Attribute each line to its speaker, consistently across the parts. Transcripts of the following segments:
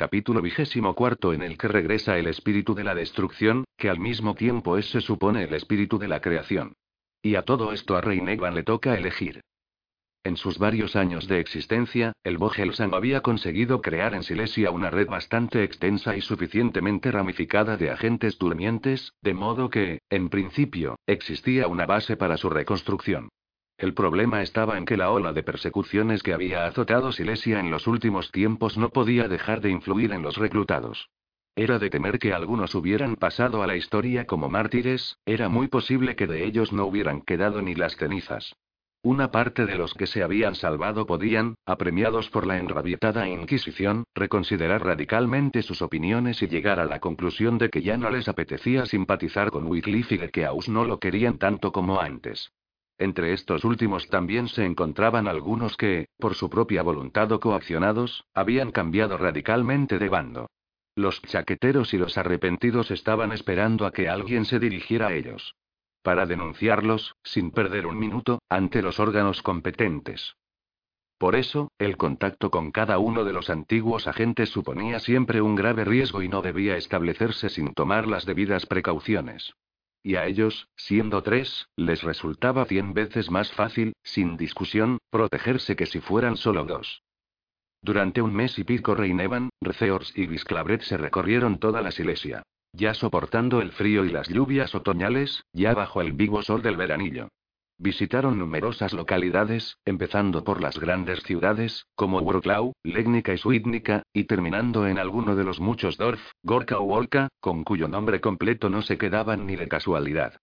Speaker 1: capítulo vigésimo cuarto en el que regresa el espíritu de la destrucción, que al mismo tiempo es se supone el espíritu de la creación. Y a todo esto a Reinegan le toca elegir. En sus varios años de existencia, el Vogelsang había conseguido crear en Silesia una red bastante extensa y suficientemente ramificada de agentes durmientes, de modo que, en principio, existía una base para su reconstrucción. El problema estaba en que la ola de persecuciones que había azotado Silesia en los últimos tiempos no podía dejar de influir en los reclutados. Era de temer que algunos hubieran pasado a la historia como mártires, era muy posible que de ellos no hubieran quedado ni las cenizas. Una parte de los que se habían salvado podían, apremiados por la enrabietada Inquisición, reconsiderar radicalmente sus opiniones y llegar a la conclusión de que ya no les apetecía simpatizar con Wycliffe y de que aún no lo querían tanto como antes. Entre estos últimos también se encontraban algunos que, por su propia voluntad o coaccionados, habían cambiado radicalmente de bando. Los chaqueteros y los arrepentidos estaban esperando a que alguien se dirigiera a ellos para denunciarlos, sin perder un minuto, ante los órganos competentes. Por eso, el contacto con cada uno de los antiguos agentes suponía siempre un grave riesgo y no debía establecerse sin tomar las debidas precauciones. Y a ellos, siendo tres, les resultaba cien veces más fácil, sin discusión, protegerse que si fueran solo dos. Durante un mes y pico Reinevan, Receors y Visclabret se recorrieron toda la Silesia. Ya soportando el frío y las lluvias otoñales, ya bajo el vivo sol del veranillo. Visitaron numerosas localidades, empezando por las grandes ciudades, como Wrocław, Legnica y Swidnica, y terminando en alguno de los muchos Dorf, Gorka o Wolka, con cuyo nombre completo no se quedaban ni de casualidad.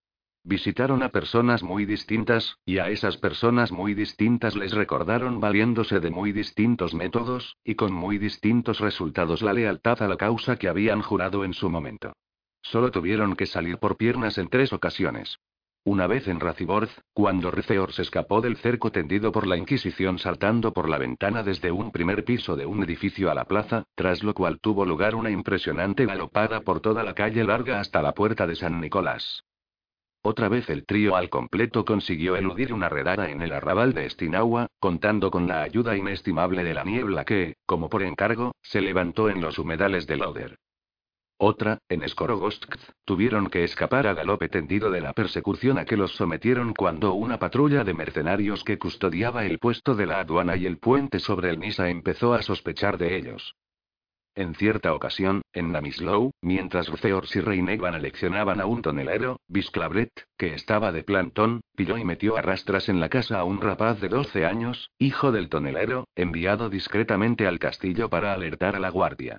Speaker 1: Visitaron a personas muy distintas, y a esas personas muy distintas les recordaron valiéndose de muy distintos métodos, y con muy distintos resultados la lealtad a la causa que habían jurado en su momento. Solo tuvieron que salir por piernas en tres ocasiones. Una vez en Raciborz, cuando Receor se escapó del cerco tendido por la Inquisición saltando por la ventana desde un primer piso de un edificio a la plaza, tras lo cual tuvo lugar una impresionante galopada por toda la calle larga hasta la puerta de San Nicolás. Otra vez el trío al completo consiguió eludir una redada en el arrabal de Estinagua, contando con la ayuda inestimable de la niebla que, como por encargo, se levantó en los humedales de Loder. Otra, en Skorogostk, tuvieron que escapar a galope tendido de la persecución a que los sometieron cuando una patrulla de mercenarios que custodiaba el puesto de la aduana y el puente sobre el Nisa empezó a sospechar de ellos. En cierta ocasión, en Namislow, mientras Ruceors y Reinegan aleccionaban a un tonelero, Bisclabret, que estaba de plantón, pilló y metió a rastras en la casa a un rapaz de 12 años, hijo del tonelero, enviado discretamente al castillo para alertar a la guardia.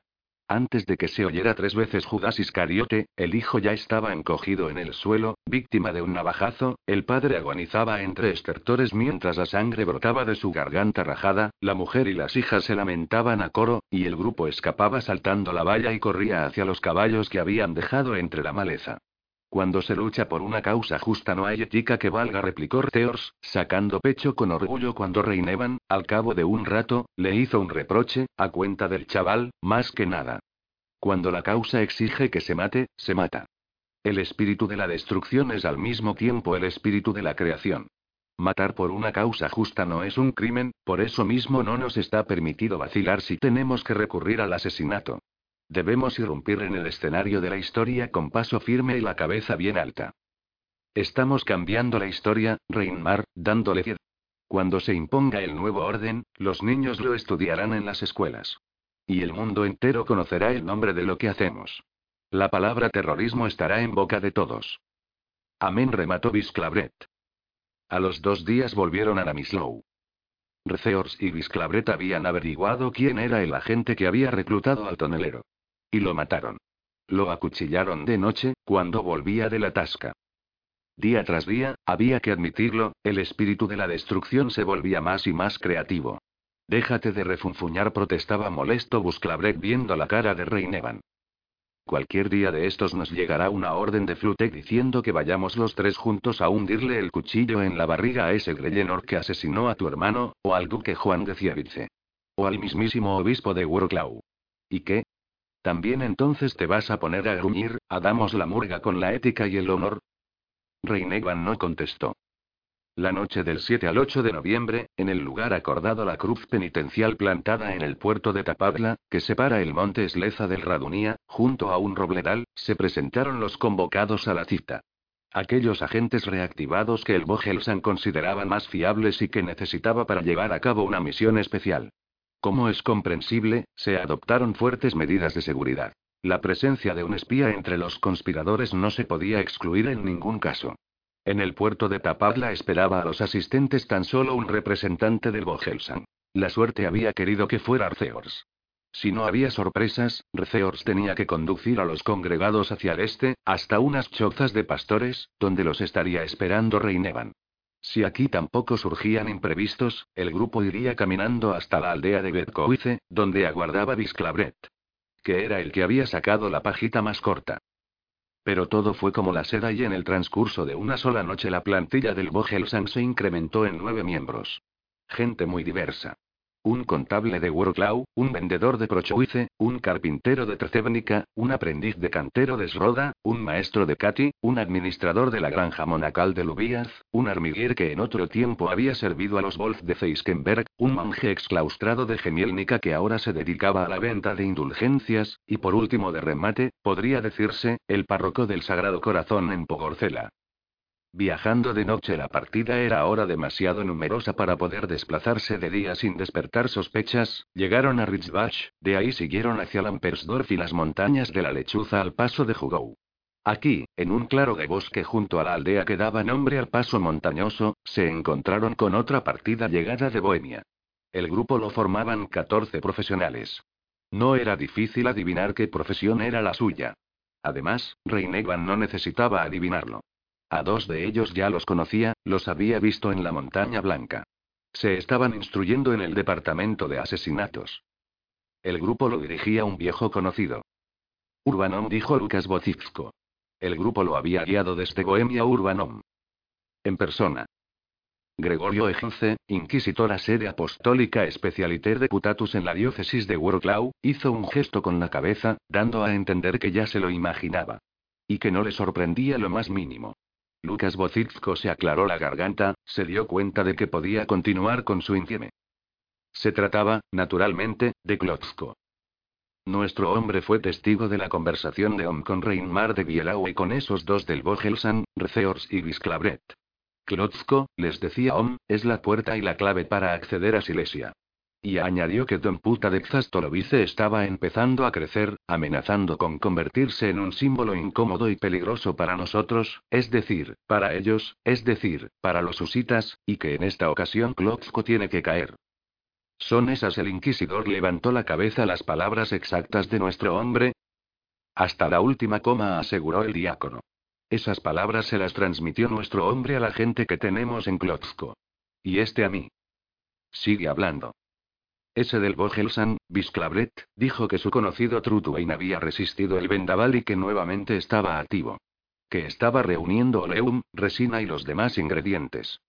Speaker 1: Antes de que se oyera tres veces Judas Iscariote, el hijo ya estaba encogido en el suelo, víctima de un navajazo, el padre agonizaba entre estertores mientras la sangre brotaba de su garganta rajada, la mujer y las hijas se lamentaban a coro, y el grupo escapaba saltando la valla y corría hacia los caballos que habían dejado entre la maleza. Cuando se lucha por una causa justa no hay ética que valga, replicó Theors, sacando pecho con orgullo cuando Reinevan, al cabo de un rato, le hizo un reproche, a cuenta del chaval, más que nada. Cuando la causa exige que se mate, se mata. El espíritu de la destrucción es al mismo tiempo el espíritu de la creación. Matar por una causa justa no es un crimen, por eso mismo no nos está permitido vacilar si tenemos que recurrir al asesinato. Debemos irrumpir en el escenario de la historia con paso firme y la cabeza bien alta. Estamos cambiando la historia, Reinmar, dándole fiel. Cuando se imponga el nuevo orden, los niños lo estudiarán en las escuelas. Y el mundo entero conocerá el nombre de lo que hacemos. La palabra terrorismo estará en boca de todos. Amén, remató Bisclabret. A los dos días volvieron a Namislow. Receors y Bisclabret habían averiguado quién era el agente que había reclutado al tonelero. Y lo mataron. Lo acuchillaron de noche, cuando volvía de la tasca. Día tras día, había que admitirlo, el espíritu de la destrucción se volvía más y más creativo. Déjate de refunfuñar, protestaba molesto Busclabrek viendo la cara de Reinevan. Cualquier día de estos nos llegará una orden de Flutek diciendo que vayamos los tres juntos a hundirle el cuchillo en la barriga a ese Grellenor que asesinó a tu hermano, o al duque Juan de Ciavice. O al mismísimo obispo de Wrocław. ¿Y qué? También entonces te vas a poner a gruñir, a damos la murga con la ética y el honor. Reinegan no contestó. La noche del 7 al 8 de noviembre, en el lugar acordado la cruz penitencial plantada en el puerto de Tapabla, que separa el monte Esleza del Radunía, junto a un robledal, se presentaron los convocados a la cita. Aquellos agentes reactivados que el Bogelsan consideraba más fiables y que necesitaba para llevar a cabo una misión especial. Como es comprensible, se adoptaron fuertes medidas de seguridad. La presencia de un espía entre los conspiradores no se podía excluir en ningún caso. En el puerto de Tapabla esperaba a los asistentes tan solo un representante del Bogelsan. La suerte había querido que fuera Arceors. Si no había sorpresas, Receors tenía que conducir a los congregados hacia el este, hasta unas chozas de pastores, donde los estaría esperando Reinevan. Si aquí tampoco surgían imprevistos, el grupo iría caminando hasta la aldea de Betcoice, donde aguardaba Visclabret. Que era el que había sacado la pajita más corta. Pero todo fue como la seda y en el transcurso de una sola noche la plantilla del Bogelsan se incrementó en nueve miembros. Gente muy diversa. Un contable de Wroclaw, un vendedor de Prochoice, un carpintero de Trcevnica, un aprendiz de cantero de Sroda, un maestro de Cati, un administrador de la granja monacal de Lubiaz, un armiguer que en otro tiempo había servido a los Wolf de Zeiskenberg, un monje exclaustrado de Gemielnica que ahora se dedicaba a la venta de indulgencias, y por último de remate, podría decirse, el párroco del Sagrado Corazón en Pogorcela. Viajando de noche la partida era ahora demasiado numerosa para poder desplazarse de día sin despertar sospechas, llegaron a Ritzbach, de ahí siguieron hacia Lampersdorf y las montañas de la lechuza al paso de Jugou. Aquí, en un claro de bosque junto a la aldea que daba nombre al paso montañoso, se encontraron con otra partida llegada de Bohemia. El grupo lo formaban 14 profesionales. No era difícil adivinar qué profesión era la suya. Además, Reinegan no necesitaba adivinarlo. A dos de ellos ya los conocía, los había visto en la Montaña Blanca. Se estaban instruyendo en el departamento de asesinatos. El grupo lo dirigía un viejo conocido. Urbanom dijo Lucas Bocivsko. El grupo lo había guiado desde Bohemia Urbanom. En persona. Gregorio Egince, inquisitor a sede apostólica especialité de Putatus en la diócesis de Wroclaw, hizo un gesto con la cabeza, dando a entender que ya se lo imaginaba. Y que no le sorprendía lo más mínimo. Lucas Bocitsko se aclaró la garganta, se dio cuenta de que podía continuar con su intieme. Se trataba, naturalmente, de Klotzko. Nuestro hombre fue testigo de la conversación de Om con Reinmar de Bielau y con esos dos del Bogelsan, Receors y Visclabret. Klotzko, les decía Om, es la puerta y la clave para acceder a Silesia. Y añadió que Don Puta de Xastolovice estaba empezando a crecer, amenazando con convertirse en un símbolo incómodo y peligroso para nosotros, es decir, para ellos, es decir, para los usitas, y que en esta ocasión Klotzko tiene que caer. ¿Son esas? El inquisidor levantó la cabeza las palabras exactas de nuestro hombre. Hasta la última coma, aseguró el diácono. Esas palabras se las transmitió nuestro hombre a la gente que tenemos en Klotzko. Y este a mí. Sigue hablando. Ese del Bogelsan, Visclabret, dijo que su conocido Trutuain había resistido el vendaval y que nuevamente estaba activo. Que estaba reuniendo oleum, resina y los demás ingredientes.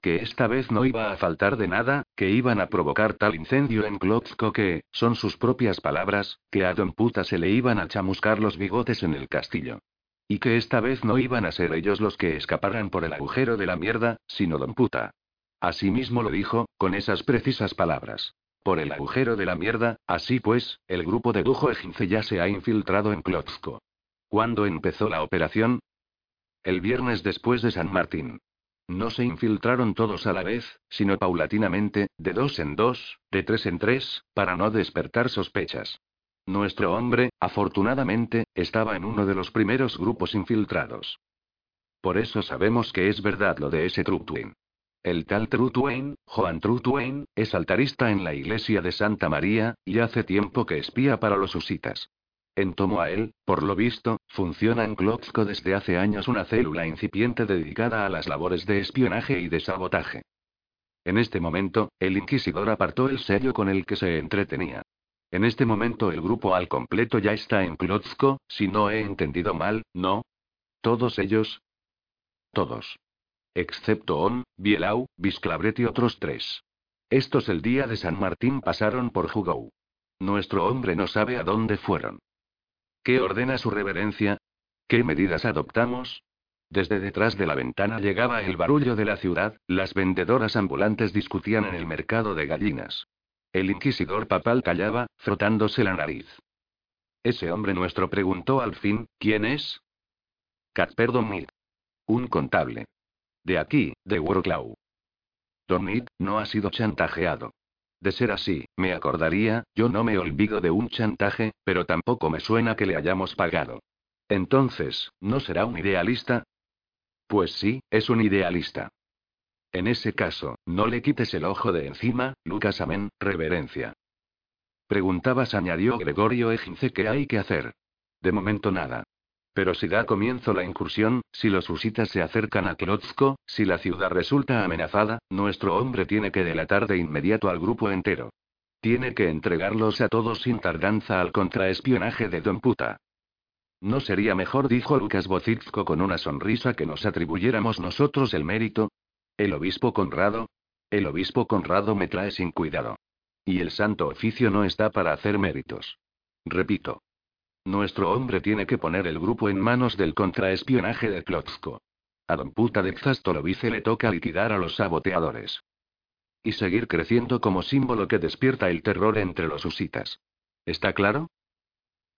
Speaker 1: Que esta vez no iba a faltar de nada, que iban a provocar tal incendio en Klotzko que, son sus propias palabras, que a Don Puta se le iban a chamuscar los bigotes en el castillo. Y que esta vez no iban a ser ellos los que escaparan por el agujero de la mierda, sino Don Puta. Asimismo lo dijo, con esas precisas palabras. Por el agujero de la mierda, así pues, el grupo de Dujo Ejince ya se ha infiltrado en Klotzko. ¿Cuándo empezó la operación? El viernes después de San Martín. No se infiltraron todos a la vez, sino paulatinamente, de dos en dos, de tres en tres, para no despertar sospechas. Nuestro hombre, afortunadamente, estaba en uno de los primeros grupos infiltrados. Por eso sabemos que es verdad lo de ese Trutwin. El tal Trutwain, Joan Trutwain, es altarista en la iglesia de Santa María, y hace tiempo que espía para los usitas. En él, por lo visto, funciona en Klotzko desde hace años una célula incipiente dedicada a las labores de espionaje y de sabotaje. En este momento, el inquisidor apartó el sello con el que se entretenía. En este momento el grupo al completo ya está en Klotzko, si no he entendido mal, ¿no? ¿Todos ellos? Todos excepto On, Bielau, Visclabret y otros tres. Estos el día de San Martín pasaron por Jugou. Nuestro hombre no sabe a dónde fueron. ¿Qué ordena su reverencia? ¿Qué medidas adoptamos? Desde detrás de la ventana llegaba el barullo de la ciudad, las vendedoras ambulantes discutían en el mercado de gallinas. El inquisidor papal callaba, frotándose la nariz. Ese hombre nuestro preguntó al fin, ¿quién es? Casper Domit. Un contable. De aquí, de Wroclaw. Domit, no ha sido chantajeado. De ser así, me acordaría, yo no me olvido de un chantaje, pero tampoco me suena que le hayamos pagado. Entonces, ¿no será un idealista? Pues sí, es un idealista. En ese caso, no le quites el ojo de encima, Lucas Amén, reverencia. Preguntabas, añadió Gregorio Egince, ¿qué hay que hacer? De momento nada. Pero si da comienzo la incursión, si los husitas se acercan a Klotzko, si la ciudad resulta amenazada, nuestro hombre tiene que delatar de inmediato al grupo entero. Tiene que entregarlos a todos sin tardanza al contraespionaje de Don Puta. ¿No sería mejor, dijo Lucas Bocizco con una sonrisa, que nos atribuyéramos nosotros el mérito? ¿El obispo Conrado? El obispo Conrado me trae sin cuidado. Y el santo oficio no está para hacer méritos. Repito. Nuestro hombre tiene que poner el grupo en manos del contraespionaje de Klotzko. A don puta de Xastolovice le toca liquidar a los saboteadores. Y seguir creciendo como símbolo que despierta el terror entre los usitas. ¿Está claro?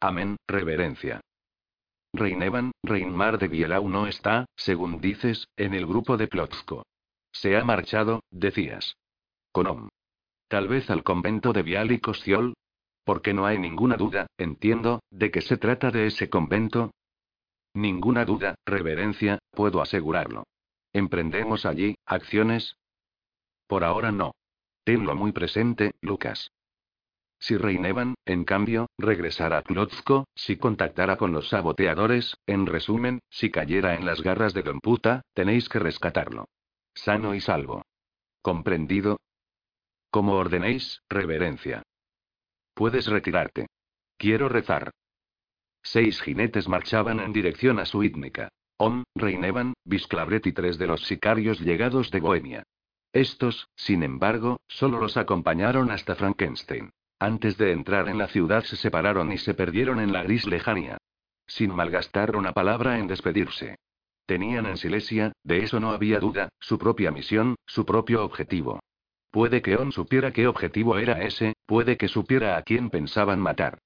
Speaker 1: Amén, reverencia. Reinevan, Reinmar de Bielau no está, según dices, en el grupo de Klotzko. Se ha marchado, decías. Conom. Tal vez al convento de Vial y Kostiol. Porque no hay ninguna duda, entiendo, de que se trata de ese convento. Ninguna duda, reverencia, puedo asegurarlo. ¿Emprendemos allí, acciones? Por ahora no. Tenlo muy presente, Lucas. Si Reinevan, en cambio, regresara a Klotzko, si contactara con los saboteadores, en resumen, si cayera en las garras de Don Puta, tenéis que rescatarlo. Sano y salvo. ¿Comprendido? Como ordenéis, reverencia. Puedes retirarte. Quiero rezar. Seis jinetes marchaban en dirección a Suítnica. Om, Reinevan, Visclavret y tres de los sicarios llegados de Bohemia. Estos, sin embargo, solo los acompañaron hasta Frankenstein. Antes de entrar en la ciudad se separaron y se perdieron en la gris lejanía. Sin malgastar una palabra en despedirse. Tenían en Silesia, de eso no había duda, su propia misión, su propio objetivo. Puede que On supiera qué objetivo era ese, puede que supiera a quién pensaban matar.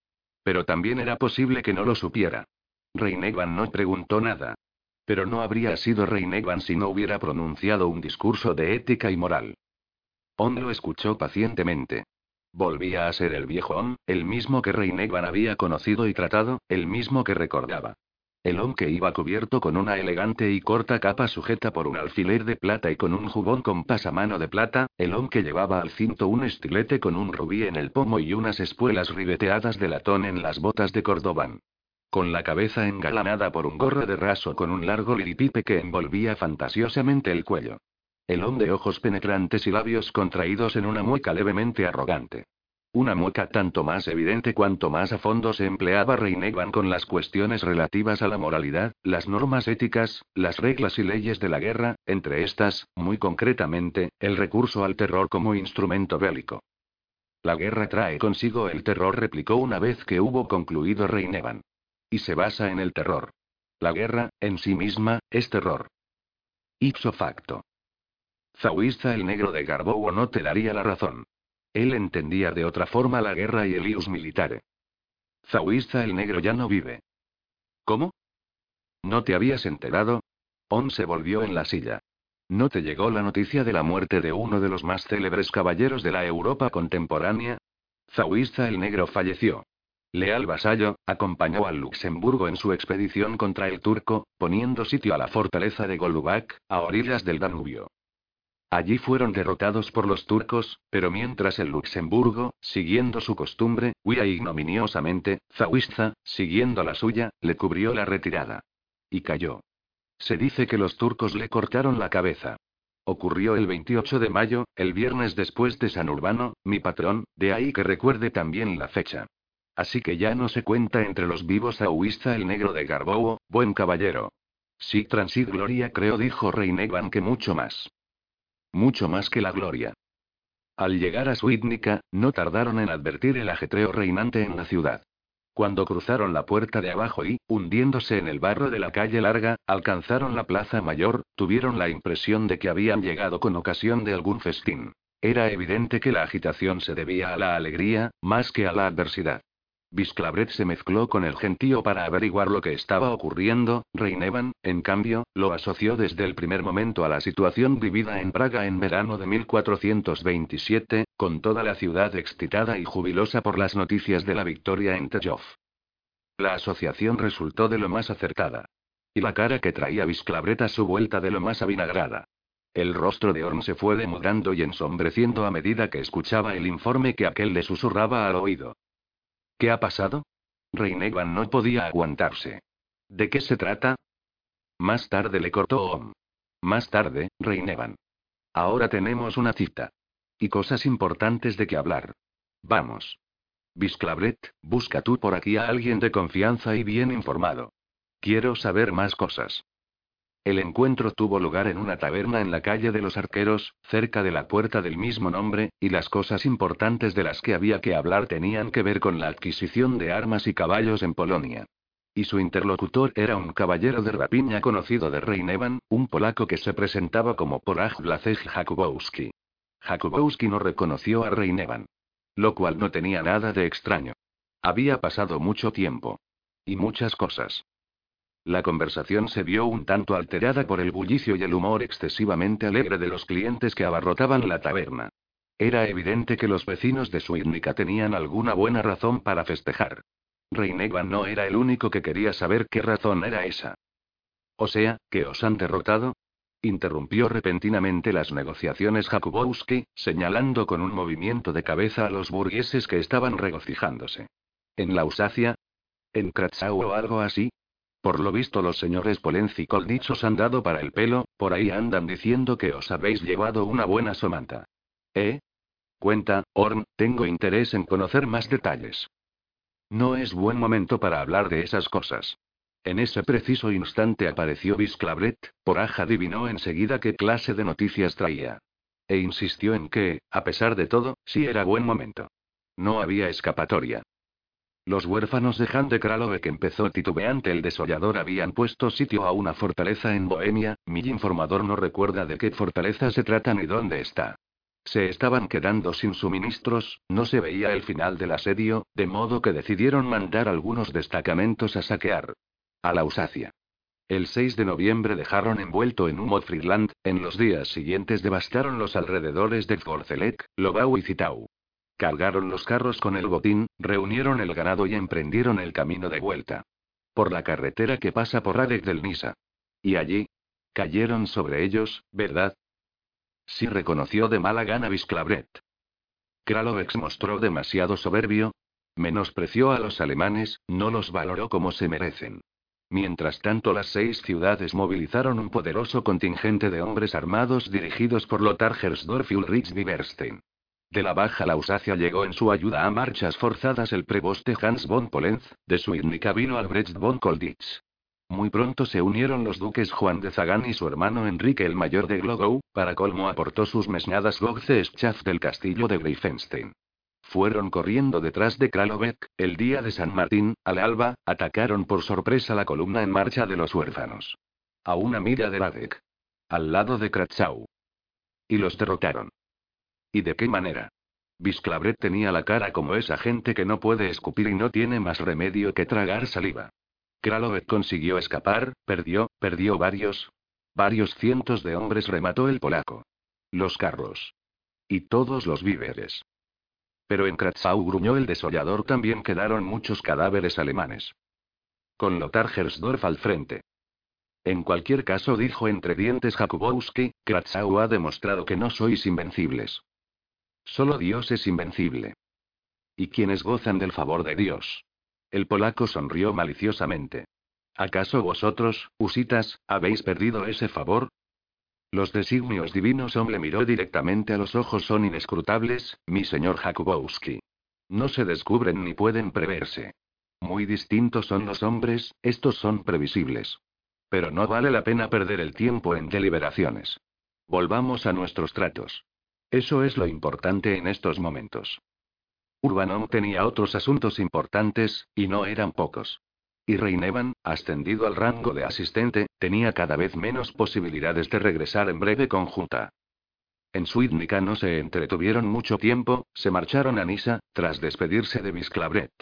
Speaker 1: Pero también era posible que no lo supiera. Reinegan no preguntó nada. Pero no habría sido Reinegan si no hubiera pronunciado un discurso de ética y moral. On lo escuchó pacientemente. Volvía a ser el viejo Om, el mismo que Reinegan había conocido y tratado, el mismo que recordaba. El Om que iba cubierto con una elegante y corta capa sujeta por un alfiler de plata y con un jubón con pasamano de plata, el Om que llevaba al cinto un estilete con un rubí en el pomo y unas espuelas ribeteadas de latón en las botas de Cordobán. Con la cabeza engalanada por un gorro de raso con un largo liripipe que envolvía fantasiosamente el cuello. El hombre de ojos penetrantes y labios contraídos en una mueca levemente arrogante. Una mueca tanto más evidente cuanto más a fondo se empleaba Reinegan con las cuestiones relativas a la moralidad, las normas éticas, las reglas y leyes de la guerra, entre estas, muy concretamente, el recurso al terror como instrumento bélico. La guerra trae consigo el terror, replicó una vez que hubo concluido Reinegan. Y se basa en el terror. La guerra, en sí misma, es terror. Ipso facto. Zawiza el negro de Garbowo no te daría la razón. Él entendía de otra forma la guerra y el ius militare. Zawiza el negro ya no vive. ¿Cómo? ¿No te habías enterado? On se volvió en la silla. ¿No te llegó la noticia de la muerte de uno de los más célebres caballeros de la Europa contemporánea? Zawiza el negro falleció. Leal vasallo, acompañó al Luxemburgo en su expedición contra el turco, poniendo sitio a la fortaleza de Golubac, a orillas del Danubio. Allí fueron derrotados por los turcos, pero mientras el Luxemburgo, siguiendo su costumbre, huía ignominiosamente, Zawisza, siguiendo la suya, le cubrió la retirada. Y cayó. Se dice que los turcos le cortaron la cabeza. Ocurrió el 28 de mayo, el viernes después de San Urbano, mi patrón, de ahí que recuerde también la fecha. Así que ya no se cuenta entre los vivos a el negro de Garbowo, buen caballero. Sí, transid gloria creo dijo Reinegan que mucho más. Mucho más que la gloria. Al llegar a Suidnica, no tardaron en advertir el ajetreo reinante en la ciudad. Cuando cruzaron la puerta de abajo y, hundiéndose en el barro de la calle larga, alcanzaron la plaza mayor, tuvieron la impresión de que habían llegado con ocasión de algún festín. Era evidente que la agitación se debía a la alegría, más que a la adversidad. Bisclabret se mezcló con el gentío para averiguar lo que estaba ocurriendo, Reinevan, en cambio, lo asoció desde el primer momento a la situación vivida en Praga en verano de 1427, con toda la ciudad excitada y jubilosa por las noticias de la victoria en Tejov. La asociación resultó de lo más acertada. Y la cara que traía Bisclabret a su vuelta de lo más avinagrada. El rostro de Orm se fue demudando y ensombreciendo a medida que escuchaba el informe que aquel le susurraba al oído. ¿Qué ha pasado? Reinevan no podía aguantarse. ¿De qué se trata? Más tarde le cortó Om. Más tarde, Reinevan. Ahora tenemos una cita. Y cosas importantes de que hablar. Vamos. Bisclabret, busca tú por aquí a alguien de confianza y bien informado. Quiero saber más cosas. El encuentro tuvo lugar en una taberna en la calle de los arqueros, cerca de la puerta del mismo nombre, y las cosas importantes de las que había que hablar tenían que ver con la adquisición de armas y caballos en Polonia. Y su interlocutor era un caballero de rapiña conocido de Reinevan, un polaco que se presentaba como Polach Blacek Jakubowski. Jakubowski no reconoció a Reinevan. Lo cual no tenía nada de extraño. Había pasado mucho tiempo. Y muchas cosas. La conversación se vio un tanto alterada por el bullicio y el humor excesivamente alegre de los clientes que abarrotaban la taberna. Era evidente que los vecinos de Suidnica tenían alguna buena razón para festejar. Reinevan no era el único que quería saber qué razón era esa. O sea, ¿que os han derrotado? Interrumpió repentinamente las negociaciones Jakubowski, señalando con un movimiento de cabeza a los burgueses que estaban regocijándose. ¿En la? ¿En Kratzau o algo así? Por lo visto los señores Polenz y Kolditz os han dado para el pelo, por ahí andan diciendo que os habéis llevado una buena somanta. ¿Eh? Cuenta, Orm, tengo interés en conocer más detalles. No es buen momento para hablar de esas cosas. En ese preciso instante apareció Bisclabret, Poraj adivinó enseguida qué clase de noticias traía. E insistió en que, a pesar de todo, sí era buen momento. No había escapatoria. Los huérfanos de Han de que empezó titubeante el desollador habían puesto sitio a una fortaleza en Bohemia, mi informador no recuerda de qué fortaleza se trata ni dónde está. Se estaban quedando sin suministros, no se veía el final del asedio, de modo que decidieron mandar algunos destacamentos a saquear. A la Usacia. El 6 de noviembre dejaron envuelto en humo Friedland, en los días siguientes devastaron los alrededores de Forcelek, Lobau y Citau. Cargaron los carros con el botín, reunieron el ganado y emprendieron el camino de vuelta. Por la carretera que pasa por Radek del Nisa. Y allí. Cayeron sobre ellos, ¿verdad? Sí reconoció de mala gana Visclabret. Kralovex mostró demasiado soberbio. Menospreció a los alemanes, no los valoró como se merecen. Mientras tanto, las seis ciudades movilizaron un poderoso contingente de hombres armados dirigidos por Lothar Gersdorf y Ulrich Diverstein. De la Baja Lausacia llegó en su ayuda a marchas forzadas el preboste Hans von Polenz, de Suidnica vino Albrecht von Kolditz. Muy pronto se unieron los duques Juan de Zagán y su hermano Enrique el Mayor de Glogau, para colmo aportó sus mesnadas Gogze Schaff del castillo de Greifenstein. Fueron corriendo detrás de Kralovic, el día de San Martín, al alba, atacaron por sorpresa la columna en marcha de los huérfanos. A una milla de Radek. Al lado de Kratzau. Y los derrotaron. ¿Y de qué manera? Bisclabret tenía la cara como esa gente que no puede escupir y no tiene más remedio que tragar saliva. Kralovet consiguió escapar, perdió, perdió varios. Varios cientos de hombres remató el polaco. Los carros. Y todos los víveres. Pero en Kratzau gruñó el desollador también quedaron muchos cadáveres alemanes. Con Lothar Gersdorf al frente. En cualquier caso, dijo entre dientes Jakubowski, Kratzau ha demostrado que no sois invencibles. Solo Dios es invencible. ¿Y quienes gozan del favor de Dios? El polaco sonrió maliciosamente. ¿Acaso vosotros, usitas, habéis perdido ese favor? Los designios divinos hombre miró directamente a los ojos son inescrutables, mi señor Jakubowski. No se descubren ni pueden preverse. Muy distintos son los hombres, estos son previsibles. Pero no vale la pena perder el tiempo en deliberaciones. Volvamos a nuestros tratos. Eso es lo importante en estos momentos. Urbanom tenía otros asuntos importantes, y no eran pocos. Y Reinevan, ascendido al rango de asistente, tenía cada vez menos posibilidades de regresar en breve conjunta. En Suidnica no se entretuvieron mucho tiempo, se marcharon a Nisa, tras despedirse de Bisclavret.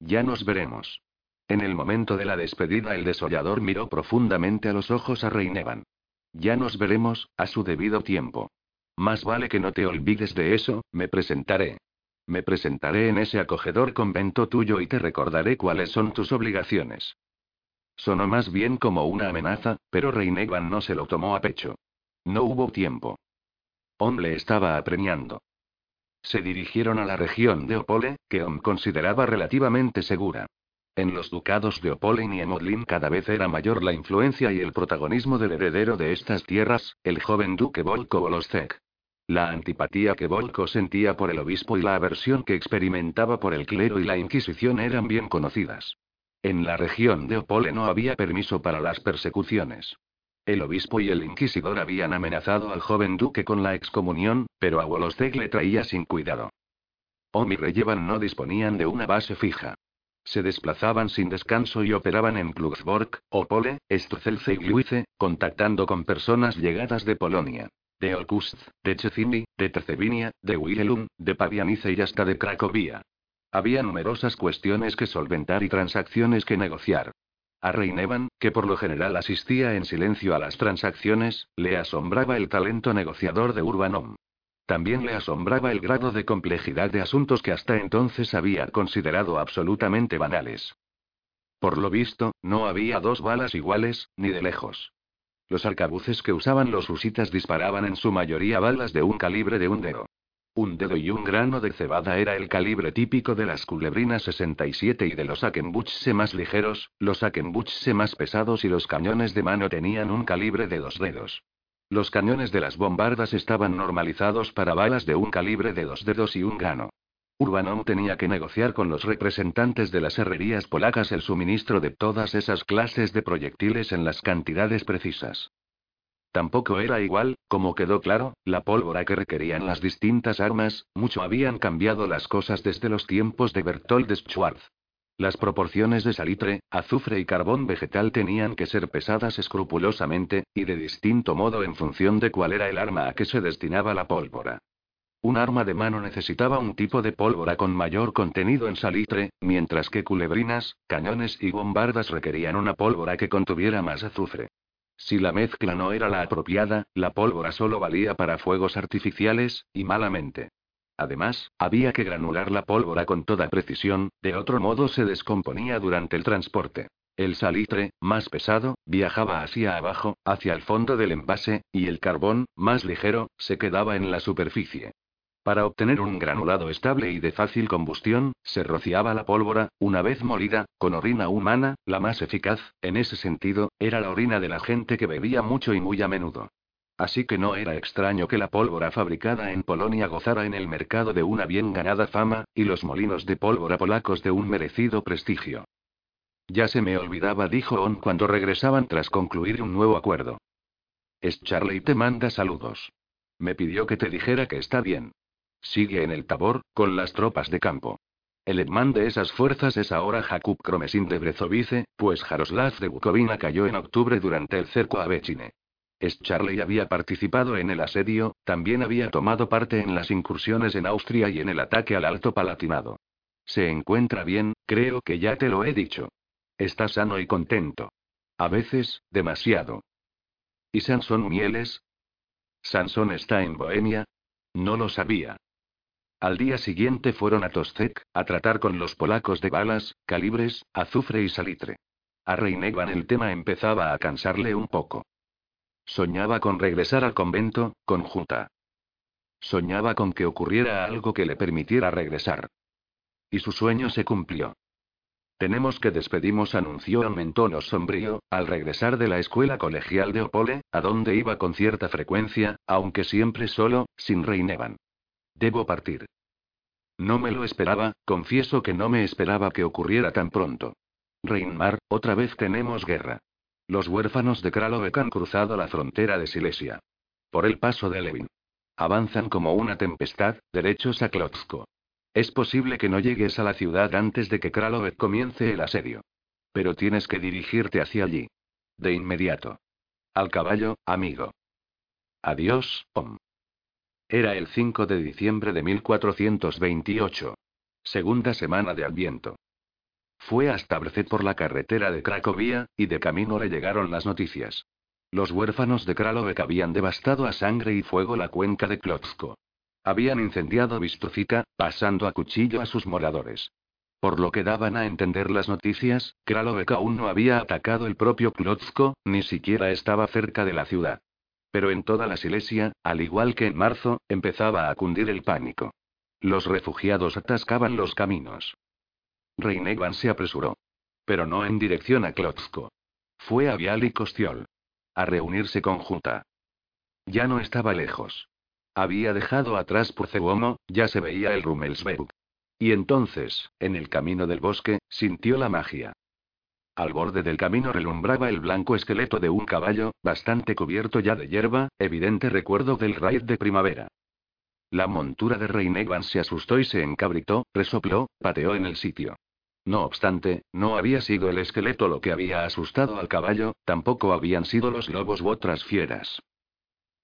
Speaker 1: Ya nos veremos. En el momento de la despedida el desollador miró profundamente a los ojos a Reinevan. Ya nos veremos, a su debido tiempo. Más vale que no te olvides de eso, me presentaré. Me presentaré en ese acogedor convento tuyo y te recordaré cuáles son tus obligaciones. Sonó más bien como una amenaza, pero Reinevan no se lo tomó a pecho. No hubo tiempo. Om le estaba apremiando. Se dirigieron a la región de Opole, que Om consideraba relativamente segura. En los ducados de Opole y Emodlin cada vez era mayor la influencia y el protagonismo del heredero de estas tierras, el joven duque Volko Volostek. La antipatía que Volko sentía por el obispo y la aversión que experimentaba por el clero y la Inquisición eran bien conocidas. En la región de Opole no había permiso para las persecuciones. El obispo y el inquisidor habían amenazado al joven duque con la excomunión, pero a Wolostek le traía sin cuidado. Om y Reyevan no disponían de una base fija. Se desplazaban sin descanso y operaban en Klugsborg, Opole, Struzelce y Gliwice, contactando con personas llegadas de Polonia. De Olkust, de Checini, de Tercevinia, de Wilhelm, de Pavianice y hasta de Cracovia. Había numerosas cuestiones que solventar y transacciones que negociar. A Reinevan, que por lo general asistía en silencio a las transacciones, le asombraba el talento negociador de Urbanom. También le asombraba el grado de complejidad de asuntos que hasta entonces había considerado absolutamente banales. Por lo visto, no había dos balas iguales, ni de lejos. Los arcabuces que usaban los husitas disparaban en su mayoría balas de un calibre de un dedo. Un dedo y un grano de cebada era el calibre típico de las culebrinas 67 y de los Akenbuchse más ligeros, los Akenbuchse más pesados y los cañones de mano tenían un calibre de dos dedos. Los cañones de las bombardas estaban normalizados para balas de un calibre de dos dedos y un grano. Urbanom tenía que negociar con los representantes de las herrerías polacas el suministro de todas esas clases de proyectiles en las cantidades precisas. Tampoco era igual, como quedó claro, la pólvora que requerían las distintas armas, mucho habían cambiado las cosas desde los tiempos de Bertold Schwarz. Las proporciones de salitre, azufre y carbón vegetal tenían que ser pesadas escrupulosamente, y de distinto modo en función de cuál era el arma a que se destinaba la pólvora. Un arma de mano necesitaba un tipo de pólvora con mayor contenido en salitre, mientras que culebrinas, cañones y bombardas requerían una pólvora que contuviera más azufre. Si la mezcla no era la apropiada, la pólvora solo valía para fuegos artificiales, y malamente. Además, había que granular la pólvora con toda precisión, de otro modo se descomponía durante el transporte. El salitre, más pesado, viajaba hacia abajo, hacia el fondo del envase, y el carbón, más ligero, se quedaba en la superficie. Para obtener un granulado estable y de fácil combustión, se rociaba la pólvora, una vez molida, con orina humana, la más eficaz, en ese sentido, era la orina de la gente que bebía mucho y muy a menudo. Así que no era extraño que la pólvora fabricada en Polonia gozara en el mercado de una bien ganada fama, y los molinos de pólvora polacos de un merecido prestigio. Ya se me olvidaba, dijo On cuando regresaban tras concluir un nuevo acuerdo. Es Charlie te manda saludos. Me pidió que te dijera que está bien. Sigue en el Tabor, con las tropas de campo. El etman de esas fuerzas es ahora Jakub Kromesin de Brezovice, pues Jaroslav de Bukovina cayó en octubre durante el cerco a Bechine. Charlie había participado en el asedio, también había tomado parte en las incursiones en Austria y en el ataque al Alto Palatinado. Se encuentra bien, creo que ya te lo he dicho. Está sano y contento. A veces, demasiado. ¿Y Sansón Mieles? ¿Sansón está en Bohemia? No lo sabía. Al día siguiente fueron a Tostek, a tratar con los polacos de balas, calibres, azufre y salitre. A Reinevan el tema empezaba a cansarle un poco. Soñaba con regresar al convento, con Junta. Soñaba con que ocurriera algo que le permitiera regresar. Y su sueño se cumplió. Tenemos que despedimos, anunció en tono sombrío, al regresar de la escuela colegial de Opole, a donde iba con cierta frecuencia, aunque siempre solo, sin Reinevan. Debo partir. No me lo esperaba, confieso que no me esperaba que ocurriera tan pronto. Reinmar, otra vez tenemos guerra. Los huérfanos de Kralovec han cruzado la frontera de Silesia. Por el paso de Levin. Avanzan como una tempestad, derechos a Klotsko. Es posible que no llegues a la ciudad antes de que Kralovet comience el asedio. Pero tienes que dirigirte hacia allí. De inmediato. Al caballo, amigo. Adiós, Om. Era el 5 de diciembre de 1428. Segunda semana de Adviento. Fue hasta Brzet por la carretera de Cracovia, y de camino le llegaron las noticias. Los huérfanos de Kralovec habían devastado a sangre y fuego la cuenca de Klotsko. Habían incendiado Bistrucica, pasando a cuchillo a sus moradores. Por lo que daban a entender las noticias, Kralovec aún no había atacado el propio Klotsko, ni siquiera estaba cerca de la ciudad. Pero en toda la Silesia, al igual que en marzo, empezaba a cundir el pánico. Los refugiados atascaban los caminos. Reinevan se apresuró. Pero no en dirección a Klotsko. Fue a Vial y. A reunirse con Junta. Ya no estaba lejos. Había dejado atrás Pucegomo, ya se veía el Rummelsberg. Y entonces, en el camino del bosque, sintió la magia. Al borde del camino relumbraba el blanco esqueleto de un caballo, bastante cubierto ya de hierba, evidente recuerdo del raid de primavera. La montura de Reinegan se asustó y se encabritó, resopló, pateó en el sitio. No obstante, no había sido el esqueleto lo que había asustado al caballo, tampoco habían sido los lobos u otras fieras.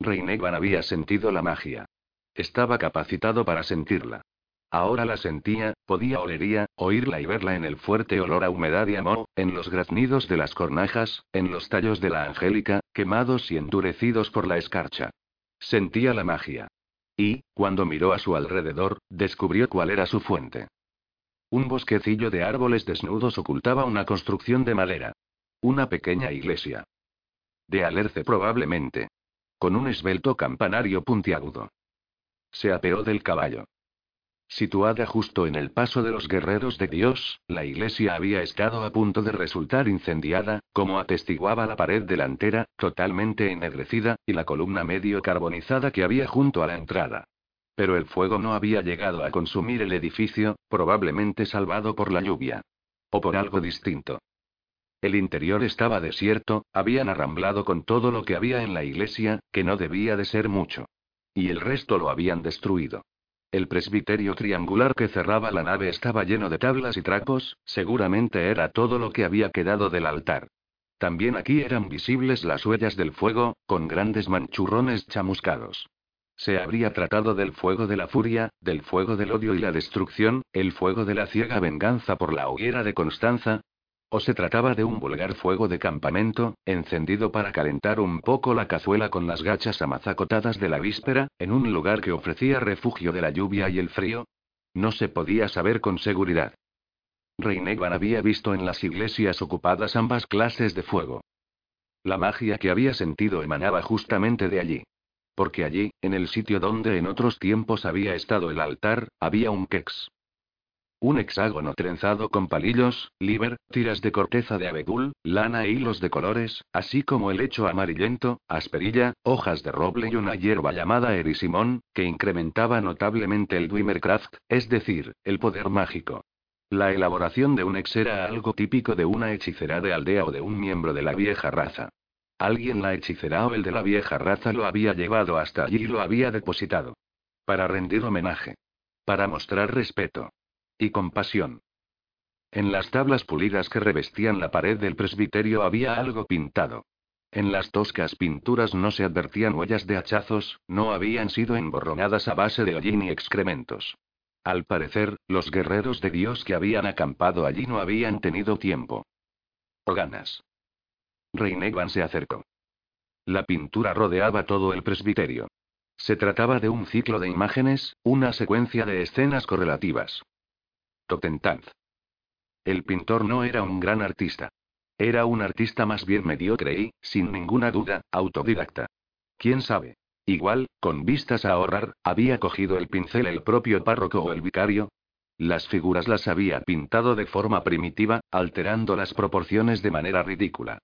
Speaker 1: Reinegan había sentido la magia. Estaba capacitado para sentirla. Ahora la sentía, podía olería, oírla y verla en el fuerte olor a humedad y amor, en los graznidos de las cornajas, en los tallos de la angélica, quemados y endurecidos por la escarcha. Sentía la magia. Y, cuando miró a su alrededor, descubrió cuál era su fuente. Un bosquecillo de árboles desnudos ocultaba una construcción de madera. Una pequeña iglesia. De alerce probablemente. Con un esbelto campanario puntiagudo. Se apeó del caballo. Situada justo en el paso de los guerreros de Dios, la iglesia había estado a punto de resultar incendiada, como atestiguaba la pared delantera, totalmente ennegrecida, y la columna medio carbonizada que había junto a la entrada. Pero el fuego no había llegado a consumir el edificio, probablemente salvado por la lluvia. O por algo distinto. El interior estaba desierto, habían arramblado con todo lo que había en la iglesia, que no debía de ser mucho. Y el resto lo habían destruido. El presbiterio triangular que cerraba la nave estaba lleno de tablas y trapos, seguramente era todo lo que había quedado del altar. También aquí eran visibles las huellas del fuego, con grandes manchurrones chamuscados. Se habría tratado del fuego de la furia, del fuego del odio y la destrucción, el fuego de la ciega venganza por la hoguera de Constanza. O se trataba de un vulgar fuego de campamento, encendido para calentar un poco la cazuela con las gachas amazacotadas de la víspera, en un lugar que ofrecía refugio de la lluvia y el frío. No se podía saber con seguridad. Reinegan había visto en las iglesias ocupadas ambas clases de fuego. La magia que había sentido emanaba justamente de allí. Porque allí, en el sitio donde en otros tiempos había estado el altar, había un quex. Un hexágono trenzado con palillos, liber, tiras de corteza de abedul, lana e hilos de colores, así como el hecho amarillento, asperilla, hojas de roble y una hierba llamada erisimón, que incrementaba notablemente el Dwimercraft, es decir, el poder mágico. La elaboración de un ex era algo típico de una hechicera de aldea o de un miembro de la vieja raza. Alguien la hechicera o el de la vieja raza lo había llevado hasta allí y lo había depositado. Para rendir homenaje. Para mostrar respeto. Y compasión. En las tablas pulidas que revestían la pared del presbiterio había algo pintado. En las toscas pinturas no se advertían huellas de hachazos, no habían sido emborronadas a base de hollín y excrementos. Al parecer, los guerreros de Dios que habían acampado allí no habían tenido tiempo. O ganas. Se acercó. La pintura rodeaba todo el presbiterio. Se trataba de un ciclo de imágenes, una secuencia de escenas correlativas. Totentanz. El pintor no era un gran artista. Era un artista más bien mediocre y, sin ninguna duda, autodidacta. ¿Quién sabe? Igual, con vistas a ahorrar, había cogido el pincel el propio párroco o el vicario. Las figuras las había pintado de forma primitiva, alterando las proporciones de manera ridícula.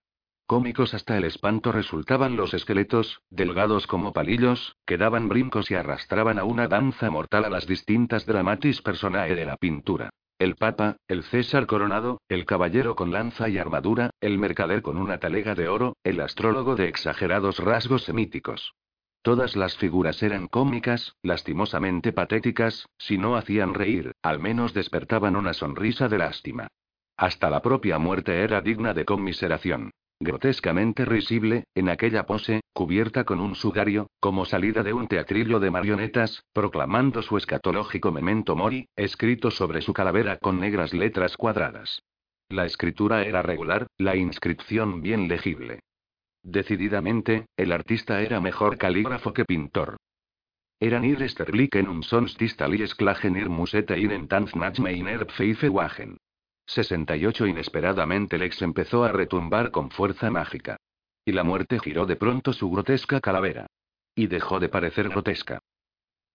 Speaker 1: Cómicos hasta el espanto resultaban los esqueletos, delgados como palillos, que daban brincos y arrastraban a una danza mortal a las distintas dramatis personae de la pintura. El papa, el César coronado, el caballero con lanza y armadura, el mercader con una talega de oro, el astrólogo de exagerados rasgos semíticos. Todas las figuras eran cómicas, lastimosamente patéticas, si no hacían reír, al menos despertaban una sonrisa de lástima. Hasta la propia muerte era digna de conmiseración. Grotescamente risible, en aquella pose, cubierta con un sudario, como salida de un teatrillo de marionetas, proclamando su escatológico memento mori, escrito sobre su calavera con negras letras cuadradas. La escritura era regular, la inscripción bien legible. Decididamente, el artista era mejor calígrafo que pintor. Eran ir en un sonstistalies klagen ir musete ir en einer pfeife wagen. 68 Inesperadamente Lex empezó a retumbar con fuerza mágica. Y la muerte giró de pronto su grotesca calavera. Y dejó de parecer grotesca.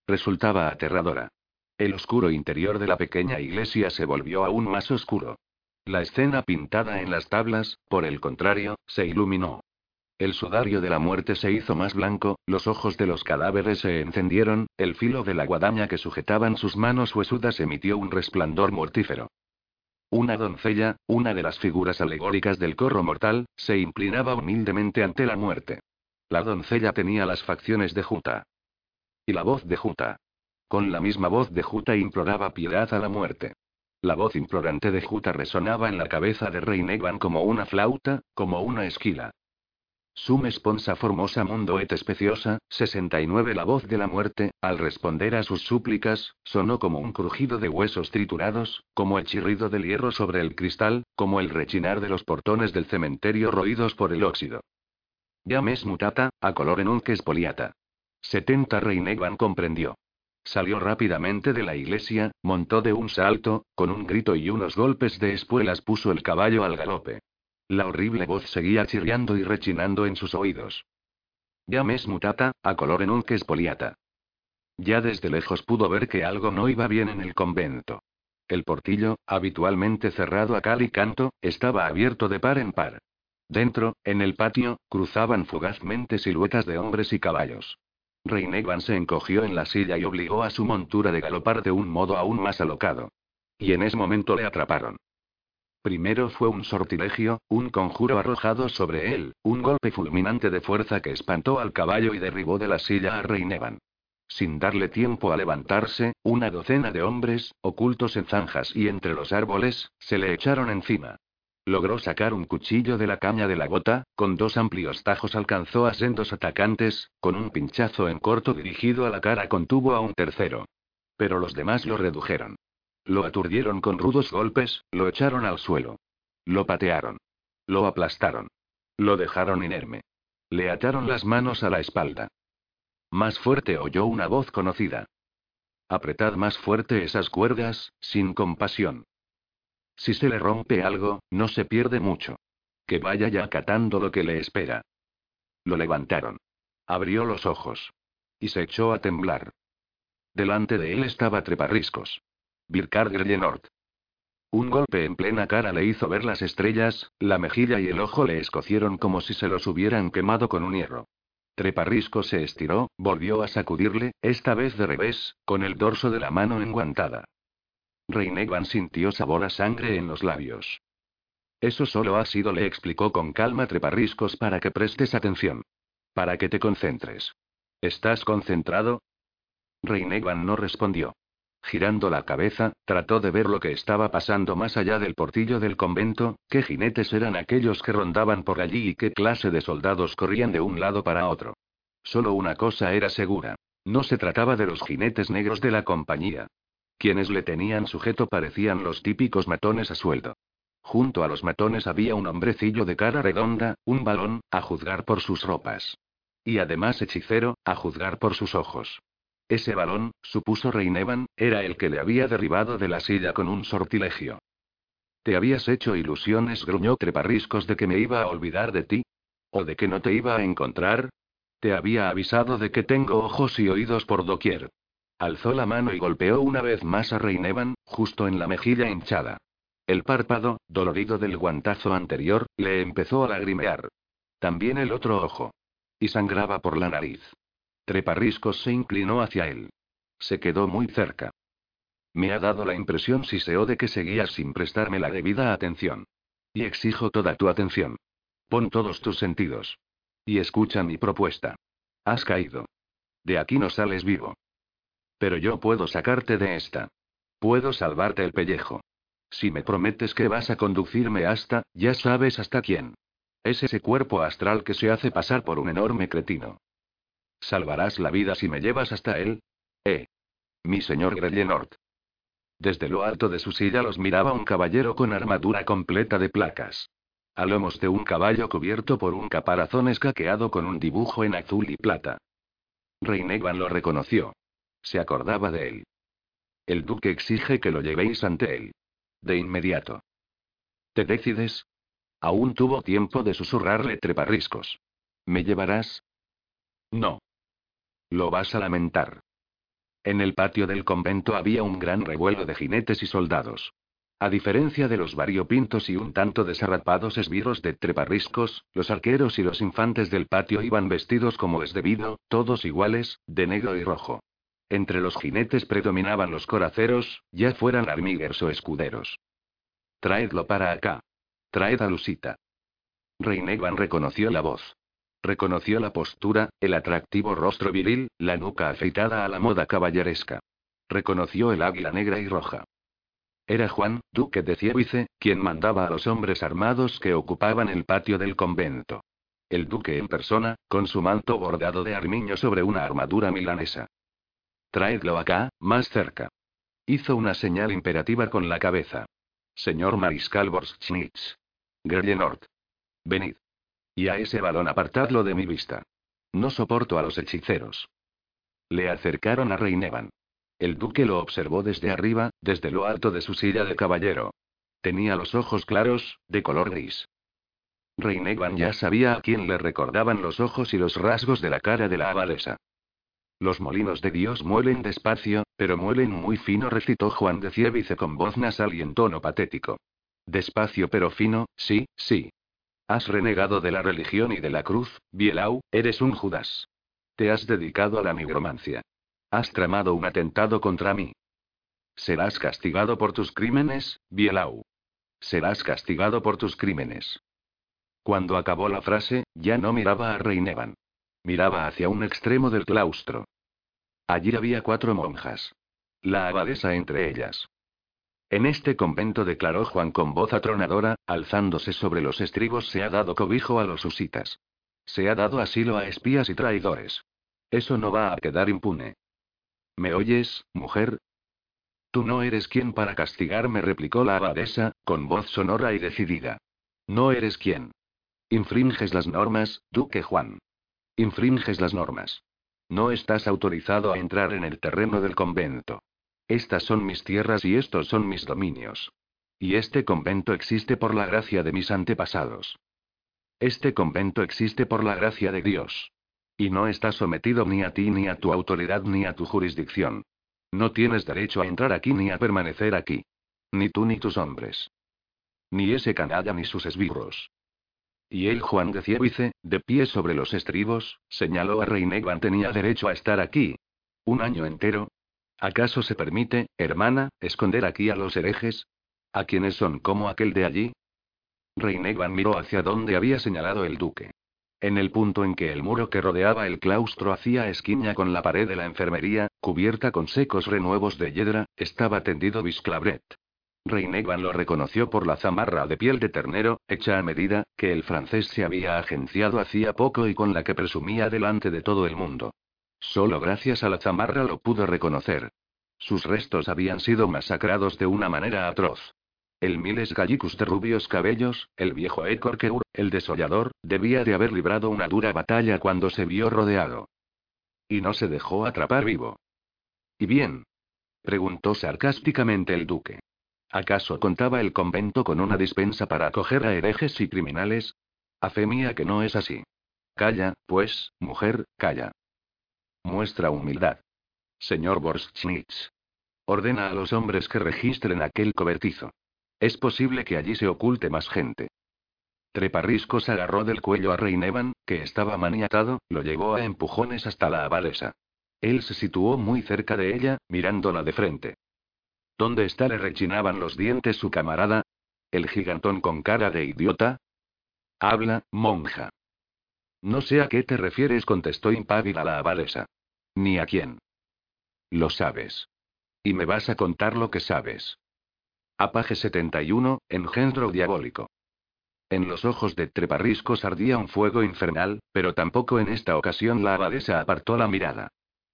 Speaker 1: Resultaba aterradora. El oscuro interior de la pequeña iglesia se volvió aún más oscuro. La escena pintada en las tablas, por el contrario, se iluminó. El sudario de la muerte se hizo más blanco, los ojos de los cadáveres se encendieron, el filo de la guadaña que sujetaban sus manos huesudas emitió un resplandor mortífero. Una doncella, una de las figuras alegóricas del corro mortal, se inclinaba humildemente ante la muerte. La doncella tenía las facciones de Juta. Y la voz de Juta. Con la misma voz de Juta imploraba piedad a la muerte. La voz implorante de Juta resonaba en la cabeza de Rey Negan como una flauta, como una esquila. Sum esponsa formosa mundo et especiosa, 69 La voz de la muerte, al responder a sus súplicas, sonó como un crujido de huesos triturados, como el chirrido del hierro sobre el cristal, como el rechinar de los portones del cementerio roídos por el óxido. Llames mutata, a color en un poliata. 70 Reinegan comprendió. Salió rápidamente de la iglesia, montó de un salto, con un grito y unos golpes de espuelas puso el caballo al galope. La horrible voz seguía chirriando y rechinando en sus oídos. Llames mutata, a color en un poliata. Ya desde lejos pudo ver que algo no iba bien en el convento. El portillo, habitualmente cerrado a cal y canto, estaba abierto de par en par. Dentro, en el patio, cruzaban fugazmente siluetas de hombres y caballos. Reinegan se encogió en la silla y obligó a su montura de galopar de un modo aún más alocado. Y en ese momento le atraparon. Primero fue un sortilegio, un conjuro arrojado sobre él, un golpe fulminante de fuerza que espantó al caballo y derribó de la silla a Reinevan. Sin darle tiempo a levantarse, una docena de hombres, ocultos en zanjas y entre los árboles, se le echaron encima. Logró sacar un cuchillo de la caña de la gota, con dos amplios tajos alcanzó a sendos atacantes, con un pinchazo en corto dirigido a la cara contuvo a un tercero. Pero los demás lo redujeron. Lo aturdieron con rudos golpes, lo echaron al suelo. Lo patearon. Lo aplastaron. Lo dejaron inerme. Le ataron las manos a la espalda. Más fuerte oyó una voz conocida. Apretad más fuerte esas cuerdas, sin compasión. Si se le rompe algo, no se pierde mucho. Que vaya ya acatando lo que le espera. Lo levantaron. Abrió los ojos. Y se echó a temblar. Delante de él estaba Treparriscos. Birkard Grellenort. Un golpe en plena cara le hizo ver las estrellas, la mejilla y el ojo le escocieron como si se los hubieran quemado con un hierro. Treparrisco se estiró, volvió a sacudirle, esta vez de revés, con el dorso de la mano enguantada. Reinegan sintió sabor a sangre en los labios. Eso solo ha sido, le explicó con calma Treparriscos para que prestes atención. Para que te concentres. ¿Estás concentrado? Reinegan no respondió. Girando la cabeza, trató de ver lo que estaba pasando más allá del portillo del convento, qué jinetes eran aquellos que rondaban por allí y qué clase de soldados corrían de un lado para otro. Solo una cosa era segura. No se trataba de los jinetes negros de la compañía. Quienes le tenían sujeto parecían los típicos matones a sueldo. Junto a los matones había un hombrecillo de cara redonda, un balón, a juzgar por sus ropas. Y además hechicero, a juzgar por sus ojos. Ese balón, supuso Reinevan, era el que le había derribado de la silla con un sortilegio. ¿Te habías hecho ilusiones, gruñó Treparriscos, de que me iba a olvidar de ti? ¿O de que no te iba a encontrar? Te había avisado de que tengo ojos y oídos por doquier. Alzó la mano y golpeó una vez más a Reinevan, justo en la mejilla hinchada. El párpado, dolorido del guantazo anterior, le empezó a lagrimear. También el otro ojo. Y sangraba por la nariz. Treparriscos se inclinó hacia él. Se quedó muy cerca. Me ha dado la impresión, siseó, de que seguías sin prestarme la debida atención. Y exijo toda tu atención. Pon todos tus sentidos. Y escucha mi propuesta. Has caído. De aquí no sales vivo. Pero yo puedo sacarte de esta. Puedo salvarte el pellejo. Si me prometes que vas a conducirme hasta, ya sabes hasta quién. Es ese cuerpo astral que se hace pasar por un enorme cretino. ¿Salvarás la vida si me llevas hasta él? Eh. Mi señor Grellenort. Desde lo alto de su silla los miraba un caballero con armadura completa de placas. A lomos de un caballo cubierto por un caparazón escaqueado con un dibujo en azul y plata. Reinegan lo reconoció. Se acordaba de él. El duque exige que lo llevéis ante él. De inmediato. ¿Te decides? Aún tuvo tiempo de susurrarle treparriscos. ¿Me llevarás? No. Lo vas a lamentar. En el patio del convento había un gran revuelo de jinetes y soldados. A diferencia de los variopintos y un tanto desarrapados esbirros de treparriscos, los arqueros y los infantes del patio iban vestidos como es debido, todos iguales, de negro y rojo. Entre los jinetes predominaban los coraceros, ya fueran armiguers o escuderos. Traedlo para acá. Traed a Lusita. Reinegan reconoció la voz. Reconoció la postura, el atractivo rostro viril, la nuca afeitada a la moda caballeresca. Reconoció el águila negra y roja. Era Juan, duque de Cievice, quien mandaba a los hombres armados que ocupaban el patio del convento. El duque en persona, con su manto bordado de armiño sobre una armadura milanesa. Traedlo acá, más cerca. Hizo una señal imperativa con la cabeza. Señor Mariscal Borschnitz. Grellenort. Venid. Y a ese balón apartadlo de mi vista. No soporto a los hechiceros. Le acercaron a Reinevan. El duque lo observó desde arriba, desde lo alto de su silla de caballero. Tenía los ojos claros, de color gris. Reinevan ya sabía a quién le recordaban los ojos y los rasgos de la cara de la abadesa. Los molinos de Dios muelen despacio, pero muelen muy fino, recitó Juan de Cievice con voz nasal y en tono patético. Despacio pero fino, sí, sí. Has renegado de la religión y de la cruz, Bielau, eres un Judas. Te has dedicado a la nigromancia. Has tramado un atentado contra mí. Serás castigado por tus crímenes, Bielau. Serás castigado por tus crímenes. Cuando acabó la frase, ya no miraba a Reinevan. Miraba hacia un extremo del claustro. Allí había cuatro monjas. La abadesa entre ellas. En este convento declaró Juan con voz atronadora, alzándose sobre los estribos, se ha dado cobijo a los usitas. Se ha dado asilo a espías y traidores. Eso no va a quedar impune. ¿Me oyes, mujer? Tú no eres quien para castigarme, replicó la abadesa, con voz sonora y decidida. No eres quien. Infringes las normas, duque Juan. Infringes las normas. No estás autorizado a entrar en el terreno del convento. Estas son mis tierras y estos son mis dominios. Y este convento existe por la gracia de mis antepasados. Este convento existe por la gracia de Dios. Y no está sometido ni a ti ni a tu autoridad ni a tu jurisdicción. No tienes derecho a entrar aquí ni a permanecer aquí. Ni tú ni tus hombres. Ni ese canalla ni sus esbirros. Y él, Juan de Cievice, de pie sobre los estribos, señaló a Reinegan tenía derecho a estar aquí. Un año entero, ¿Acaso se permite, hermana, esconder aquí a los herejes? ¿A quienes son como aquel de allí? Reinegan miró hacia donde había señalado el duque. En el punto en que el muro que rodeaba el claustro hacía esquina con la pared de la enfermería, cubierta con secos renuevos de hiedra, estaba tendido Bisclabret. Reinegan lo reconoció por la zamarra de piel de ternero, hecha a medida, que el francés se había agenciado hacía poco y con la que presumía delante de todo el mundo. Solo gracias a la chamarra lo pudo reconocer. Sus restos habían sido masacrados de una manera atroz. El Miles Gallicus de rubios cabellos, el viejo Ecorkeur, el desollador, debía de haber librado una dura batalla cuando se vio rodeado. Y no se dejó atrapar vivo. ¿Y bien? preguntó sarcásticamente el duque. ¿Acaso contaba el convento con una dispensa para acoger a herejes y criminales? A fe mía que no es así. Calla, pues, mujer, calla. Muestra humildad. Señor Borschnitz. Ordena a los hombres que registren aquel cobertizo. Es posible que allí se oculte más gente. Treparriscos agarró del cuello a Reinevan, que estaba maniatado, lo llevó a empujones hasta la abadesa. Él se situó muy cerca de ella, mirándola de frente. ¿Dónde está? le rechinaban los dientes su camarada. ¿El gigantón con cara de idiota? Habla, monja. No sé a qué te refieres, contestó impávida la abadesa. Ni a quién. Lo sabes. Y me vas a contar lo que sabes. Apaje 71, engendro diabólico. En los ojos de Treparriscos ardía un fuego infernal, pero tampoco en esta ocasión la abadesa apartó la mirada.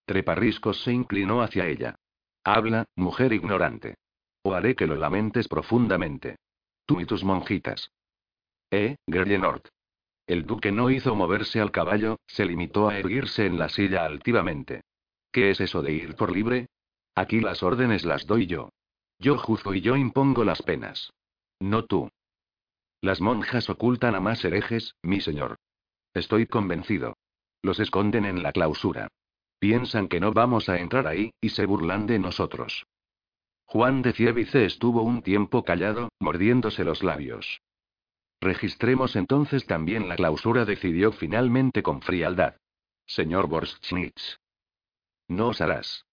Speaker 1: Treparriscos se inclinó hacia ella. Habla, mujer ignorante. O haré que lo lamentes profundamente. Tú y tus monjitas. Eh, Grellenort. El duque no hizo moverse al caballo, se limitó a erguirse en la silla altivamente. ¿Qué es eso de ir por libre? Aquí las órdenes las doy yo. Yo juzgo y yo impongo las penas. No tú. Las monjas ocultan a más herejes, mi señor. Estoy convencido. Los esconden en la clausura. Piensan que no vamos a entrar ahí, y se burlan de nosotros. Juan de Cievice estuvo un tiempo callado, mordiéndose los labios. Registremos entonces también la clausura, decidió finalmente con frialdad. Señor Borschnitz. No osarás.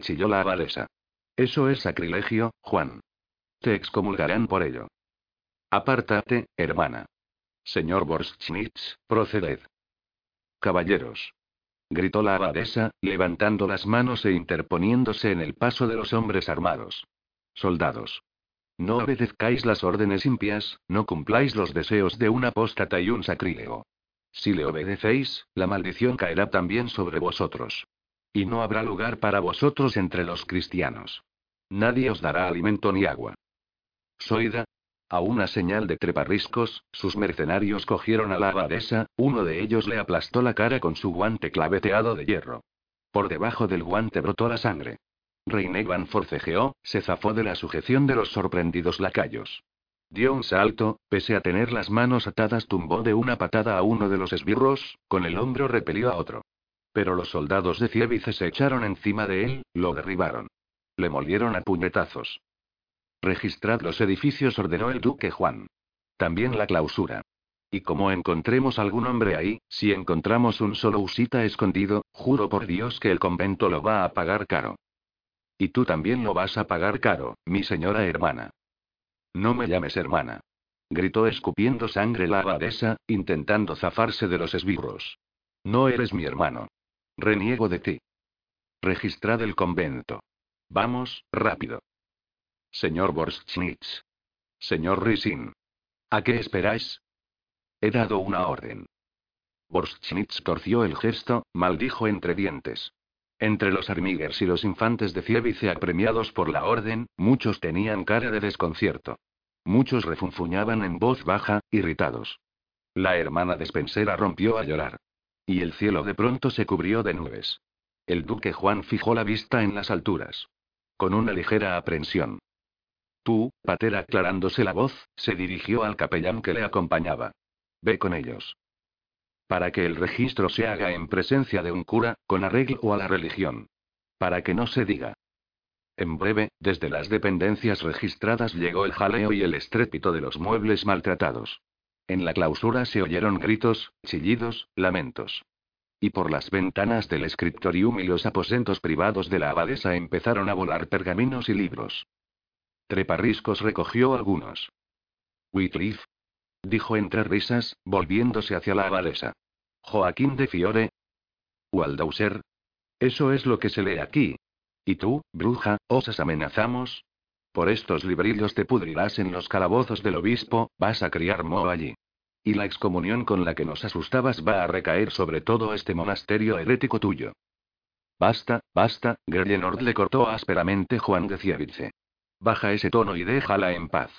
Speaker 1: Chilló la abadesa. Eso es sacrilegio, Juan. Te excomulgarán por ello. Apártate, hermana. Señor Borschnitz, proceded. Caballeros. Gritó la abadesa, levantando las manos e interponiéndose en el paso de los hombres armados. Soldados. No obedezcáis las órdenes impias, no cumpláis los deseos de un apóstata y un sacrílego. Si le obedecéis, la maldición caerá también sobre vosotros. Y no habrá lugar para vosotros entre los cristianos. Nadie os dará alimento ni agua. Soida. A una señal de treparriscos, sus mercenarios cogieron a la abadesa, uno de ellos le aplastó la cara con su guante claveteado de hierro. Por debajo del guante brotó la sangre. Reinegan forcejeó, se zafó de la sujeción de los sorprendidos lacayos. Dio un salto, pese a tener las manos atadas, tumbó de una patada a uno de los esbirros, con el hombro repelió a otro. Pero los soldados de Cievice se echaron encima de él, lo derribaron. Le molieron a puñetazos. Registrad los edificios, ordenó el duque Juan. También la clausura. Y como encontremos algún hombre ahí, si encontramos un solo usita escondido, juro por Dios que el convento lo va a pagar caro. Y tú también lo vas a pagar caro, mi señora hermana. No me llames hermana. Gritó escupiendo sangre la abadesa, intentando zafarse de los esbirros. No eres mi hermano. Reniego de ti. Registrad el convento. Vamos, rápido. Señor Borschnitz. Señor Risin. ¿A qué esperáis? He dado una orden. Borschnitz torció el gesto, maldijo entre dientes. Entre los armiguers y los infantes de Cievice apremiados por la orden, muchos tenían cara de desconcierto. Muchos refunfuñaban en voz baja, irritados. La hermana despensera rompió a llorar. Y el cielo de pronto se cubrió de nubes. El duque Juan fijó la vista en las alturas. Con una ligera aprensión. Tú, Pater aclarándose la voz, se dirigió al capellán que le acompañaba. Ve con ellos para que el registro se haga en presencia de un cura, con arreglo a la religión. Para que no se diga. En breve, desde las dependencias registradas llegó el jaleo y el estrépito de los muebles maltratados. En la clausura se oyeron gritos, chillidos, lamentos. Y por las ventanas del escritorium y los aposentos privados de la abadesa empezaron a volar pergaminos y libros. Treparriscos recogió algunos. Wycliffe, dijo entre risas, volviéndose hacia la abadesa. Joaquín de Fiore. Waldauser. Eso es lo que se lee aquí. ¿Y tú, bruja, osas amenazamos? Por estos librillos te pudrirás en los calabozos del obispo, vas a criar moho allí. Y la excomunión con la que nos asustabas va a recaer sobre todo este monasterio herético tuyo. Basta, basta, Grellenord le cortó ásperamente Juan de Cievice. Baja ese tono y déjala en paz.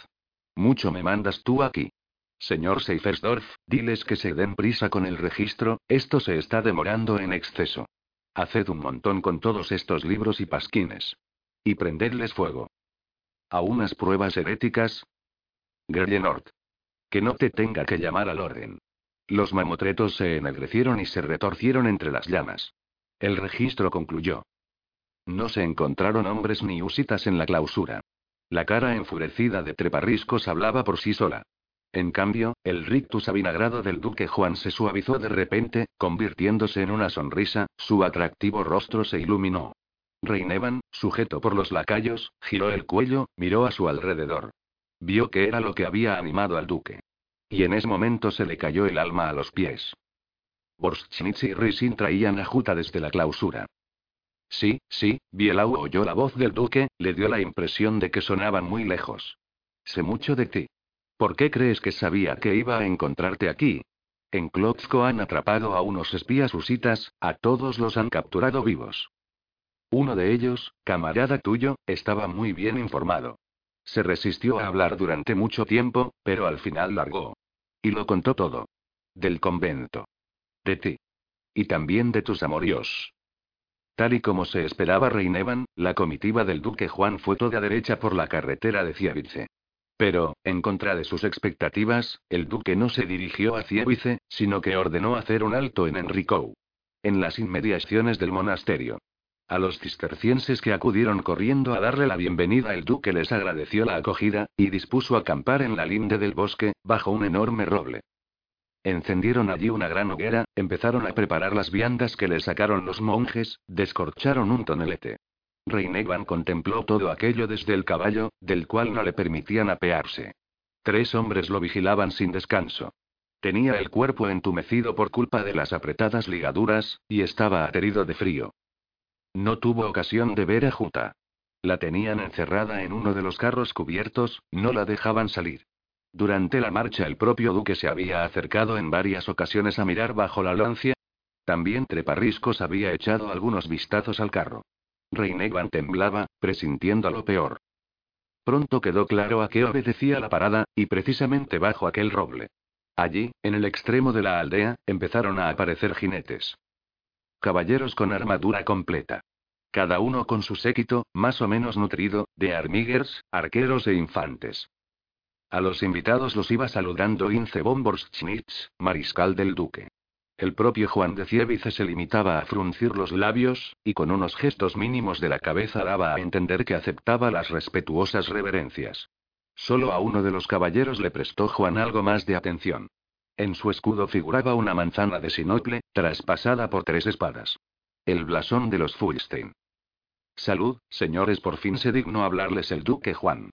Speaker 1: Mucho me mandas tú aquí. Señor Seifersdorf, diles que se den prisa con el registro, esto se está demorando en exceso. Haced un montón con todos estos libros y pasquines. Y prendedles fuego. ¿A unas pruebas heréticas? Grellenort. Que no te tenga que llamar al orden. Los mamotretos se ennegrecieron y se retorcieron entre las llamas. El registro concluyó. No se encontraron hombres ni usitas en la clausura. La cara enfurecida de Treparriscos hablaba por sí sola. En cambio, el rictus avinagrado del duque Juan se suavizó de repente, convirtiéndose en una sonrisa, su atractivo rostro se iluminó. Reinevan, sujeto por los lacayos, giró el cuello, miró a su alrededor. Vio que era lo que había animado al duque. Y en ese momento se le cayó el alma a los pies. Borschnitz y Risin traían a Juta desde la clausura. Sí, sí, Bielau oyó la voz del duque, le dio la impresión de que sonaban muy lejos. Sé mucho de ti. ¿Por qué crees que sabía que iba a encontrarte aquí? En Klotzko han atrapado a unos espías usitas, a todos los han capturado vivos. Uno de ellos, camarada tuyo, estaba muy bien informado. Se resistió a hablar durante mucho tiempo, pero al final largó. Y lo contó todo. Del convento. De ti. Y también de tus amorios. Tal y como se esperaba Reinevan, la comitiva del duque Juan fue toda derecha por la carretera de Ciavice. Pero, en contra de sus expectativas, el duque no se dirigió a Ciavice, sino que ordenó hacer un alto en Enricou. En las inmediaciones del monasterio. A los cistercienses que acudieron corriendo a darle la bienvenida, el duque les agradeció la acogida, y dispuso acampar en la linde del bosque, bajo un enorme roble. Encendieron allí una gran hoguera, empezaron a preparar las viandas que le sacaron los monjes, descorcharon un tonelete. Reinegan contempló todo aquello desde el caballo, del cual no le permitían apearse. Tres hombres lo vigilaban sin descanso. Tenía el cuerpo entumecido por culpa de las apretadas ligaduras, y estaba aterido de frío. No tuvo ocasión de ver a Juta. La tenían encerrada en uno de los carros cubiertos, no la dejaban salir. Durante la marcha el propio duque se había acercado en varias ocasiones a mirar bajo la lancia. También Treparriscos había echado algunos vistazos al carro. Reinegan temblaba, presintiendo lo peor. Pronto quedó claro a qué obedecía la parada, y precisamente bajo aquel roble. Allí, en el extremo de la aldea, empezaron a aparecer jinetes. Caballeros con armadura completa. Cada uno con su séquito, más o menos nutrido, de armiguers, arqueros e infantes. A los invitados los iba saludando Ince von mariscal del duque. El propio Juan de Cievice se limitaba a fruncir los labios, y con unos gestos mínimos de la cabeza daba a entender que aceptaba las respetuosas reverencias. Solo a uno de los caballeros le prestó Juan algo más de atención. En su escudo figuraba una manzana de sinople, traspasada por tres espadas. El blasón de los Fulstein. Salud, señores, por fin se dignó hablarles el duque Juan.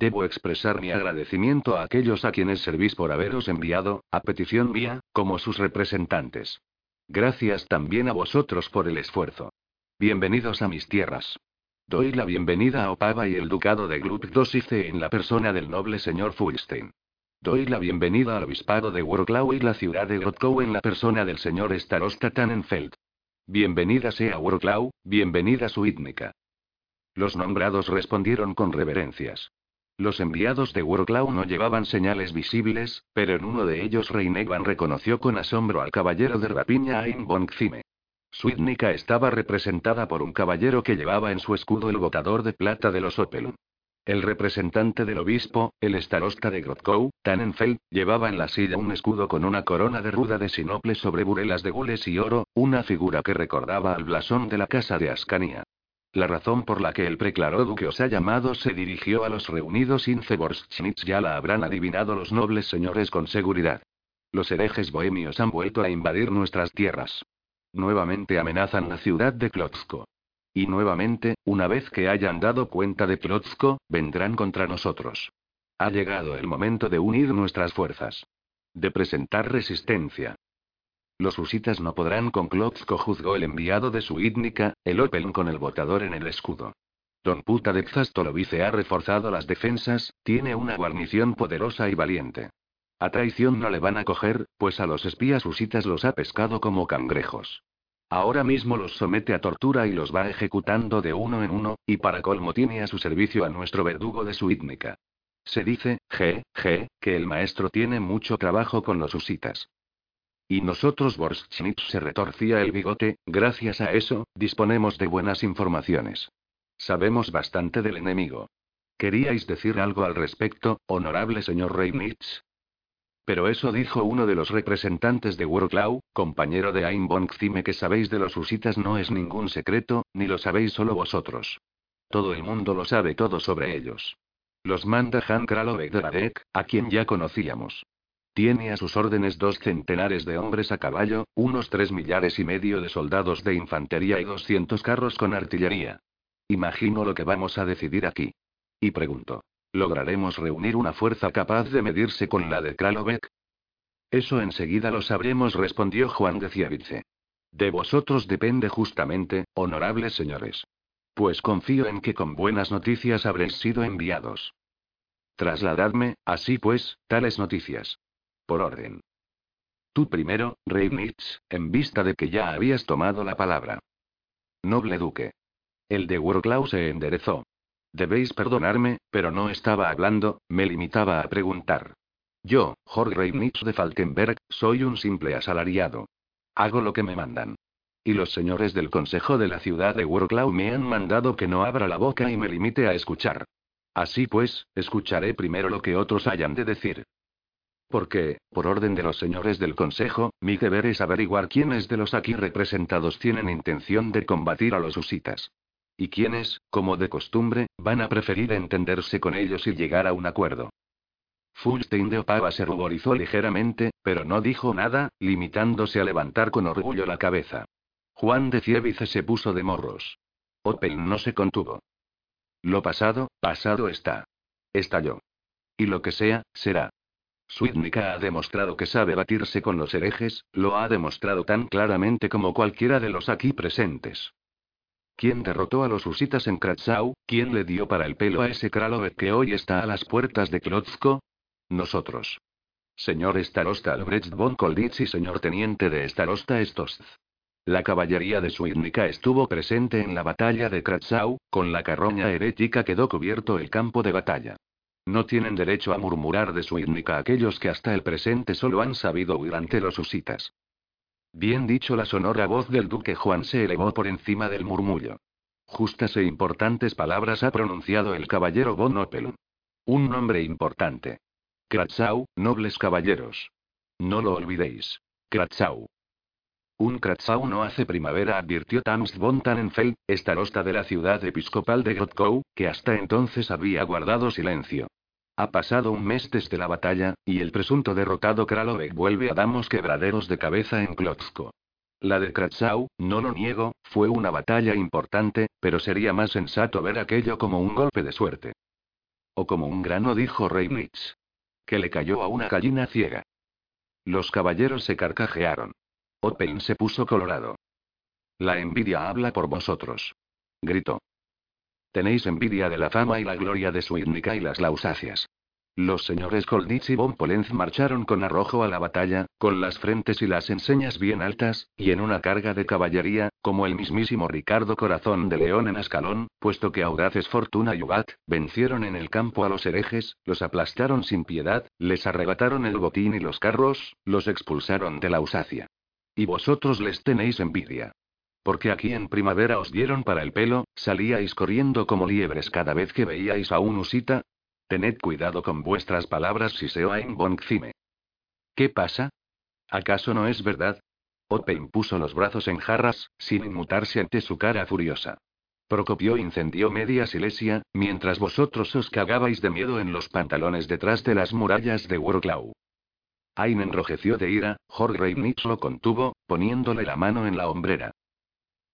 Speaker 1: Debo expresar mi agradecimiento a aquellos a quienes servís por haberos enviado, a petición mía, como sus representantes. Gracias también a vosotros por el esfuerzo. Bienvenidos a mis tierras. Doy la bienvenida a Opava y el ducado de Glubdosice en la persona del noble señor Fulstein. Doy la bienvenida al obispado de Wroclaw y la ciudad de Grotkow en la persona del señor Starosta Tannenfeld. Bienvenida sea Wroclaw, bienvenida Suidnica. Los nombrados respondieron con reverencias. Los enviados de Wroclaw no llevaban señales visibles, pero en uno de ellos Reinegan reconoció con asombro al caballero de rapiña Ain von Xime. Suidnica estaba representada por un caballero que llevaba en su escudo el botador de plata de los Opelun. El representante del obispo, el starosta de Grotkow, Tannenfeld, llevaba en la silla un escudo con una corona de ruda de sinople sobre burelas de gules y oro, una figura que recordaba al blasón de la casa de Ascania. La razón por la que el preclaró duque os ha llamado se dirigió a los reunidos Inceborschnitz ya la habrán adivinado los nobles señores con seguridad. Los herejes bohemios han vuelto a invadir nuestras tierras. Nuevamente amenazan la ciudad de Klotzko. Y nuevamente, una vez que hayan dado cuenta de Klotzko, vendrán contra nosotros. Ha llegado el momento de unir nuestras fuerzas. De presentar resistencia. Los husitas no podrán con Klotzko, juzgó el enviado de su ítnica, el Opel con el botador en el escudo. Don Puta de Xastolovice ha reforzado las defensas, tiene una guarnición poderosa y valiente. A traición no le van a coger, pues a los espías husitas los ha pescado como cangrejos. Ahora mismo los somete a tortura y los va ejecutando de uno en uno, y para colmo tiene a su servicio a nuestro verdugo de su ítnica. Se dice, je, je, que el maestro tiene mucho trabajo con los husitas. Y nosotros, Borschnitz se retorcía el bigote, gracias a eso, disponemos de buenas informaciones. Sabemos bastante del enemigo. ¿Queríais decir algo al respecto, honorable señor Reynitz? Pero eso dijo uno de los representantes de Wroclaw, compañero de von que sabéis de los husitas no es ningún secreto, ni lo sabéis solo vosotros. Todo el mundo lo sabe todo sobre ellos. Los manda Han Kralovek de a quien ya conocíamos. Tiene a sus órdenes dos centenares de hombres a caballo, unos tres millares y medio de soldados de infantería y doscientos carros con artillería. Imagino lo que vamos a decidir aquí. Y pregunto, ¿lograremos reunir una fuerza capaz de medirse con la de Kralovec? Eso enseguida lo sabremos, respondió Juan de Ciavice. De vosotros depende justamente, honorables señores. Pues confío en que con buenas noticias habréis sido enviados. Trasladadme, así pues, tales noticias. Por orden. Tú primero, Reynitz, en vista de que ya habías tomado la palabra. Noble duque. El de Wroclaw se enderezó. Debéis perdonarme, pero no estaba hablando, me limitaba a preguntar. Yo, Jorge Reynitz de Falkenberg, soy un simple asalariado. Hago lo que me mandan. Y los señores del Consejo de la ciudad de Wroclaw me han mandado que no abra la boca y me limite a escuchar. Así pues, escucharé primero lo que otros hayan de decir. Porque, por orden de los señores del Consejo, mi deber es averiguar quiénes de los aquí representados tienen intención de combatir a los husitas. Y quiénes, como de costumbre, van a preferir entenderse con ellos y llegar a un acuerdo. Fulstein de Opava se ruborizó ligeramente, pero no dijo nada, limitándose a levantar con orgullo la cabeza. Juan de Cievice se puso de morros. Opel no se contuvo. Lo pasado, pasado está. Estalló. Y lo que sea, será. Swidnika ha demostrado que sabe batirse con los herejes, lo ha demostrado tan claramente como cualquiera de los aquí presentes. ¿Quién derrotó a los husitas en Kratzau? ¿Quién le dio para el pelo a ese Kralovet que hoy está a las puertas de Klotzko? Nosotros. Señor Starosta Albrecht von Kolditz y señor teniente de Starosta Stost. La caballería de Swidnika estuvo presente en la batalla de Kratzau, con la carroña herética quedó cubierto el campo de batalla. No tienen derecho a murmurar de su ítnica aquellos que hasta el presente solo han sabido huir ante los husitas. Bien dicho, la sonora voz del duque Juan se elevó por encima del murmullo. Justas e importantes palabras ha pronunciado el caballero Von Opel. Un nombre importante. Kratzau, nobles caballeros. No lo olvidéis. Kratzau. Un Kratzau no hace primavera, advirtió Tams von Tannenfeld, estarosta de la ciudad episcopal de Grotkow, que hasta entonces había guardado silencio. Ha pasado un mes desde la batalla, y el presunto derrotado Kralovek vuelve a damos quebraderos de cabeza en Klotzko. La de Kratzau, no lo niego, fue una batalla importante, pero sería más sensato ver aquello como un golpe de suerte. O como un grano, dijo Reynitz. Que le cayó a una gallina ciega. Los caballeros se carcajearon. Open se puso colorado. La envidia habla por vosotros. Gritó. Tenéis envidia de la fama y la gloria de Swidnika y las lausáceas. Los señores Kolditz y von Polenz marcharon con arrojo a la batalla, con las frentes y las enseñas bien altas, y en una carga de caballería, como el mismísimo Ricardo Corazón de León en Ascalón, puesto que audaces Fortuna y Ubat, vencieron en el campo a los herejes, los aplastaron sin piedad, les arrebataron el botín y los carros, los expulsaron de Lausacia. Y vosotros les tenéis envidia. Porque aquí en primavera os dieron para el pelo, salíais corriendo como liebres cada vez que veíais a un usita. Tened cuidado con vuestras palabras si se oen Bonkzime. ¿Qué pasa? ¿Acaso no es verdad? Ope impuso los brazos en jarras, sin inmutarse ante su cara furiosa. Procopio incendió media Silesia, mientras vosotros os cagabais de miedo en los pantalones detrás de las murallas de Wroclaw. Ain enrojeció de ira, Jorge lo contuvo, poniéndole la mano en la hombrera.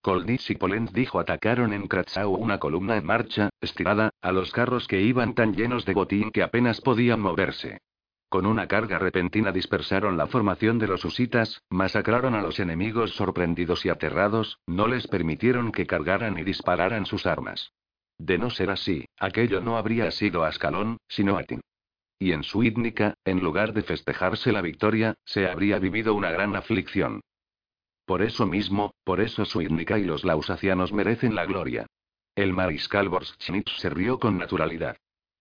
Speaker 1: Kolditz y Polent dijo atacaron en Kratzau una columna en marcha, estirada, a los carros que iban tan llenos de botín que apenas podían moverse. Con una carga repentina dispersaron la formación de los husitas, masacraron a los enemigos sorprendidos y aterrados, no les permitieron que cargaran y dispararan sus armas. De no ser así, aquello no habría sido Ascalón, sino Atin. Y en Suidnica, en lugar de festejarse la victoria, se habría vivido una gran aflicción. Por eso mismo, por eso Suidnica y los lausacianos merecen la gloria. El mariscal Borschnitz se rió con naturalidad.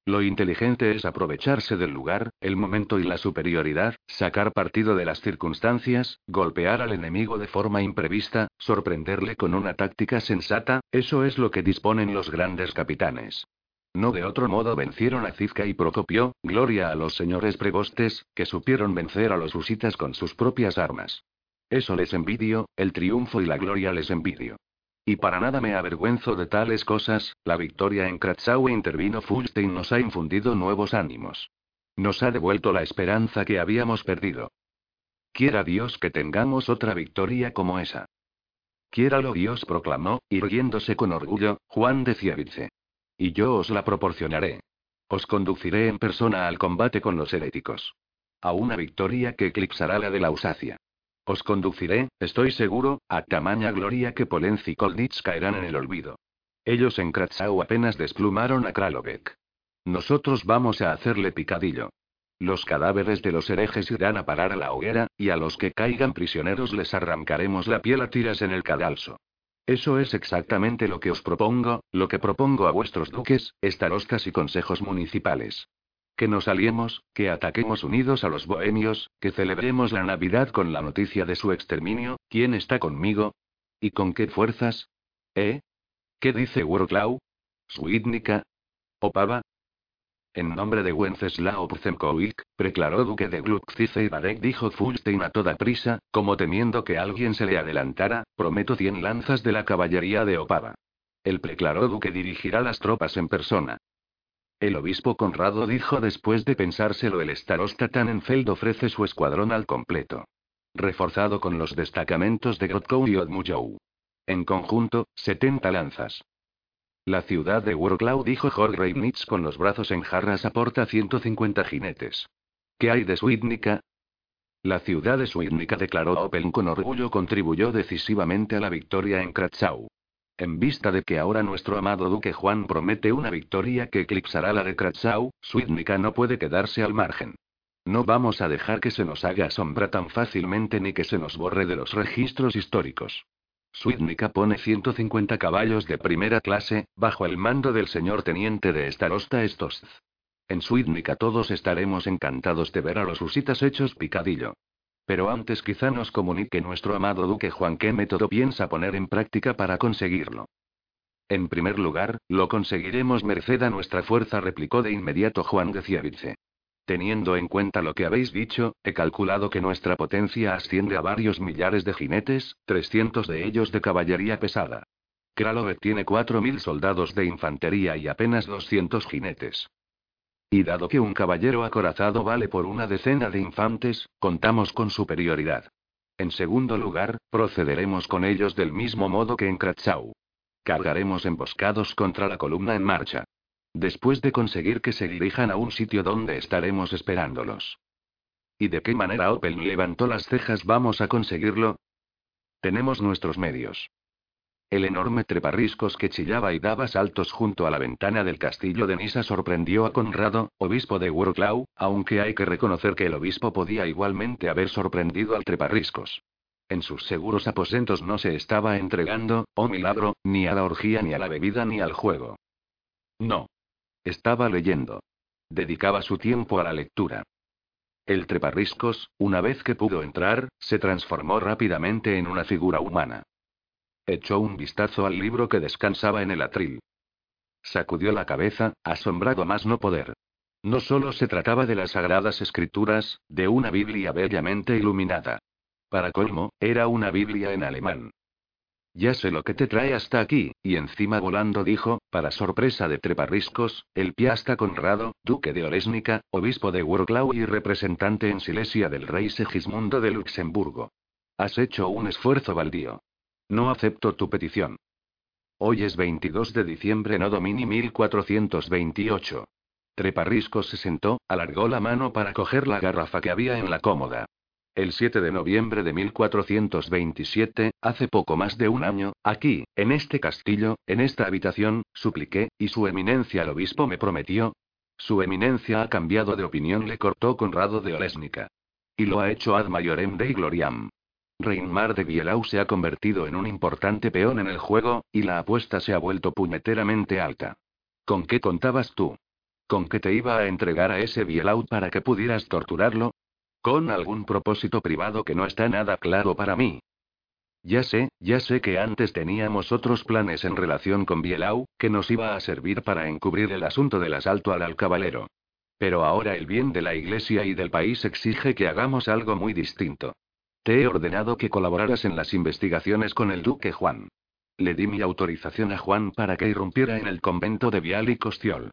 Speaker 1: Lo inteligente es aprovecharse del lugar, el momento y la superioridad, sacar partido de las circunstancias, golpear al enemigo de forma imprevista, sorprenderle con una táctica sensata, eso es lo que disponen los grandes capitanes. No de otro modo vencieron a Cizca y Procopio, gloria a los señores prebostes, que supieron vencer a los husitas con sus propias armas. Eso les envidio, el triunfo y la gloria les envidio. Y para nada me avergüenzo de tales cosas, la victoria en Kratzau intervino Fulstein nos ha infundido nuevos ánimos. Nos ha devuelto la esperanza que habíamos perdido. Quiera Dios que tengamos otra victoria como esa. Quiéralo Dios proclamó, irguiéndose con orgullo, Juan de Cievice. Y yo os la proporcionaré. Os conduciré en persona al combate con los heréticos. A una victoria que eclipsará la de la Usacia. Os conduciré, estoy seguro, a tamaña gloria que Polenz y Kolditz caerán en el olvido. Ellos en Kratzau apenas desplumaron a Kralovek. Nosotros vamos a hacerle picadillo. Los cadáveres de los herejes irán a parar a la hoguera, y a los que caigan prisioneros les arrancaremos la piel a tiras en el cadalso. Eso es exactamente lo que os propongo, lo que propongo a vuestros duques, estarostas y consejos municipales. Que nos aliemos, que ataquemos unidos a los bohemios, que celebremos la Navidad con la noticia de su exterminio. ¿Quién está conmigo? ¿Y con qué fuerzas? ¿Eh? ¿Qué dice Wroclaw? ¿Suidnica? ¿Opava? En nombre de Wenceslao Przemkowick, preclaró duque de Glukcice y Barek dijo Fulstein a toda prisa, como temiendo que alguien se le adelantara, prometo cien lanzas de la caballería de Opava. El preclaró duque dirigirá las tropas en persona. El obispo Conrado dijo después de pensárselo el starosta Tannenfeld ofrece su escuadrón al completo. Reforzado con los destacamentos de Grotkow y Odmujou. En conjunto, 70 lanzas. La ciudad de Wroclaw, dijo Jorge Reibnitz con los brazos en jarras, aporta 150 jinetes. ¿Qué hay de Swidnica? La ciudad de Swidnica, declaró Open con orgullo, contribuyó decisivamente a la victoria en Kratzau. En vista de que ahora nuestro amado duque Juan promete una victoria que eclipsará la de Kratzau, Swidnica no puede quedarse al margen. No vamos a dejar que se nos haga sombra tan fácilmente ni que se nos borre de los registros históricos. Swidnica pone 150 caballos de primera clase, bajo el mando del señor teniente de Starosta Estos. En Swidnica todos estaremos encantados de ver a los husitas hechos picadillo. Pero antes quizá nos comunique nuestro amado duque Juan qué método piensa poner en práctica para conseguirlo. En primer lugar, lo conseguiremos merced a nuestra fuerza, replicó de inmediato Juan de Cievice. Teniendo en cuenta lo que habéis dicho, he calculado que nuestra potencia asciende a varios millares de jinetes, 300 de ellos de caballería pesada. Kralove tiene 4.000 soldados de infantería y apenas 200 jinetes. Y dado que un caballero acorazado vale por una decena de infantes, contamos con superioridad. En segundo lugar, procederemos con ellos del mismo modo que en Kratzau. Cargaremos emboscados contra la columna en marcha. Después de conseguir que se dirijan a un sitio donde estaremos esperándolos. ¿Y de qué manera Opel levantó las cejas vamos a conseguirlo? Tenemos nuestros medios. El enorme treparriscos que chillaba y daba saltos junto a la ventana del castillo de Nisa sorprendió a Conrado, obispo de Wroclaw, aunque hay que reconocer que el obispo podía igualmente haber sorprendido al treparriscos. En sus seguros aposentos no se estaba entregando, oh milagro, ni a la orgía ni a la bebida ni al juego. No. Estaba leyendo. Dedicaba su tiempo a la lectura. El treparriscos, una vez que pudo entrar, se transformó rápidamente en una figura humana. Echó un vistazo al libro que descansaba en el atril. Sacudió la cabeza, asombrado más no poder. No solo se trataba de las sagradas escrituras, de una Biblia bellamente iluminada. Para colmo, era una Biblia en alemán. Ya sé lo que te trae hasta aquí, y encima volando dijo, para sorpresa de Treparriscos, el piasta Conrado, duque de Oresnica, obispo de Wroclaw y representante en Silesia del rey Segismundo de Luxemburgo. Has hecho un esfuerzo baldío. No acepto tu petición. Hoy es 22 de diciembre no domini 1428. Treparriscos se sentó, alargó la mano para coger la garrafa que había en la cómoda. El 7 de noviembre de 1427, hace poco más de un año, aquí, en este castillo, en esta habitación, supliqué, y su eminencia el obispo me prometió. Su eminencia ha cambiado de opinión, le cortó Conrado de Olesnica. Y lo ha hecho ad maiorem dei gloriam. Reinmar de Bielau se ha convertido en un importante peón en el juego, y la apuesta se ha vuelto puñeteramente alta. ¿Con qué contabas tú? ¿Con qué te iba a entregar a ese Bielau para que pudieras torturarlo? Con algún propósito privado que no está nada claro para mí. Ya sé, ya sé que antes teníamos otros planes en relación con Bielau, que nos iba a servir para encubrir el asunto del asalto al alcabalero. Pero ahora el bien de la Iglesia y del país exige que hagamos algo muy distinto. Te he ordenado que colaboraras en las investigaciones con el duque Juan. Le di mi autorización a Juan para que irrumpiera en el convento de Vial y Costiol.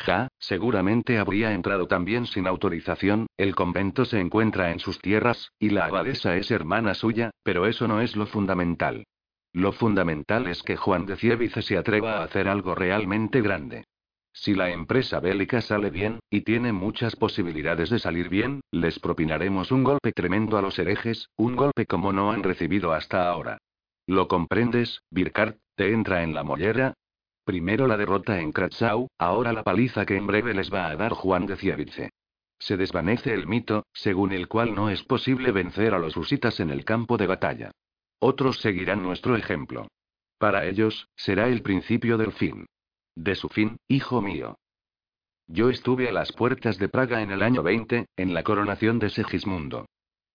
Speaker 1: Ja, seguramente habría entrado también sin autorización, el convento se encuentra en sus tierras, y la abadesa es hermana suya, pero eso no es lo fundamental. Lo fundamental es que Juan de Cievice se atreva a hacer algo realmente grande. Si la empresa bélica sale bien, y tiene muchas posibilidades de salir bien, les propinaremos un golpe tremendo a los herejes, un golpe como no han recibido hasta ahora. ¿Lo comprendes, Birkart? ¿Te entra en la mollera? Primero la derrota en Kratzau, ahora la paliza que en breve les va a dar Juan de Ciavice. Se desvanece el mito, según el cual no es posible vencer a los husitas en el campo de batalla. Otros seguirán nuestro ejemplo. Para ellos, será el principio del fin. De su fin, hijo mío. Yo estuve a las puertas de Praga en el año 20, en la coronación de Segismundo.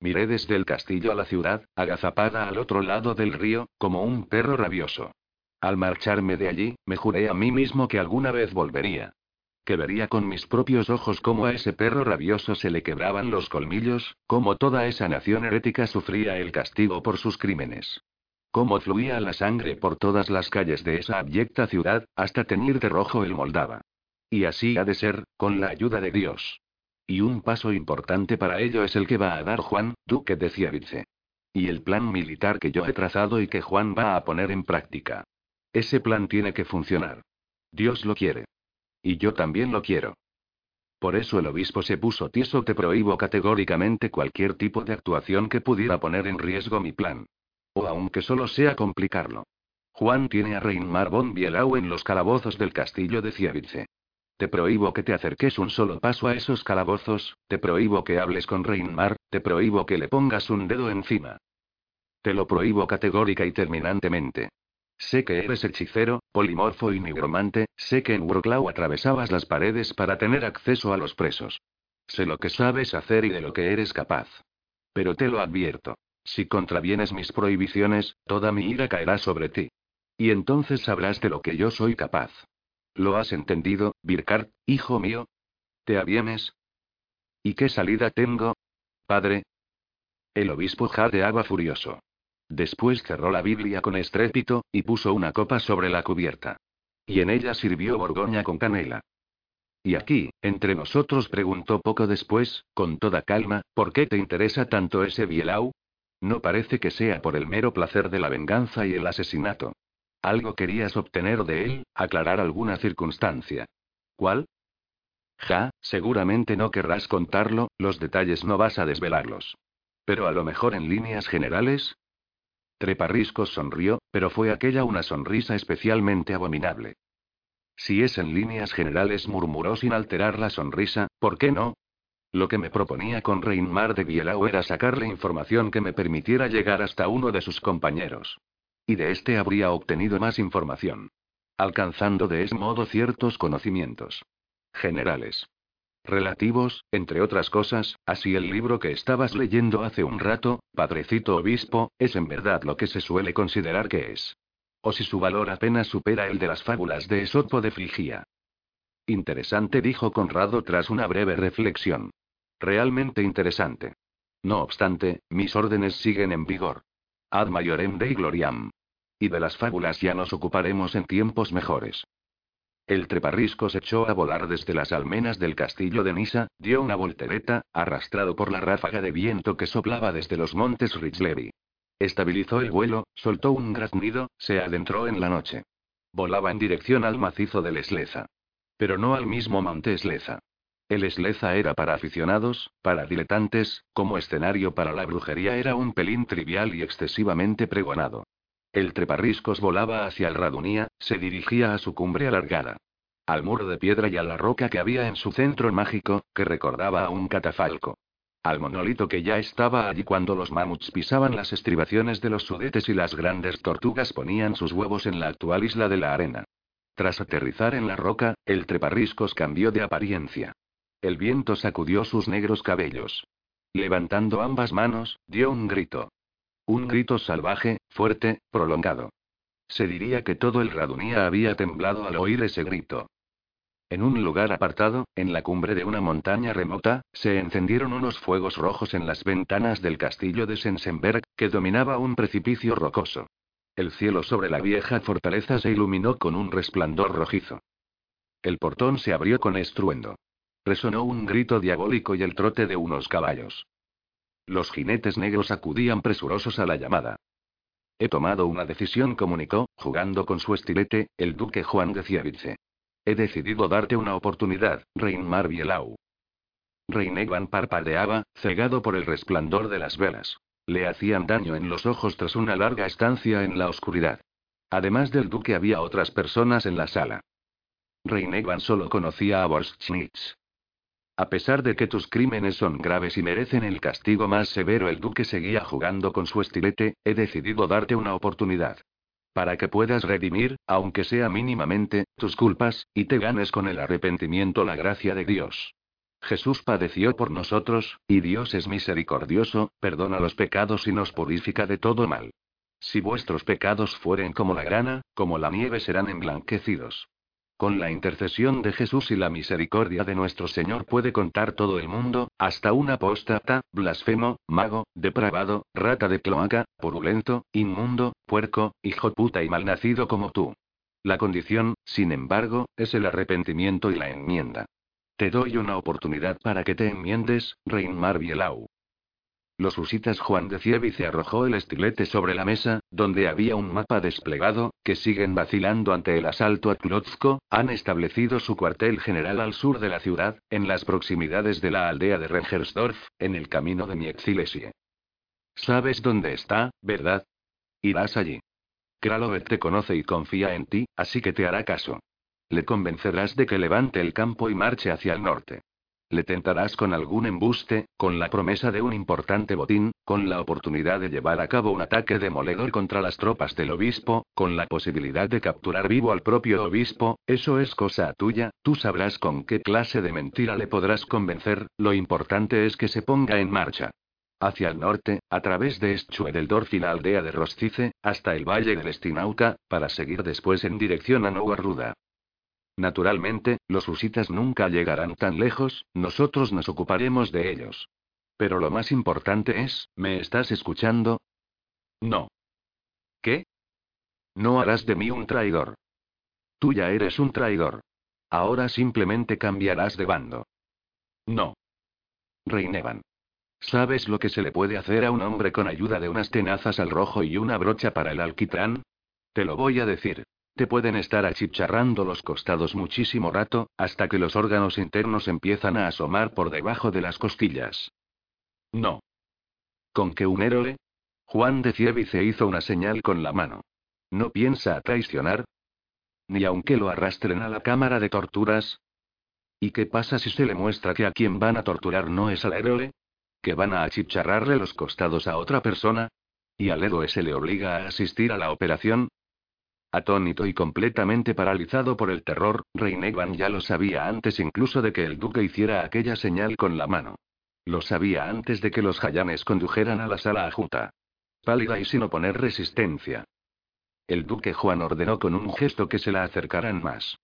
Speaker 1: Miré desde el castillo a la ciudad, agazapada al otro lado del río, como un perro rabioso. Al marcharme de allí, me juré a mí mismo que alguna vez volvería. Que vería con mis propios ojos cómo a ese perro rabioso se le quebraban los colmillos, cómo toda esa nación herética sufría el castigo por sus crímenes cómo fluía la sangre por todas las calles de esa abyecta ciudad, hasta teñir de rojo el Moldava. Y así ha de ser, con la ayuda de Dios. Y un paso importante para ello es el que va a dar Juan, duque de Ciavice. Y el plan militar que yo he trazado y que Juan va a poner en práctica. Ese plan tiene que funcionar. Dios lo quiere. Y yo también lo quiero. Por eso el obispo se puso tieso. Te prohíbo categóricamente cualquier tipo de actuación que pudiera poner en riesgo mi plan. O aunque solo sea complicarlo. Juan tiene a Reinmar von Bielau en los calabozos del castillo de Ciavice. Te prohíbo que te acerques un solo paso a esos calabozos, te prohíbo que hables con Reinmar, te prohíbo que le pongas un dedo encima. Te lo prohíbo categórica y terminantemente. Sé que eres hechicero, polimorfo y nigromante, sé que en Wroclaw atravesabas las paredes para tener acceso a los presos. Sé lo que sabes hacer y de lo que eres capaz. Pero te lo advierto. Si contravienes mis prohibiciones, toda mi ira caerá sobre ti. Y entonces sabrás de lo que yo soy capaz. ¿Lo has entendido, Birkart, hijo mío? ¿Te avienes? ¿Y qué salida tengo? Padre. El obispo jadeaba furioso. Después cerró la Biblia con estrépito, y puso una copa sobre la cubierta. Y en ella sirvió Borgoña con canela. Y aquí, entre nosotros preguntó poco después, con toda calma, ¿por qué te interesa tanto ese Bielau? No parece que sea por el mero placer de la venganza y el asesinato. Algo querías obtener de él, aclarar alguna circunstancia. ¿Cuál? Ja, seguramente no querrás contarlo, los detalles no vas a desvelarlos. Pero a lo mejor en líneas generales. Treparriscos sonrió, pero fue aquella una sonrisa especialmente abominable. Si es en líneas generales, murmuró sin alterar la sonrisa, ¿por qué no? Lo que me proponía con Reinmar de Bielau era sacarle información que me permitiera llegar hasta uno de sus compañeros. Y de este habría obtenido más información. Alcanzando de ese modo ciertos conocimientos. Generales. Relativos, entre otras cosas, así el libro que estabas leyendo hace un rato, Padrecito Obispo, es en verdad lo que se suele considerar que es. O si su valor apenas supera el de las fábulas de Esopo de Frigia. Interesante, dijo Conrado tras una breve reflexión. Realmente interesante. No obstante, mis órdenes siguen en vigor. Ad maiorem Dei gloriam. Y de las fábulas ya nos ocuparemos en tiempos mejores. El treparrisco se echó a volar desde las almenas del castillo de Nisa, dio una voltereta, arrastrado por la ráfaga de viento que soplaba desde los montes Richlevi. Estabilizó el vuelo, soltó un graznido, se adentró en la noche. Volaba en dirección al macizo del Esleza. Pero no al mismo monte Esleza. El Esleza era para aficionados, para diletantes, como escenario para la brujería era un pelín trivial y excesivamente pregonado. El treparriscos volaba hacia el Radunía, se dirigía a su cumbre alargada. Al muro de piedra y a la roca que había en su centro mágico, que recordaba a un catafalco. Al monolito que ya estaba allí cuando los mamuts pisaban las estribaciones de los sudetes y las grandes tortugas ponían sus huevos en la actual isla de la arena. Tras aterrizar en la roca, el treparriscos cambió de apariencia. El viento sacudió sus negros cabellos. Levantando ambas manos, dio un grito. Un grito salvaje, fuerte, prolongado. Se diría que todo el Radunía había temblado al oír ese grito. En un lugar apartado, en la cumbre de una montaña remota, se encendieron unos fuegos rojos en las ventanas del castillo de Sensenberg, que dominaba un precipicio rocoso. El cielo sobre la vieja fortaleza se iluminó con un resplandor rojizo. El portón se abrió con estruendo. Resonó un grito diabólico y el trote de unos caballos. Los jinetes negros acudían presurosos a la llamada. He tomado una decisión, comunicó, jugando con su estilete, el duque Juan de Ciavice. He decidido darte una oportunidad, Reinmar Bielau. Reinegan parpadeaba, cegado por el resplandor de las velas. Le hacían daño en los ojos tras una larga estancia en la oscuridad. Además del duque había otras personas en la sala. Reinegan solo conocía a Borschnitz. A pesar de que tus crímenes son graves y merecen el castigo más severo, el duque seguía jugando con su estilete, he decidido darte una oportunidad. Para que puedas redimir, aunque sea mínimamente, tus culpas, y te ganes con el arrepentimiento la gracia de Dios. Jesús padeció por nosotros, y Dios es misericordioso, perdona los pecados y nos purifica de todo mal. Si vuestros pecados fueren como la grana, como la nieve serán emblanquecidos. Con la intercesión de Jesús y la misericordia de nuestro Señor puede contar todo el mundo, hasta un apóstata, blasfemo, mago, depravado, rata de cloaca, purulento, inmundo, puerco, hijo puta y malnacido como tú. La condición, sin embargo, es el arrepentimiento y la enmienda. Te doy una oportunidad para que te enmiendes, Reinmar Bielau. Los husitas Juan de Cievice arrojó el estilete sobre la mesa, donde había un mapa desplegado, que siguen vacilando ante el asalto a Klotzko, han establecido su cuartel general al sur de la ciudad, en las proximidades de la aldea de Rengersdorf, en el camino de Mietzilesie. Sabes dónde está, ¿verdad? Irás allí. Kralovet te conoce y confía en ti, así que te hará caso. Le convencerás de que levante el campo y marche hacia el norte. Le tentarás con algún embuste, con la promesa de un importante botín, con la oportunidad de llevar a cabo un ataque demoledor contra las tropas del obispo, con la posibilidad de capturar vivo al propio obispo, eso es cosa tuya, tú sabrás con qué clase de mentira le podrás convencer, lo importante es que se ponga en marcha. Hacia el norte, a través de Schwedeldorf y la aldea de Rostice, hasta el valle del Estinauca, para seguir después en dirección a Ruda. Naturalmente, los husitas nunca llegarán tan lejos, nosotros nos ocuparemos de ellos. Pero lo más importante es, ¿me estás escuchando? No. ¿Qué? No harás de mí un traidor. Tú ya eres un traidor. Ahora simplemente cambiarás de bando. No. Reinevan. ¿Sabes lo que se le puede hacer a un hombre con ayuda de unas tenazas al rojo y una brocha para el alquitrán? Te lo voy a decir. Te pueden estar achicharrando los costados muchísimo rato, hasta que los órganos internos empiezan a asomar por debajo de las costillas. No. ¿Con qué un héroe? Juan de Cievice hizo una señal con la mano. ¿No piensa traicionar? Ni aunque lo arrastren a la cámara de torturas. ¿Y qué pasa si se le muestra que a quien van a torturar no es al héroe? ¿Que van a achicharrarle los costados a otra persona? ¿Y al héroe se le obliga a asistir a la operación? Atónito y completamente paralizado por el terror, Reinegan ya lo sabía antes incluso de que el duque hiciera aquella señal con la mano. Lo sabía antes de que los jayanes condujeran a la sala ajuta. Pálida y sin oponer resistencia. El duque Juan ordenó con un gesto que se la acercaran más.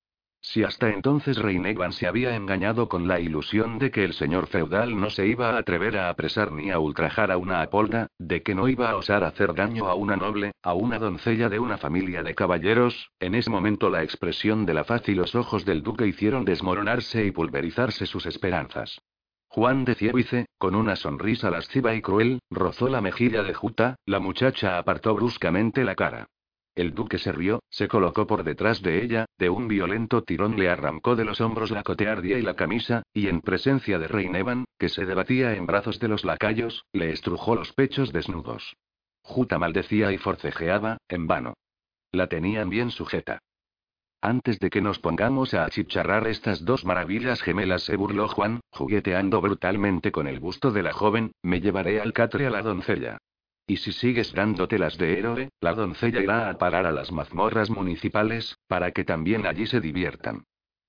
Speaker 1: Si hasta entonces Reinegan se había engañado con la ilusión de que el señor feudal no se iba a atrever a apresar ni a ultrajar a una apolda, de que no iba a osar hacer daño a una noble, a una doncella de una familia de caballeros, en ese momento la expresión de la faz y los ojos del duque hicieron desmoronarse y pulverizarse sus esperanzas. Juan de Cievice, con una sonrisa lasciva y cruel, rozó la mejilla de Juta, la muchacha apartó bruscamente la cara. El duque se rió, se colocó por detrás de ella, de un violento tirón le arrancó de los hombros la coteardía y la camisa, y en presencia de Reinevan, que se debatía en brazos de los lacayos, le estrujó los pechos desnudos. Juta maldecía y forcejeaba, en vano. La tenían bien sujeta. Antes de que nos pongamos a achicharrar estas dos maravillas gemelas, se burló Juan, jugueteando brutalmente con el busto de la joven, me llevaré al catre a la doncella. Y si sigues dándotelas de héroe, la doncella irá a parar a las mazmorras municipales, para que también allí se diviertan.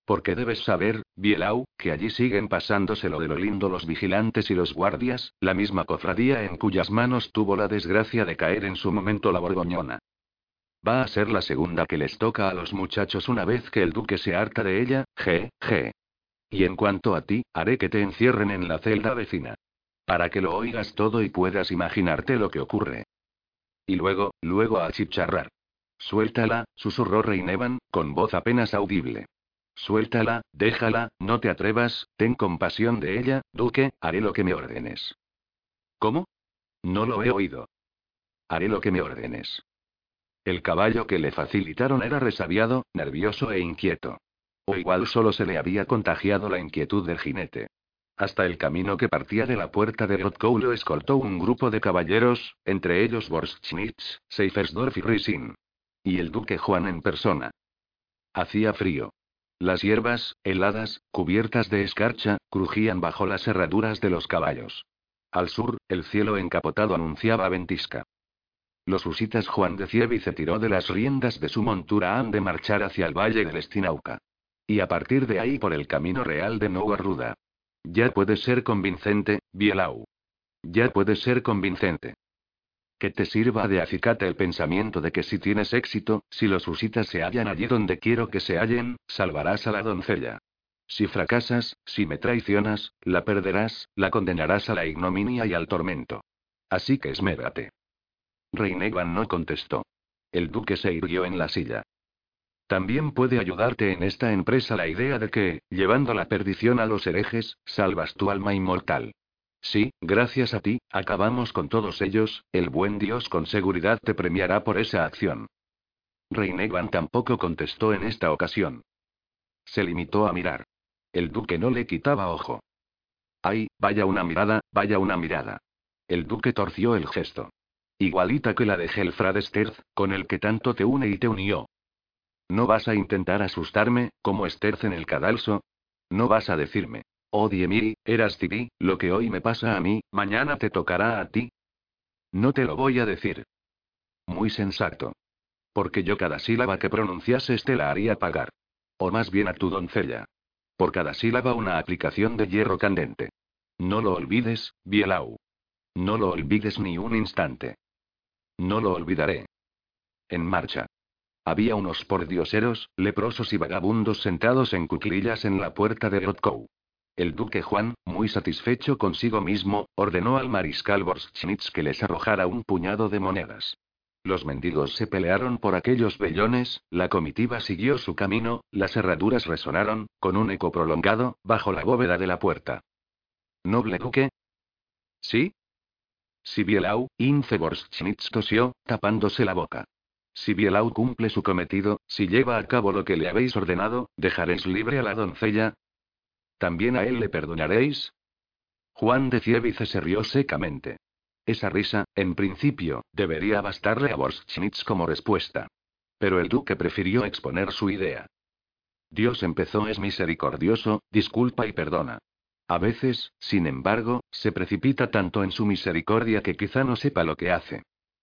Speaker 1: Porque debes saber, Bielau, que allí siguen pasándoselo de lo lindo los vigilantes y los guardias, la misma cofradía en cuyas manos tuvo la desgracia de caer en su momento la borgoñona. Va a ser la segunda que les toca a los muchachos una vez que el duque se harta de ella, je, je. Y en cuanto a ti, haré que te encierren en la celda vecina. Para que lo oigas todo y puedas imaginarte lo que ocurre. Y luego, luego a chicharrar. Suéltala, susurró Reinevan, con voz apenas audible. Suéltala, déjala, no te atrevas, ten compasión de ella, duque, haré lo que me ordenes. ¿Cómo? No lo he oído. Haré lo que me ordenes. El caballo que le facilitaron era resabiado, nervioso e inquieto. O igual solo se le había contagiado la inquietud del jinete. Hasta el camino que partía de la puerta de Rotkow lo escoltó un grupo de caballeros, entre ellos Borschnitz, Seifersdorf y Risin. Y el duque Juan en persona. Hacía frío. Las hierbas, heladas, cubiertas de escarcha, crujían bajo las herraduras de los caballos. Al sur, el cielo encapotado anunciaba ventisca. Los husitas Juan de Cievi se tiró de las riendas de su montura han de marchar hacia el valle del Estinauca. Y a partir de ahí por el camino real de Nova Ruda. Ya puede ser convincente, Bielau. Ya puede ser convincente. Que te sirva de acicate el pensamiento de que si tienes éxito, si los husitas se hallan allí donde quiero que se hallen, salvarás a la doncella. Si fracasas, si me traicionas, la perderás, la condenarás a la ignominia y al tormento. Así que esmérate. Reinegan no contestó. El duque se irguió en la silla. También puede ayudarte en esta empresa la idea de que, llevando la perdición a los herejes, salvas tu alma inmortal. Sí, gracias a ti, acabamos con todos ellos, el buen Dios con seguridad te premiará por esa acción. Reinegan tampoco contestó en esta ocasión. Se limitó a mirar. El duque no le quitaba ojo. Ay, vaya una mirada, vaya una mirada. El duque torció el gesto. Igualita que la de Helfradesterz, con el que tanto te une y te unió. ¿No vas a intentar asustarme, como Sterz en el cadalso? ¿No vas a decirme, oh Diemiri, eras Tiri, lo que hoy me pasa a mí, mañana te tocará a ti? No te lo voy a decir. Muy sensato. Porque yo cada sílaba que pronunciases te la haría pagar. O más bien a tu doncella. Por cada sílaba una aplicación de hierro candente. No lo olvides, Bielau. No lo olvides ni un instante. No lo olvidaré. En marcha. Había unos pordioseros, leprosos y vagabundos sentados en cuclillas en la puerta de Rotkow. El duque Juan, muy satisfecho consigo mismo, ordenó al mariscal Borschnitz que les arrojara un puñado de monedas. Los mendigos se pelearon por aquellos vellones, la comitiva siguió su camino, las herraduras resonaron, con un eco prolongado, bajo la bóveda de la puerta. ¿Noble duque? ¿Sí? Sibielau, Inceborschnitz tosió, tapándose la boca. Si Bielau cumple su cometido, si lleva a cabo lo que le habéis ordenado, ¿dejaréis libre a la doncella? ¿También a él le perdonaréis? Juan de Cievice se rió secamente. Esa risa, en principio, debería bastarle a Borschnitz como respuesta. Pero el duque prefirió exponer su idea. Dios empezó es misericordioso, disculpa y perdona. A veces, sin embargo, se precipita tanto en su misericordia que quizá no sepa lo que hace.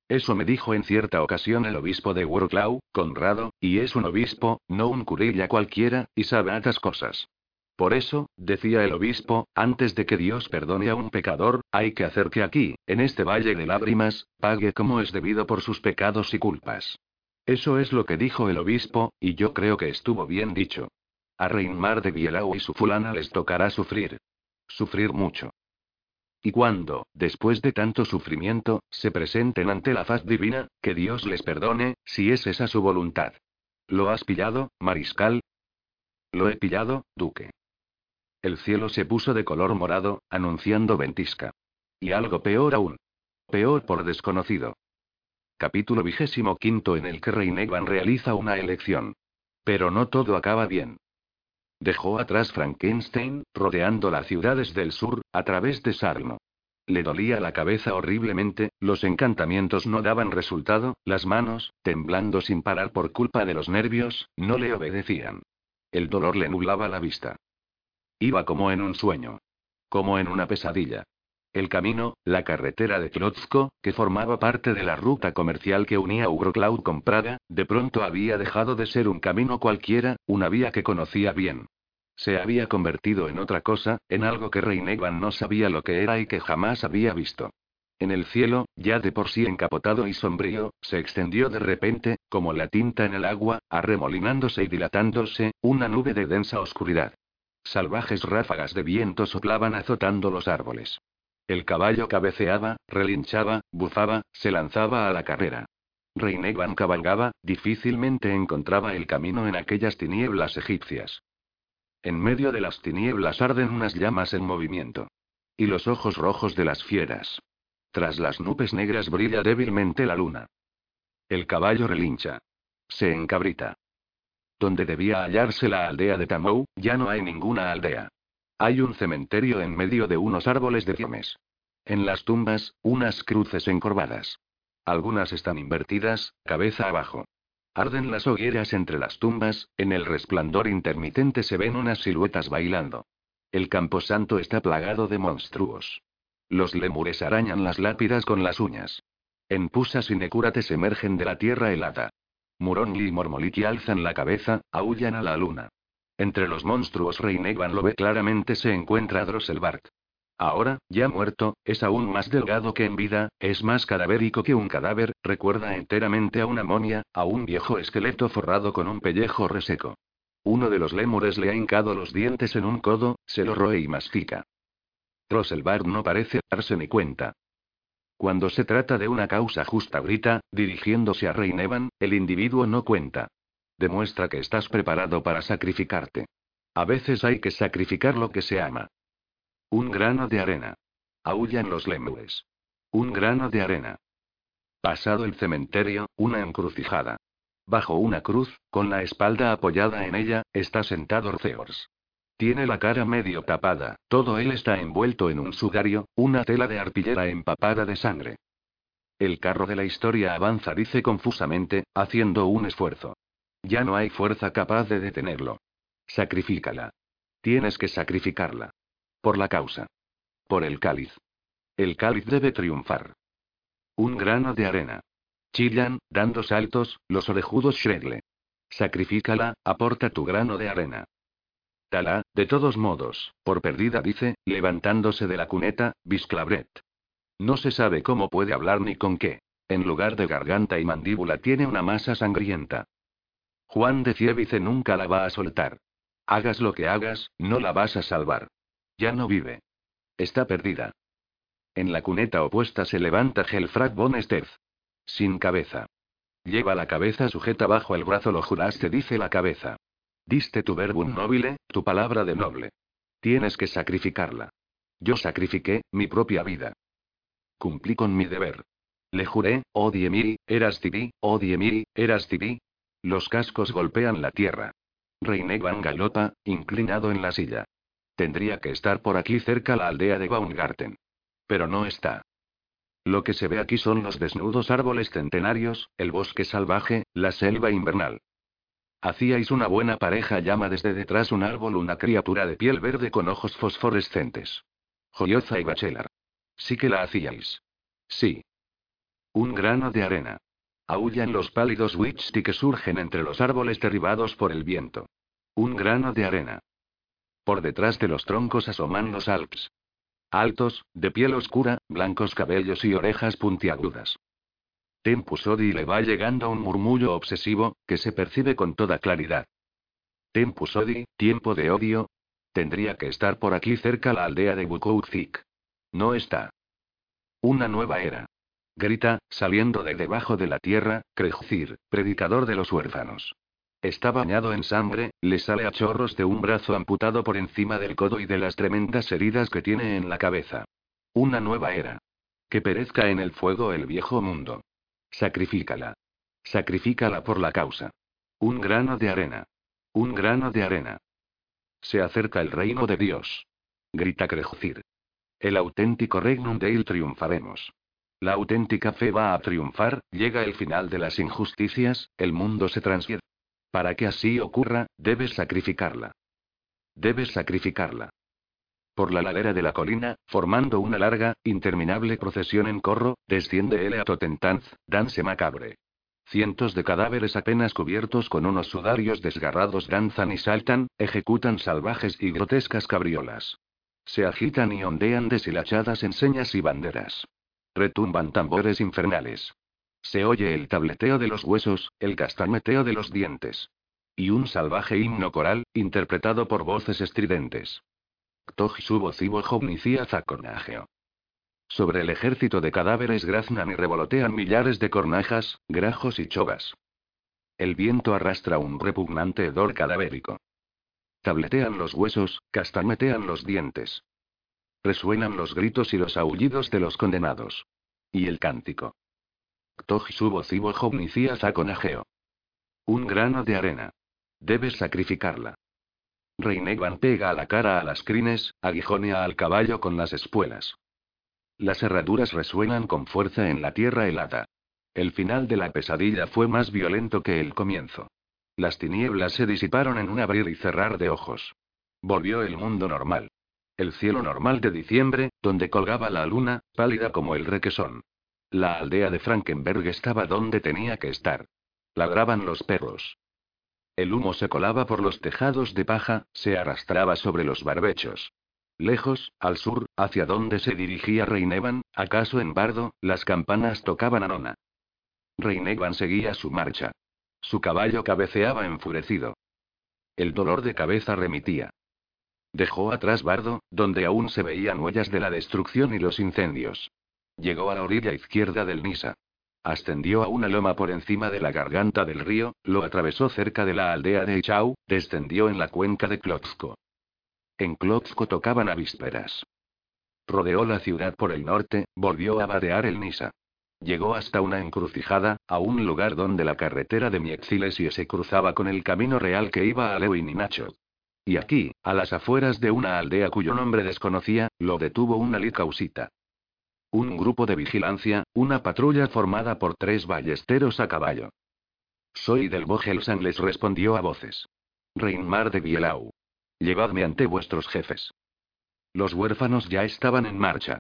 Speaker 1: Eso me dijo en cierta ocasión el obispo de Wroclaw, Conrado, y es un obispo, no un curilla cualquiera, y sabe tantas cosas. Por eso, decía el obispo, antes de que Dios perdone a un pecador, hay que hacer que aquí, en este valle de lágrimas, pague como es debido por sus pecados y culpas. Eso es lo que dijo el obispo, y yo creo que estuvo bien dicho. A Reinmar de Bielau y su fulana les tocará sufrir. Sufrir mucho. Y cuando, después de tanto sufrimiento, se presenten ante la faz divina, que Dios les perdone, si es esa su voluntad. ¿Lo has pillado, mariscal? Lo he pillado, duque. El cielo se puso de color morado, anunciando ventisca. Y algo peor aún. Peor por desconocido. Capítulo vigésimo quinto en el que Reinegan realiza una elección. Pero no todo acaba bien. Dejó atrás Frankenstein, rodeando las ciudades del sur, a través de Sarno. Le dolía la cabeza horriblemente, los encantamientos no daban resultado, las manos, temblando sin parar por culpa de los nervios, no le obedecían. El dolor le nublaba la vista. Iba como en un sueño. Como en una pesadilla. El camino, la carretera de Klotzko, que formaba parte de la ruta comercial que unía Ugrocloud con Praga, de pronto había dejado de ser un camino cualquiera, una vía que conocía bien. Se había convertido en otra cosa, en algo que Reinegan no sabía lo que era y que jamás había visto. En el cielo, ya de por sí encapotado y sombrío, se extendió de repente, como la tinta en el agua, arremolinándose y dilatándose, una nube de densa oscuridad. Salvajes ráfagas de viento soplaban azotando los árboles. El caballo cabeceaba, relinchaba, bufaba, se lanzaba a la carrera. Reinegan cabalgaba, difícilmente encontraba el camino en aquellas tinieblas egipcias. En medio de las tinieblas arden unas llamas en movimiento. Y los ojos rojos de las fieras. Tras las nubes negras brilla débilmente la luna. El caballo relincha. Se encabrita. Donde debía hallarse la aldea de Tamou, ya no hay ninguna aldea. Hay un cementerio en medio de unos árboles de ciemes. En las tumbas, unas cruces encorvadas. Algunas están invertidas, cabeza abajo. Arden las hogueras entre las tumbas, en el resplandor intermitente se ven unas siluetas bailando. El camposanto está plagado de monstruos. Los lemures arañan las lápidas con las uñas. En pusas y necúrates emergen de la tierra helada. Muronli y Mormoliki alzan la cabeza, aullan a la luna. Entre los monstruos Reinegan lo ve claramente se encuentra Drosselbart. Ahora, ya muerto, es aún más delgado que en vida, es más cadavérico que un cadáver, recuerda enteramente a una momia, a un viejo esqueleto forrado con un pellejo reseco. Uno de los lémures le ha hincado los dientes en un codo, se lo roe y mastica. Drosselbart no parece darse ni cuenta. Cuando se trata de una causa justa, grita, dirigiéndose a Reinevan, el individuo no cuenta. Demuestra que estás preparado para sacrificarte. A veces hay que sacrificar lo que se ama. Un grano de arena. Aullan los lemures. Un grano de arena. Pasado el cementerio, una encrucijada. Bajo una cruz, con la espalda apoyada en ella, está sentado Orceors. Tiene la cara medio tapada, todo él está envuelto en un sudario, una tela de arpillera empapada de sangre. El carro de la historia avanza, dice confusamente, haciendo un esfuerzo. Ya no hay fuerza capaz de detenerlo. Sacrifícala. Tienes que sacrificarla. Por la causa. Por el cáliz. El cáliz debe triunfar. Un grano de arena. Chillan, dando saltos, los orejudos Shredle. Sacrifícala, aporta tu grano de arena. Tala, de todos modos, por perdida dice, levantándose de la cuneta, Bisclabret. No se sabe cómo puede hablar ni con qué. En lugar de garganta y mandíbula tiene una masa sangrienta. Juan de Cievice nunca la va a soltar. Hagas lo que hagas, no la vas a salvar. Ya no vive. Está perdida. En la cuneta opuesta se levanta Helfrag von. Sin cabeza. Lleva la cabeza sujeta bajo el brazo, lo juraste, dice la cabeza. Diste tu verbum nobile, tu palabra de noble. Tienes que sacrificarla. Yo sacrifiqué, mi propia vida. Cumplí con mi deber. Le juré, oh Diemiri, eras Tibi, oh Diemiri, eras Tibi, los cascos golpean la tierra. Reinegan galopa, inclinado en la silla. Tendría que estar por aquí cerca la aldea de Baumgarten. Pero no está. Lo que se ve aquí son los desnudos árboles centenarios, el bosque salvaje, la selva invernal. Hacíais una buena pareja, llama desde detrás un árbol una criatura de piel verde con ojos fosforescentes. Joyoza y Bachelar. Sí que la hacíais. Sí. Un grano de arena. Aullan los pálidos Wichti que surgen entre los árboles derribados por el viento. Un grano de arena. Por detrás de los troncos asoman los Alps. Altos, de piel oscura, blancos cabellos y orejas puntiagudas. Tempus Odi le va llegando un murmullo obsesivo, que se percibe con toda claridad. Tempus Odi, tiempo de odio. Tendría que estar por aquí cerca la aldea de Bukoutzik. No está. Una nueva era grita, saliendo de debajo de la tierra, Crejcir, predicador de los huérfanos. Está bañado en sangre, le sale a chorros de un brazo amputado por encima del codo y de las tremendas heridas que tiene en la cabeza. Una nueva era. Que perezca en el fuego el viejo mundo. Sacrifícala. Sacrifícala por la causa. Un grano de arena. Un grano de arena. Se acerca el reino de Dios. Grita Crejcir. El auténtico regnum de él triunfaremos. La auténtica fe va a triunfar, llega el final de las injusticias, el mundo se transfiere. Para que así ocurra, debes sacrificarla. Debes sacrificarla. Por la ladera de la colina, formando una larga, interminable procesión en corro, desciende el Totentanz, danse macabre. Cientos de cadáveres apenas cubiertos con unos sudarios desgarrados danzan y saltan, ejecutan salvajes y grotescas cabriolas. Se agitan y ondean deshilachadas enseñas y banderas. Retumban tambores infernales. Se oye el tableteo de los huesos, el castañeteo de los dientes. Y un salvaje himno coral, interpretado por voces estridentes. Sobre el ejército de cadáveres graznan y revolotean millares de cornajas, grajos y chovas. El viento arrastra un repugnante hedor cadavérico. Tabletean los huesos, castañetean los dientes. Resuenan los gritos y los aullidos de los condenados. Y el cántico. Ktoj subo cibo zaconageo. Un grano de arena. Debes sacrificarla. Reinegan pega a la cara a las crines, aguijonea al caballo con las espuelas. Las herraduras resuenan con fuerza en la tierra helada. El final de la pesadilla fue más violento que el comienzo. Las tinieblas se disiparon en un abrir y cerrar de ojos. Volvió el mundo normal. El cielo normal de diciembre, donde colgaba la luna, pálida como el requesón. La aldea de Frankenberg estaba donde tenía que estar. Ladraban los perros. El humo se colaba por los tejados de paja, se arrastraba sobre los barbechos. Lejos, al sur, hacia donde se dirigía Reinevan, acaso en bardo, las campanas tocaban a nona. Reinevan seguía su marcha. Su caballo cabeceaba enfurecido. El dolor de cabeza remitía. Dejó atrás Bardo, donde aún se veían huellas de la destrucción y los incendios. Llegó a la orilla izquierda del Nisa. Ascendió a una loma por encima de la garganta del río, lo atravesó cerca de la aldea de Ichau, descendió en la cuenca de Klotsko. En Klotsko tocaban a vísperas. Rodeó la ciudad por el norte, volvió a vadear el Nisa. Llegó hasta una encrucijada, a un lugar donde la carretera de Miexilesio se cruzaba con el camino real que iba a Lewin y Nacho. Y aquí, a las afueras de una aldea cuyo nombre desconocía, lo detuvo una licausita. Un grupo de vigilancia, una patrulla formada por tres ballesteros a caballo. Soy del Bogelsan les respondió a voces. Reinmar de Bielau. Llevadme ante vuestros jefes. Los huérfanos ya estaban en marcha.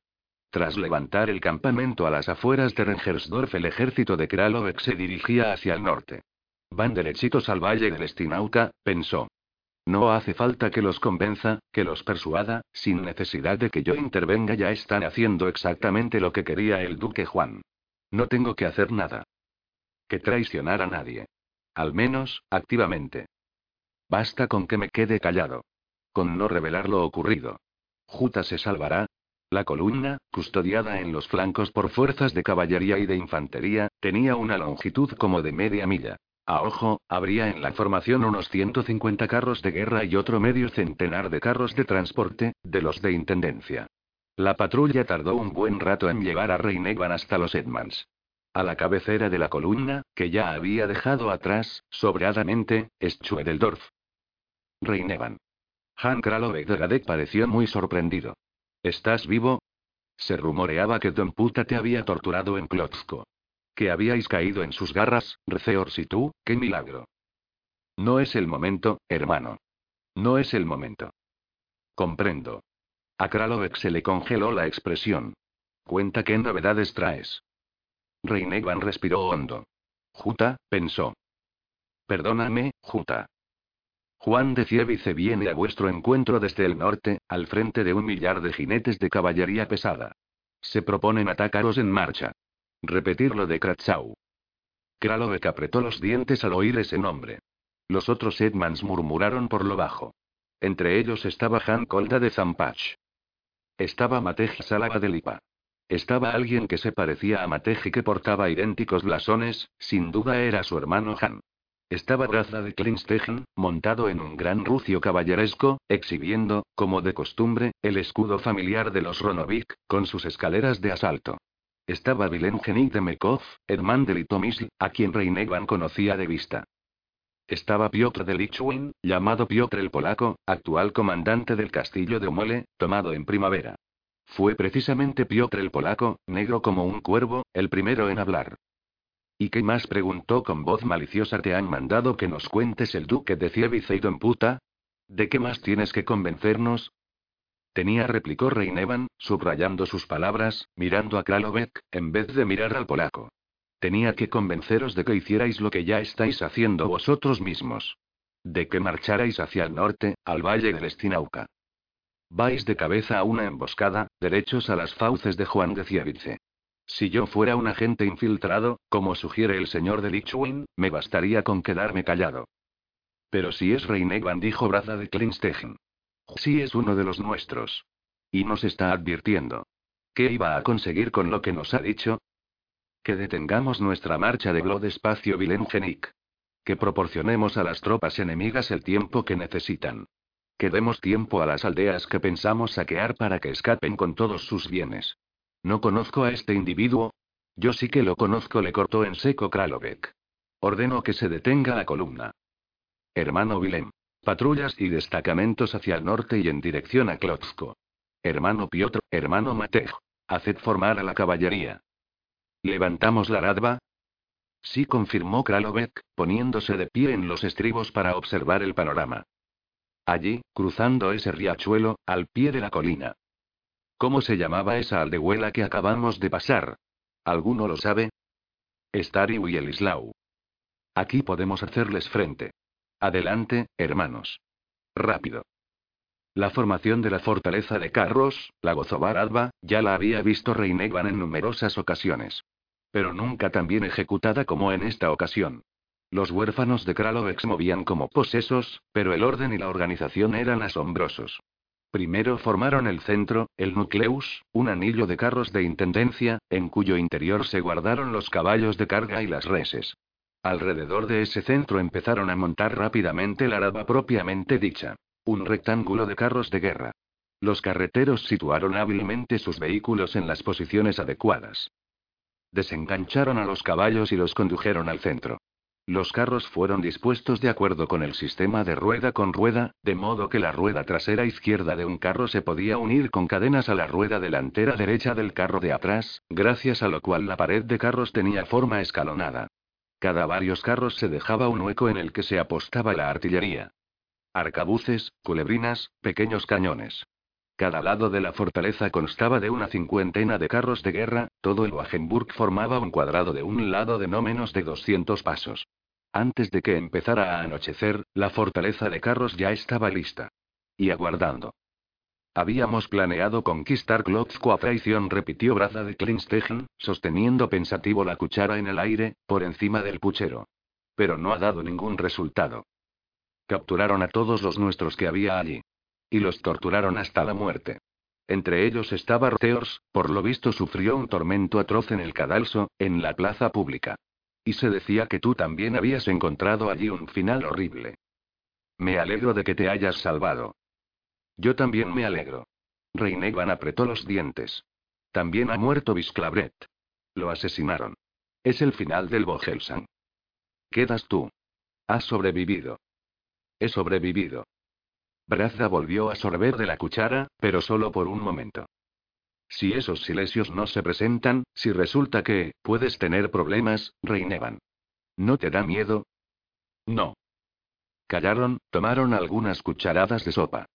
Speaker 1: Tras levantar el campamento a las afueras de Rengersdorf, el ejército de Kralovec se dirigía hacia el norte. Van derechitos al valle del Estinauca, pensó. No hace falta que los convenza, que los persuada, sin necesidad de que yo intervenga ya están haciendo exactamente lo que quería el duque Juan. No tengo que hacer nada. Que traicionar a nadie. Al menos, activamente. Basta con que me quede callado. Con no revelar lo ocurrido. Juta se salvará. La columna, custodiada en los flancos por fuerzas de caballería y de infantería, tenía una longitud como de media milla. A ojo, habría en la formación unos 150 carros de guerra y otro medio centenar de carros de transporte, de los de intendencia. La patrulla tardó un buen rato en llevar a Reinevan hasta los Edmonds. A la cabecera de la columna, que ya había dejado atrás, sobradamente, Schwedeldorf. Reinevan. Han Kralovec de Gadek pareció muy sorprendido. ¿Estás vivo? Se rumoreaba que Don Puta te había torturado en Klotsko. Que habíais caído en sus garras, Receors y tú, qué milagro. No es el momento, hermano. No es el momento. Comprendo. A Kralovek se le congeló la expresión. Cuenta qué novedades traes. Reinegan respiró hondo. Juta, pensó. Perdóname, Juta. Juan de Cievice viene a vuestro encuentro desde el norte, al frente de un millar de jinetes de caballería pesada. Se proponen atacaros en marcha. Repetirlo de Kratzau. Kralovek apretó los dientes al oír ese nombre. Los otros Edmans murmuraron por lo bajo. Entre ellos estaba Han Kolda de Zampach. Estaba Matej Salava de Lipa. Estaba alguien que se parecía a Matej y que portaba idénticos blasones, sin duda era su hermano Han. Estaba Braza de Klinstegen, montado en un gran rucio caballeresco, exhibiendo, como de costumbre, el escudo familiar de los Ronovik, con sus escaleras de asalto. Estaba Vilen de Mekov, hermano de Litomisl, a quien Reinevan conocía de vista. Estaba Piotr de Lichwin, llamado Piotr el Polaco, actual comandante del castillo de Omole, tomado en primavera. Fue precisamente Piotr el Polaco, negro como un cuervo, el primero en hablar. ¿Y qué más? preguntó con voz maliciosa. ¿Te han mandado que nos cuentes el duque de Cievice y Don Puta? ¿De qué más tienes que convencernos? Tenía, replicó Reinevan, subrayando sus palabras, mirando a Kralovek, en vez de mirar al polaco. Tenía que convenceros de que hicierais lo que ya estáis haciendo vosotros mismos. De que marcharais hacia el norte, al valle del Estinauca. Vais de cabeza a una emboscada, derechos a las fauces de Juan de Cievice. Si yo fuera un agente infiltrado, como sugiere el señor de Lichwin, me bastaría con quedarme callado. Pero si es Reinevan, dijo Braza de Klinstegen. Sí es uno de los nuestros. Y nos está advirtiendo. ¿Qué iba a conseguir con lo que nos ha dicho? Que detengamos nuestra marcha de Glod espacio Vilengenik. Que proporcionemos a las tropas enemigas el tiempo que necesitan. Que demos tiempo a las aldeas que pensamos saquear para que escapen con todos sus bienes. No conozco a este individuo. Yo sí que lo conozco, le cortó en seco Kralovek. Ordeno que se detenga la columna. hermano Willem. Patrullas y destacamentos hacia el norte y en dirección a Klotsko. Hermano Piotr, hermano Matej. Haced formar a la caballería. ¿Levantamos la radva? Sí, confirmó Kralovek, poniéndose de pie en los estribos para observar el panorama. Allí, cruzando ese riachuelo, al pie de la colina. ¿Cómo se llamaba esa aldehuela que acabamos de pasar? ¿Alguno lo sabe? Stari y Elislau. Aquí podemos hacerles frente. Adelante, hermanos. Rápido. La formación de la fortaleza de Carros, la Gozobar Alba, ya la había visto Reinegan en numerosas ocasiones. Pero nunca tan bien ejecutada como en esta ocasión. Los huérfanos de Kralovex movían como posesos, pero el orden y la organización eran asombrosos. Primero formaron el centro, el nucleus, un anillo de carros de intendencia, en cuyo interior se guardaron los caballos de carga y las reses. Alrededor de ese centro empezaron a montar rápidamente la araba propiamente dicha. Un rectángulo de carros de guerra. Los carreteros situaron hábilmente sus vehículos en las posiciones adecuadas. Desengancharon a los caballos y los condujeron al centro. Los carros fueron dispuestos de acuerdo con el sistema de rueda con rueda, de modo que la rueda trasera izquierda de un carro se podía unir con cadenas a la rueda delantera derecha del carro de atrás, gracias a lo cual la pared de carros tenía forma escalonada. Cada varios carros se dejaba un hueco en el que se apostaba la artillería. Arcabuces, culebrinas, pequeños cañones. Cada lado de la fortaleza constaba de una cincuentena de carros de guerra, todo el Wagenburg formaba un cuadrado de un lado de no menos de 200 pasos. Antes de que empezara a anochecer, la fortaleza de carros ya estaba lista. Y aguardando. Habíamos planeado conquistar Klotzko a traición, repitió Braza de Klinstegen, sosteniendo pensativo la cuchara en el aire, por encima del puchero. Pero no ha dado ningún resultado. Capturaron a todos los nuestros que había allí. Y los torturaron hasta la muerte. Entre ellos estaba Roteors, por lo visto sufrió un tormento atroz en el cadalso, en la plaza pública. Y se decía que tú también habías encontrado allí un final horrible. Me alegro de que te hayas salvado. Yo también me alegro. Reinegan apretó los dientes. También ha muerto Visclabret. Lo asesinaron. Es el final del Bohelsang. Quedas tú. Has sobrevivido. He sobrevivido. Brazda volvió a sorber de la cuchara, pero solo por un momento. Si esos silesios no se presentan, si resulta que, puedes tener problemas, Reinevan. ¿No te da miedo? No. Callaron, tomaron algunas cucharadas de sopa.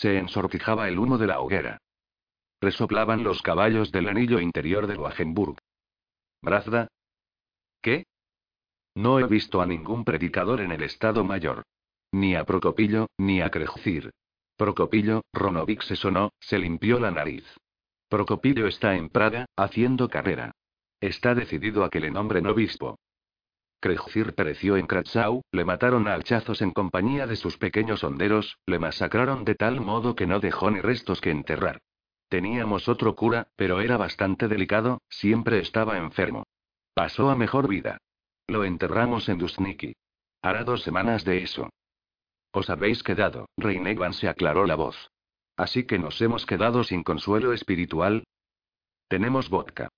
Speaker 1: Se ensortijaba el humo de la hoguera. Resoplaban los caballos del anillo interior de Wagenburg. ¿Brazda? ¿Qué? No he visto a ningún predicador en el Estado Mayor. Ni a Procopillo, ni a Krejcir. Procopillo, Ronovic se sonó, se limpió la nariz. Procopillo está en Praga, haciendo carrera. Está decidido a que le nombren obispo. Krejcir pereció en Kratzau, le mataron a hachazos en compañía de sus pequeños honderos, le masacraron de tal modo que no dejó ni restos que enterrar. Teníamos otro cura, pero era bastante delicado, siempre estaba enfermo. Pasó a mejor vida. Lo enterramos en Dusniki. Hará dos semanas de eso. Os habéis quedado, Reinegan se aclaró la voz. Así que nos hemos quedado sin consuelo espiritual. Tenemos vodka.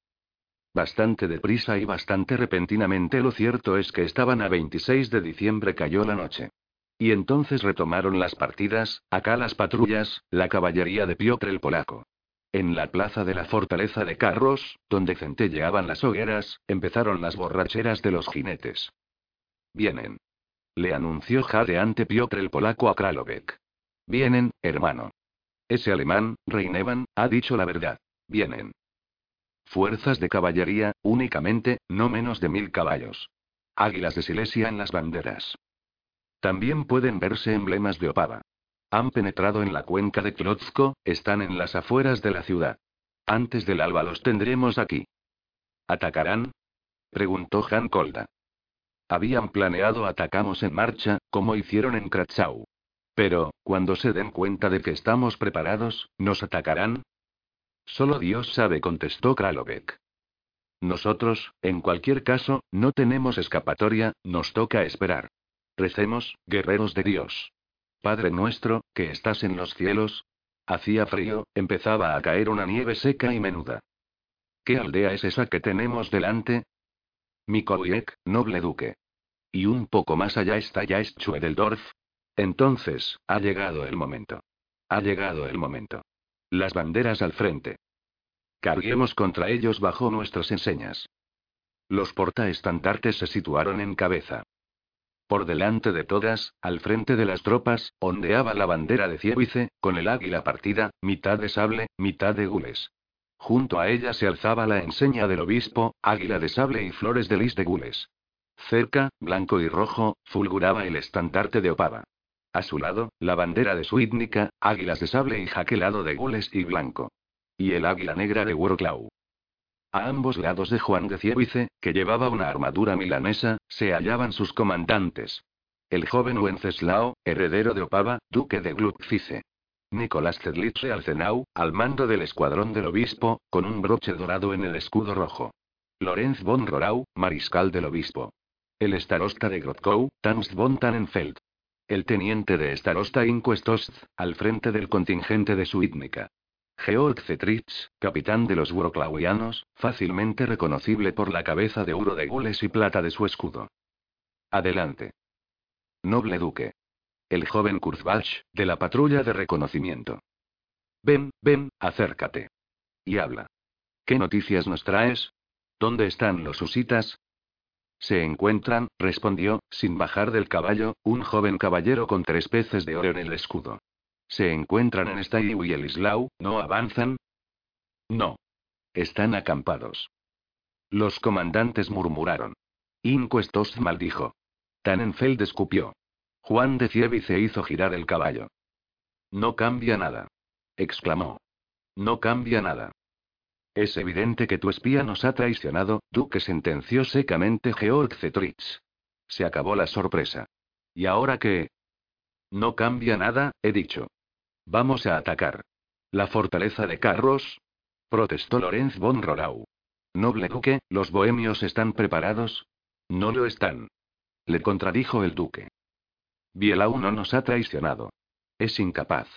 Speaker 1: Bastante deprisa y bastante repentinamente lo cierto es que estaban a 26 de diciembre cayó la noche. Y entonces retomaron las partidas, acá las patrullas, la caballería de Piotr el polaco. En la plaza de la fortaleza de carros, donde centelleaban las hogueras, empezaron las borracheras de los jinetes. Vienen. Le anunció jadeante Piotr el polaco a Kralovek. Vienen, hermano. Ese alemán, Reinevan, ha dicho la verdad. Vienen. Fuerzas de caballería, únicamente, no menos de mil caballos. Águilas de Silesia en las banderas. También pueden verse emblemas de Opava. Han penetrado en la cuenca de Klotsko, están en las afueras de la ciudad. Antes del alba los tendremos aquí. ¿Atacarán? preguntó Han Kolda. Habían planeado atacamos en marcha, como hicieron en Kratzau. Pero, cuando se den cuenta de que estamos preparados, ¿nos atacarán? Solo Dios sabe, contestó Kralovek. Nosotros, en cualquier caso, no tenemos escapatoria, nos toca esperar. Recemos, guerreros de Dios. Padre nuestro, que estás en los cielos. Hacía frío, empezaba a caer una nieve seca y menuda. ¿Qué aldea es esa que tenemos delante? Mikowiek, noble duque. Y un poco más allá está ya Schwedeldorf. Entonces, ha llegado el momento. Ha llegado el momento. Las banderas al frente. Carguemos contra ellos bajo nuestras enseñas. Los portaestandartes se situaron en cabeza. Por delante de todas, al frente de las tropas, ondeaba la bandera de Cievice, con el águila partida, mitad de sable, mitad de gules. Junto a ella se alzaba la enseña del obispo, águila de sable y flores de lis de gules. Cerca, blanco y rojo, fulguraba el estandarte de Opava. A su lado, la bandera de Suidnica, águilas de sable y jaquelado de gules y blanco. Y el águila negra de Wroclaw. A ambos lados de Juan de Cievice, que llevaba una armadura milanesa, se hallaban sus comandantes. El joven Wenceslao, heredero de Opava, duque de Glutfice. Nicolás Zedlice Alcenau, al mando del escuadrón del obispo, con un broche dorado en el escudo rojo. Lorenz von Rorau, mariscal del obispo. El starosta de Grotkow, Tanz von Tannenfeld. El teniente de starosta Inquestost, al frente del contingente de Suidnica. Georg Zetrich, capitán de los Wroclawianos, fácilmente reconocible por la cabeza de oro de gules y plata de su escudo. Adelante. Noble duque. El joven Kurzbach, de la patrulla de reconocimiento. Ven, ven, acércate. Y habla. ¿Qué noticias nos traes? ¿Dónde están los usitas? Se encuentran, respondió, sin bajar del caballo, un joven caballero con tres peces de oro en el escudo. ¿Se encuentran en Staiu y Islau, ¿No avanzan? No. Están acampados. Los comandantes murmuraron. Inquestos maldijo. Tannenfeld escupió. Juan de Cievice hizo girar el caballo. No cambia nada. exclamó. No cambia nada. Es evidente que tu espía nos ha traicionado, duque sentenció secamente Georg Zetrich. Se acabó la sorpresa. ¿Y ahora qué? No cambia nada, he dicho. Vamos a atacar. ¿La fortaleza de Carros? protestó Lorenz von Rorau. Noble duque, ¿los bohemios están preparados? No lo están. Le contradijo el duque. Bielau no nos ha traicionado. Es incapaz.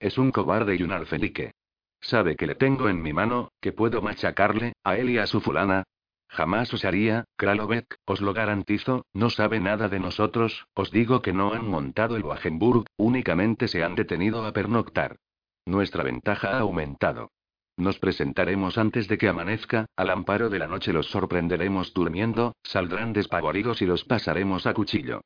Speaker 1: Es un cobarde y un alfelique. Sabe que le tengo en mi mano, que puedo machacarle, a él y a su fulana, Jamás os haría, Kralovec, os lo garantizo, no sabe nada de nosotros, os digo que no han montado el Wagenburg, únicamente se han detenido a pernoctar. Nuestra ventaja ha aumentado. Nos presentaremos antes de que amanezca, al amparo de la noche los sorprenderemos durmiendo, saldrán despavoridos y los pasaremos a cuchillo.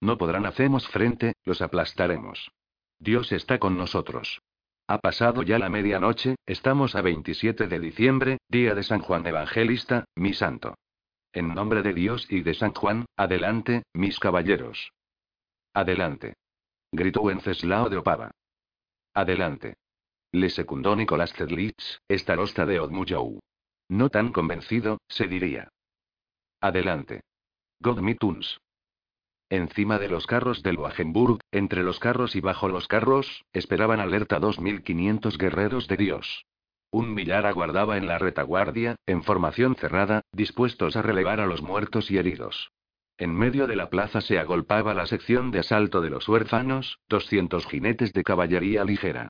Speaker 1: No podrán hacernos frente, los aplastaremos. Dios está con nosotros. Ha pasado ya la medianoche, estamos a 27 de diciembre, día de San Juan Evangelista, mi santo. En nombre de Dios y de San Juan, adelante, mis caballeros. Adelante. Gritó Wenceslao de Opava. Adelante. Le secundó Nicolás Zedlitz, estarosta de Odmujou. No tan convencido, se diría. Adelante. Godmituns. Encima de los carros del Wagenburg, entre los carros y bajo los carros, esperaban alerta 2.500 guerreros de Dios. Un millar aguardaba en la retaguardia, en formación cerrada, dispuestos a relevar a los muertos y heridos. En medio de la plaza se agolpaba la sección de asalto de los huérfanos, 200 jinetes de caballería ligera.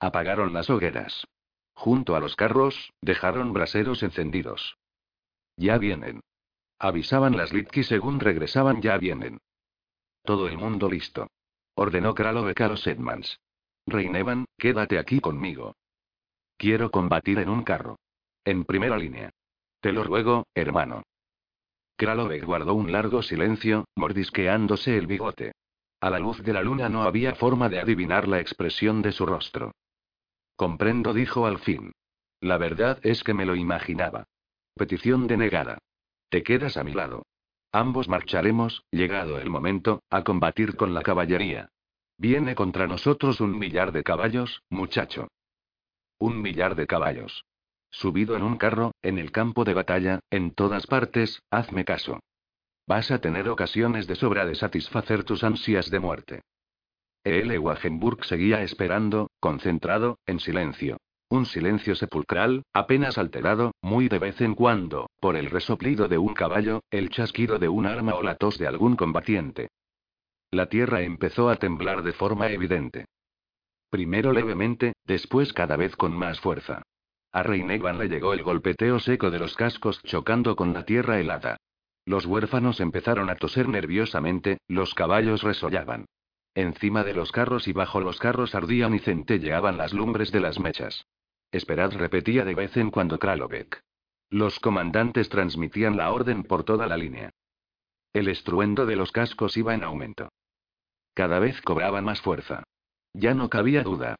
Speaker 1: Apagaron las hogueras. Junto a los carros, dejaron braseros encendidos. Ya vienen. Avisaban las Litki según regresaban ya vienen. Todo el mundo listo. Ordenó Kralovek a los Edmans. Reinevan, quédate aquí conmigo. Quiero combatir en un carro. En primera línea. Te lo ruego, hermano. Kralovek guardó un largo silencio, mordisqueándose el bigote. A la luz de la luna no había forma de adivinar la expresión de su rostro. Comprendo, dijo al fin. La verdad es que me lo imaginaba. Petición denegada. Te quedas a mi lado. Ambos marcharemos, llegado el momento, a combatir con la caballería. Viene contra nosotros un millar de caballos, muchacho. Un millar de caballos. Subido en un carro, en el campo de batalla, en todas partes, hazme caso. Vas a tener ocasiones de sobra de satisfacer tus ansias de muerte. El Wagenburg seguía esperando, concentrado, en silencio. Un silencio sepulcral, apenas alterado, muy de vez en cuando, por el resoplido de un caballo, el chasquido de un arma o la tos de algún combatiente. La tierra empezó a temblar de forma evidente. Primero levemente, después cada vez con más fuerza. A Reinegan le llegó el golpeteo seco de los cascos chocando con la tierra helada. Los huérfanos empezaron a toser nerviosamente, los caballos resollaban. Encima de los carros y bajo los carros ardían y centelleaban las lumbres de las mechas. Esperad repetía de vez en cuando Kralovek. Los comandantes transmitían la orden por toda la línea. El estruendo de los cascos iba en aumento. Cada vez cobraba más fuerza. Ya no cabía duda.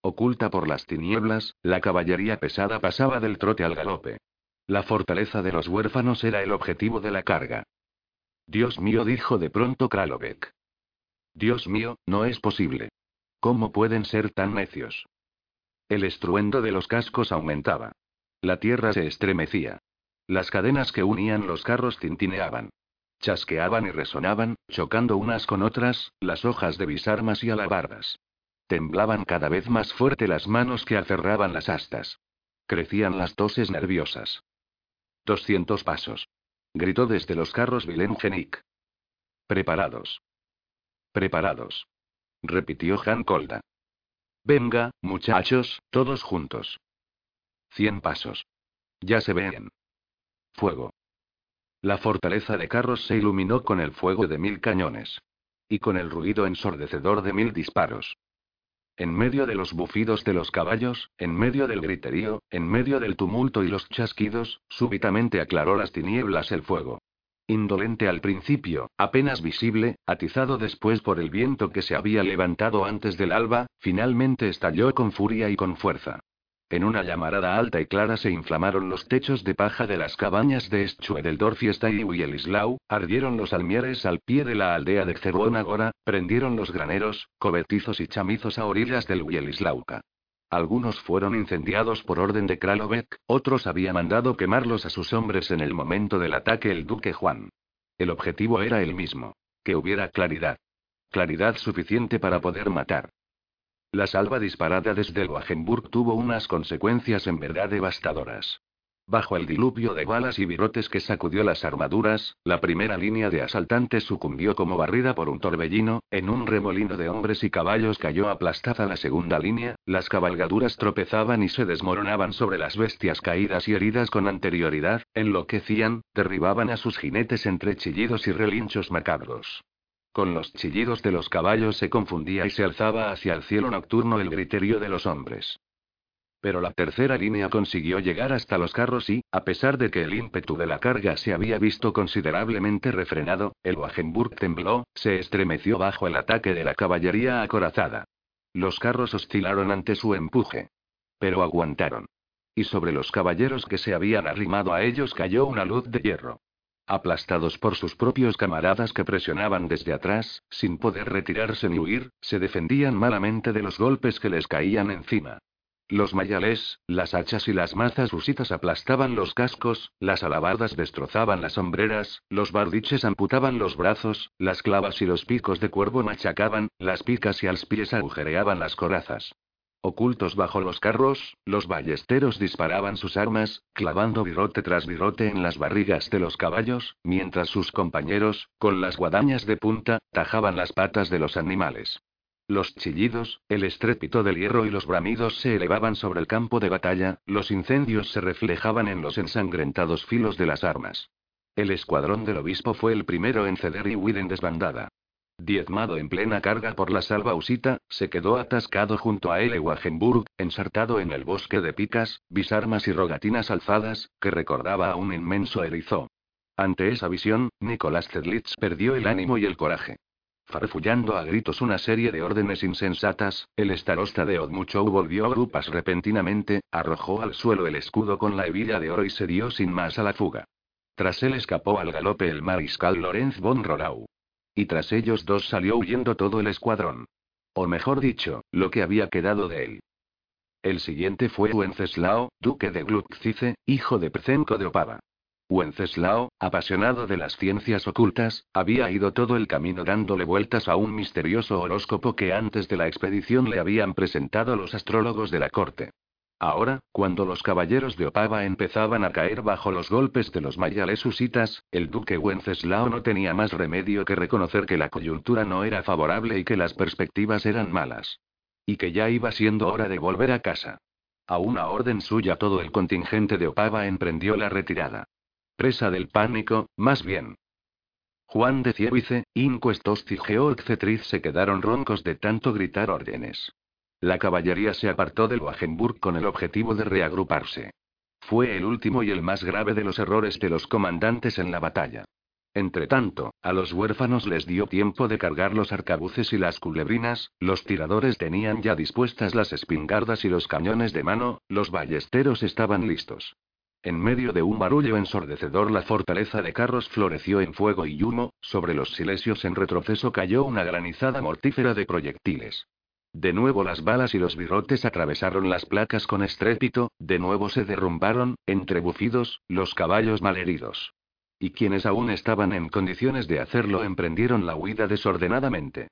Speaker 1: Oculta por las tinieblas, la caballería pesada pasaba del trote al galope. La fortaleza de los huérfanos era el objetivo de la carga. Dios mío, dijo de pronto Kralovek. Dios mío, no es posible. ¿Cómo pueden ser tan necios? El estruendo de los cascos aumentaba. La tierra se estremecía. Las cadenas que unían los carros tintineaban. Chasqueaban y resonaban, chocando unas con otras, las hojas de bisarmas y alabardas. Temblaban cada vez más fuerte las manos que aferraban las astas. Crecían las toses nerviosas. Doscientos pasos. Gritó desde los carros Genick. Preparados. Preparados. Repitió Han Colda. Venga, muchachos, todos juntos. Cien pasos. Ya se ven. Fuego. La fortaleza de carros se iluminó con el fuego de mil cañones. Y con el ruido ensordecedor de mil disparos. En medio de los bufidos de los caballos, en medio del griterío, en medio del tumulto y los chasquidos, súbitamente aclaró las tinieblas el fuego. Indolente al principio, apenas visible, atizado después por el viento que se había levantado antes del alba, finalmente estalló con furia y con fuerza. En una llamarada alta y clara se inflamaron los techos de paja de las cabañas de Dorf y Wielislau, ardieron los almieres al pie de la aldea de Agora, prendieron los graneros, cobertizos y chamizos a orillas del Wielislauka. Algunos fueron incendiados por orden de Kralovek, otros había mandado quemarlos a sus hombres en el momento del ataque el duque Juan. El objetivo era el mismo. Que hubiera claridad. Claridad suficiente para poder matar. La salva disparada desde Wagenburg tuvo unas consecuencias en verdad devastadoras. Bajo el diluvio de balas y virotes que sacudió las armaduras, la primera línea de asaltantes sucumbió como barrida por un torbellino, en un remolino de hombres y caballos cayó aplastada la segunda línea, las cabalgaduras tropezaban y se desmoronaban sobre las bestias caídas y heridas con anterioridad, enloquecían, derribaban a sus jinetes entre chillidos y relinchos macabros. Con los chillidos de los caballos se confundía y se alzaba hacia el cielo nocturno el griterío de los hombres. Pero la tercera línea consiguió llegar hasta los carros y, a pesar de que el ímpetu de la carga se había visto considerablemente refrenado, el Wagenburg tembló, se estremeció bajo el ataque de la caballería acorazada. Los carros oscilaron ante su empuje. Pero aguantaron. Y sobre los caballeros que se habían arrimado a ellos cayó una luz de hierro. Aplastados por sus propios camaradas que presionaban desde atrás, sin poder retirarse ni huir, se defendían malamente de los golpes que les caían encima. Los mayales, las hachas y las mazas usitas aplastaban los cascos, las alabardas destrozaban las sombreras, los bardiches amputaban los brazos, las clavas y los picos de cuervo machacaban, las picas y alspilles agujereaban las corazas. Ocultos bajo los carros, los ballesteros disparaban sus armas, clavando virote tras virote en las barrigas de los caballos, mientras sus compañeros, con las guadañas de punta, tajaban las patas de los animales. Los chillidos, el estrépito del hierro y los bramidos se elevaban sobre el campo de batalla, los incendios se reflejaban en los ensangrentados filos de las armas. El escuadrón del obispo fue el primero en ceder y huir en desbandada. Diezmado en plena carga por la salva usita, se quedó atascado junto a Wagenburg, ensartado en el bosque de picas, bisarmas y rogatinas alzadas, que recordaba a un inmenso erizo. Ante esa visión, Nicolás Zedlitz perdió el ánimo y el coraje. Farfullando a gritos una serie de órdenes insensatas, el starosta de Odmuchou volvió a grupas repentinamente, arrojó al suelo el escudo con la hebilla de oro y se dio sin más a la fuga. Tras él escapó al galope el mariscal Lorenz von Rorau. Y tras ellos dos salió huyendo todo el escuadrón. O mejor dicho, lo que había quedado de él. El siguiente fue Wenceslao, duque de Glutzice, hijo de Precenco de Opava. Wenceslao, apasionado de las ciencias ocultas, había ido todo el camino dándole vueltas a un misterioso horóscopo que antes de la expedición le habían presentado los astrólogos de la corte. Ahora, cuando los caballeros de Opava empezaban a caer bajo los golpes de los mayales husitas, el duque Wenceslao no tenía más remedio que reconocer que la coyuntura no era favorable y que las perspectivas eran malas. Y que ya iba siendo hora de volver a casa. A una orden suya todo el contingente de Opava emprendió la retirada. Presa del pánico, más bien. Juan de Cievice, Incuestos y Georg se quedaron roncos de tanto gritar órdenes. La caballería se apartó del Wagenburg con el objetivo de reagruparse. Fue el último y el más grave de los errores de los comandantes en la batalla. Entretanto, a los huérfanos les dio tiempo de cargar los arcabuces y las culebrinas, los tiradores tenían ya dispuestas las espingardas y los cañones de mano, los ballesteros estaban listos. En medio de un barullo ensordecedor la fortaleza de carros floreció en fuego y humo, sobre los silesios en retroceso cayó una granizada mortífera de proyectiles. De nuevo las balas y los birrotes atravesaron las placas con estrépito, de nuevo se derrumbaron, entre bufidos, los caballos malheridos. Y quienes aún estaban en condiciones de hacerlo emprendieron la huida desordenadamente.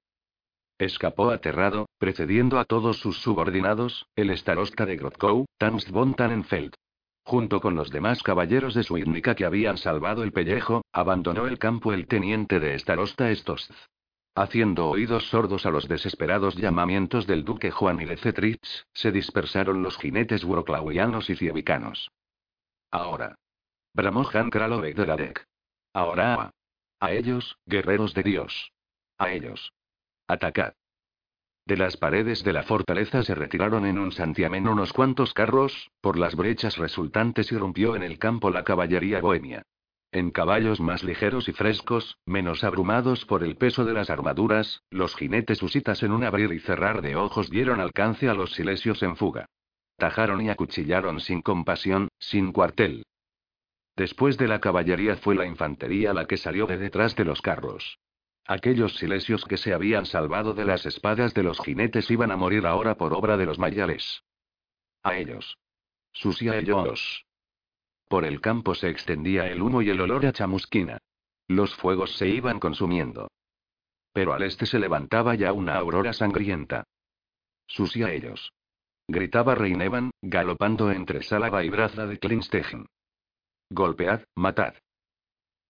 Speaker 1: Escapó aterrado, precediendo a todos sus subordinados, el starosta de Grotkow, Tans von Tannenfeld. Junto con los demás caballeros de Swidnica que habían salvado el pellejo, abandonó el campo el teniente de starosta Stosz. Haciendo oídos sordos a los desesperados llamamientos del duque Juan y de Cetrich, se dispersaron los jinetes wroclawianos y cievicanos. Ahora, Bramó Han Kralovek Ahora a. A ellos, guerreros de Dios. A ellos. Atacad. De las paredes de la fortaleza se retiraron en un santiamén unos cuantos carros, por las brechas resultantes irrumpió en el campo la caballería bohemia. En caballos más ligeros y frescos, menos abrumados por el peso de las armaduras, los jinetes usitas en un abrir y cerrar de ojos dieron alcance a los silesios en fuga. Tajaron y acuchillaron sin compasión, sin cuartel. Después de la caballería fue la infantería la que salió de detrás de los carros. Aquellos silesios que se habían salvado de las espadas de los jinetes iban a morir ahora por obra de los mayales. A ellos. Sus y ellos. Por el campo se extendía el humo y el olor a chamusquina. Los fuegos se iban consumiendo. Pero al este se levantaba ya una aurora sangrienta. Sus ellos. Gritaba Reinevan, galopando entre Sálava y Braza de Klinstegen. Golpead, matad.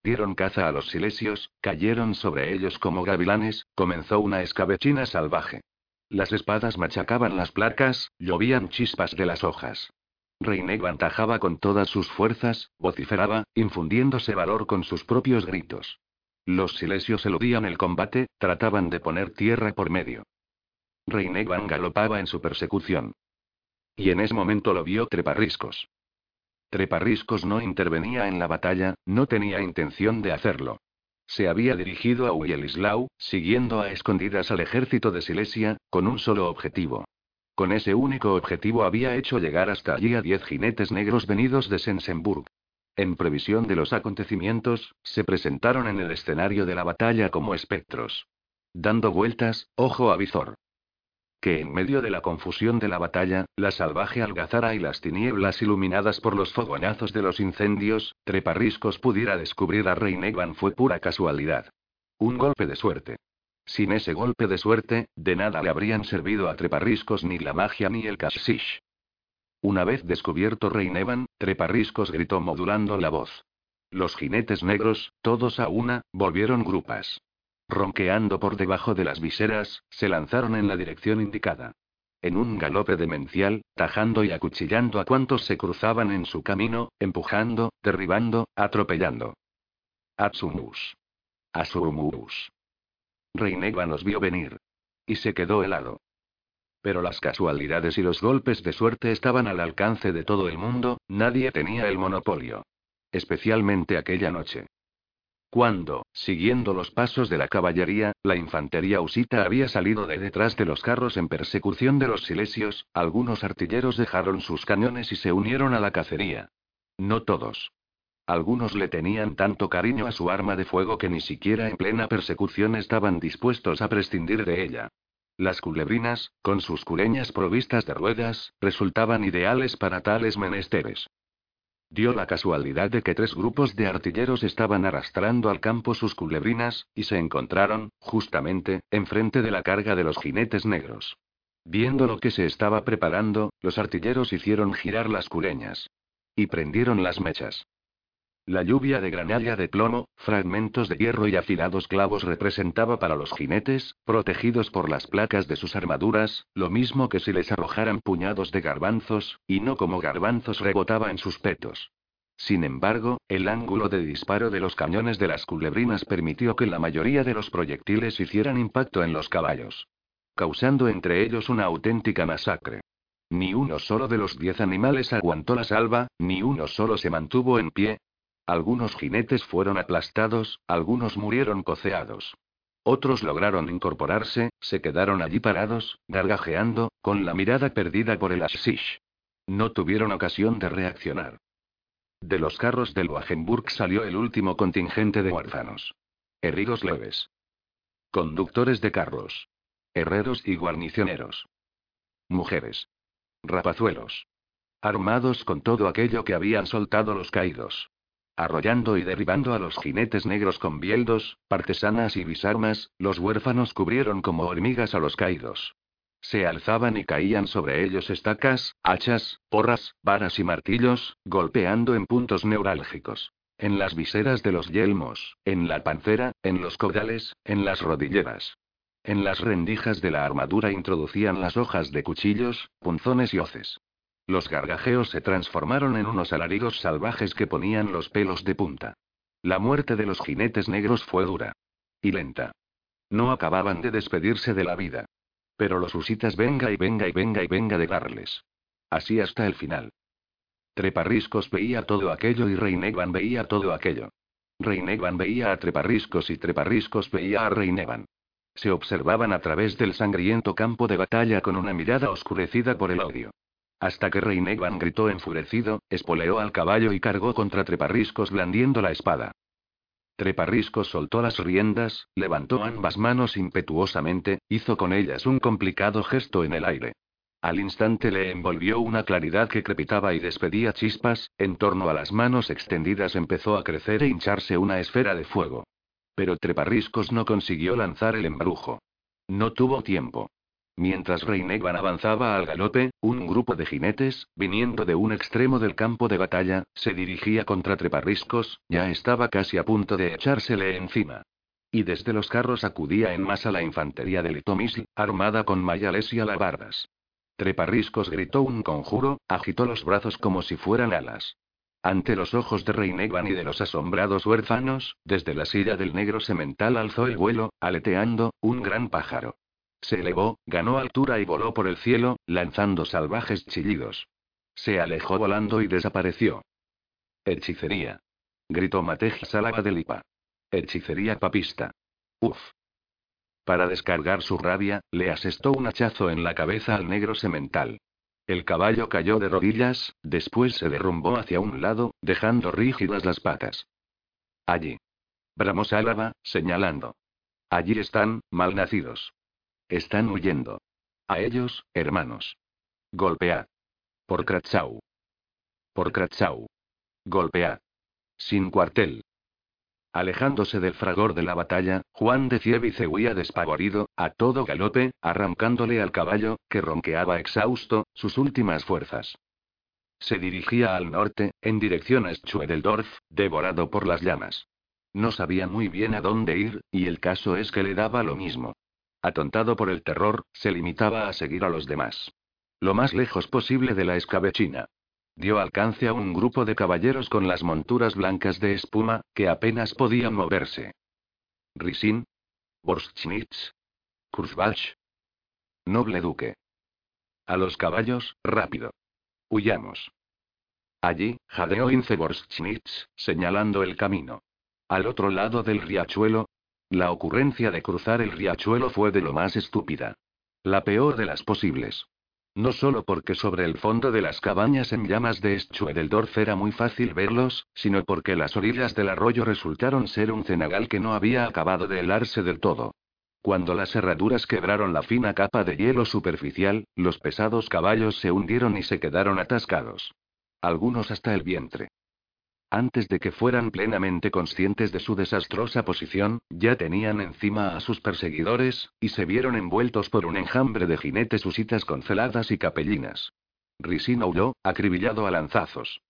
Speaker 1: Dieron caza a los silesios, cayeron sobre ellos como gavilanes, comenzó una escabechina salvaje. Las espadas machacaban las placas, llovían chispas de las hojas. Reinegan avantajaba con todas sus fuerzas, vociferaba, infundiéndose valor con sus propios gritos. Los silesios eludían el combate, trataban de poner tierra por medio. Reinegan galopaba en su persecución. Y en ese momento lo vio Treparriscos. Treparriscos no intervenía en la batalla, no tenía intención de hacerlo. Se había dirigido a Uyelislau, siguiendo a escondidas al ejército de Silesia, con un solo objetivo. Con ese único objetivo había hecho llegar hasta allí a diez jinetes negros venidos de Sensenburg. En previsión de los acontecimientos, se presentaron en el escenario de la batalla como espectros. Dando vueltas, ojo a visor que en medio de la confusión de la batalla, la salvaje algazara y las tinieblas iluminadas por los fogonazos de los incendios, Treparriscos pudiera descubrir a Reinegan fue pura casualidad. Un golpe de suerte. Sin ese golpe de suerte, de nada le habrían servido a Treparriscos ni la magia ni el Kashish. Una vez descubierto Reinevan, Treparriscos gritó modulando la voz. Los jinetes negros, todos a una, volvieron grupas. Ronqueando por debajo de las viseras, se lanzaron en la dirección indicada. En un galope demencial, tajando y acuchillando a cuantos se cruzaban en su camino, empujando, derribando, atropellando. Atsumus. Asumus. Reineva los vio venir. Y se quedó helado. Pero las casualidades y los golpes de suerte estaban al alcance de todo el mundo, nadie tenía el monopolio. Especialmente aquella noche. Cuando, siguiendo los pasos de la caballería, la infantería usita había salido de detrás de los carros en persecución de los silesios, algunos artilleros dejaron sus cañones y se unieron a la cacería. No todos. Algunos le tenían tanto cariño a su arma de fuego que ni siquiera en plena persecución estaban dispuestos a prescindir de ella. Las culebrinas, con sus culeñas provistas de ruedas, resultaban ideales para tales menesteres. Dio la casualidad de que tres grupos de artilleros estaban arrastrando al campo sus culebrinas, y se encontraron, justamente, enfrente de la carga de los jinetes negros. Viendo lo que se estaba preparando, los artilleros hicieron girar las culeñas. Y prendieron las mechas. La lluvia de granalla de plomo, fragmentos de hierro y afilados clavos representaba para los jinetes, protegidos por las placas de sus armaduras, lo mismo que si les arrojaran puñados de garbanzos, y no como garbanzos rebotaba en sus petos. Sin embargo, el ángulo de disparo de los cañones de las culebrinas permitió que la mayoría de los proyectiles hicieran impacto en los caballos, causando entre ellos una auténtica masacre. Ni uno solo de los diez animales aguantó la salva, ni uno solo se mantuvo en pie. Algunos jinetes fueron aplastados, algunos murieron coceados. Otros lograron incorporarse, se quedaron allí parados, gargajeando, con la mirada perdida por el Ashish. No tuvieron ocasión de reaccionar. De los carros del Wagenburg salió el último contingente de huérfanos. Heridos leves. Conductores de carros. Herreros y guarnicioneros. Mujeres. Rapazuelos. Armados con todo aquello que habían soltado los caídos. Arrollando y derribando a los jinetes negros con bieldos, partesanas y bisarmas, los huérfanos cubrieron como hormigas a los caídos. Se alzaban y caían sobre ellos estacas, hachas, porras, varas y martillos, golpeando en puntos neurálgicos. En las viseras de los yelmos, en la pancera, en los caudales, en las rodilleras. En las rendijas de la armadura introducían las hojas de cuchillos, punzones y hoces. Los gargajeos se transformaron en unos alaridos salvajes que ponían los pelos de punta. La muerte de los jinetes negros fue dura. Y lenta. No acababan de despedirse de la vida. Pero los usitas venga y venga y venga y venga de darles. Así hasta el final. Treparriscos veía todo aquello y Reinevan veía todo aquello. Reinevan veía a Treparriscos y Treparriscos veía a Reinevan. Se observaban a través del sangriento campo de batalla con una mirada oscurecida por el odio. Hasta que Reinevan gritó enfurecido, espoleó al caballo y cargó contra Treparriscos blandiendo la espada. Treparriscos soltó las riendas, levantó ambas manos impetuosamente, hizo con ellas un complicado gesto en el aire. Al instante le envolvió una claridad que crepitaba y despedía chispas, en torno a las manos extendidas empezó a crecer e hincharse una esfera de fuego. Pero Treparriscos no consiguió lanzar el embrujo. No tuvo tiempo. Mientras Reinegan avanzaba al galope, un grupo de jinetes, viniendo de un extremo del campo de batalla, se dirigía contra Treparriscos, ya estaba casi a punto de echársele encima. Y desde los carros acudía en masa la infantería de Litomisl, armada con mayales y alabardas. Treparriscos gritó un conjuro, agitó los brazos como si fueran alas. Ante los ojos de Reinegan y de los asombrados huérfanos, desde la silla del negro semental alzó el vuelo, aleteando, un gran pájaro. Se elevó, ganó altura y voló por el cielo, lanzando salvajes chillidos. Se alejó volando y desapareció. Hechicería. Gritó Matej Salaba de Lipa. Hechicería papista. Uf. Para descargar su rabia, le asestó un hachazo en la cabeza al negro semental. El caballo cayó de rodillas, después se derrumbó hacia un lado, dejando rígidas las patas. Allí. Bramó Sálava, señalando. Allí están, malnacidos. Están huyendo. A ellos, hermanos. Golpead. Por Kratzau. Por Kratzau. Golpead. Sin cuartel. Alejándose del fragor de la batalla, Juan de Cievice huía despavorido, a todo galope, arrancándole al caballo, que ronqueaba exhausto, sus últimas fuerzas. Se dirigía al norte, en dirección a Schwedeldorf, devorado por las llamas. No sabía muy bien a dónde ir, y el caso es que le daba lo mismo. Atontado por el terror, se limitaba a seguir a los demás. Lo más lejos posible de la escabechina. Dio alcance a un grupo de caballeros con las monturas blancas de espuma, que apenas podían moverse. Risin. Borschnitz. Kurzbach. Noble duque. A los caballos, rápido. Huyamos. Allí, jadeó Ince Borschnitz, señalando el camino. Al otro lado del riachuelo, la ocurrencia de cruzar el riachuelo fue de lo más estúpida. La peor de las posibles. No solo porque sobre el fondo de las cabañas en llamas de Schwedeldorf era muy fácil verlos, sino porque las orillas del arroyo resultaron ser un cenagal que no había acabado de helarse del todo. Cuando las herraduras quebraron la fina capa de hielo superficial, los pesados caballos se hundieron y se quedaron atascados. Algunos hasta el vientre. Antes de que fueran plenamente conscientes de su desastrosa posición, ya tenían encima a sus perseguidores, y se vieron envueltos por un enjambre de jinetes usitas con celadas y capellinas. Risino huyó, acribillado a lanzazos.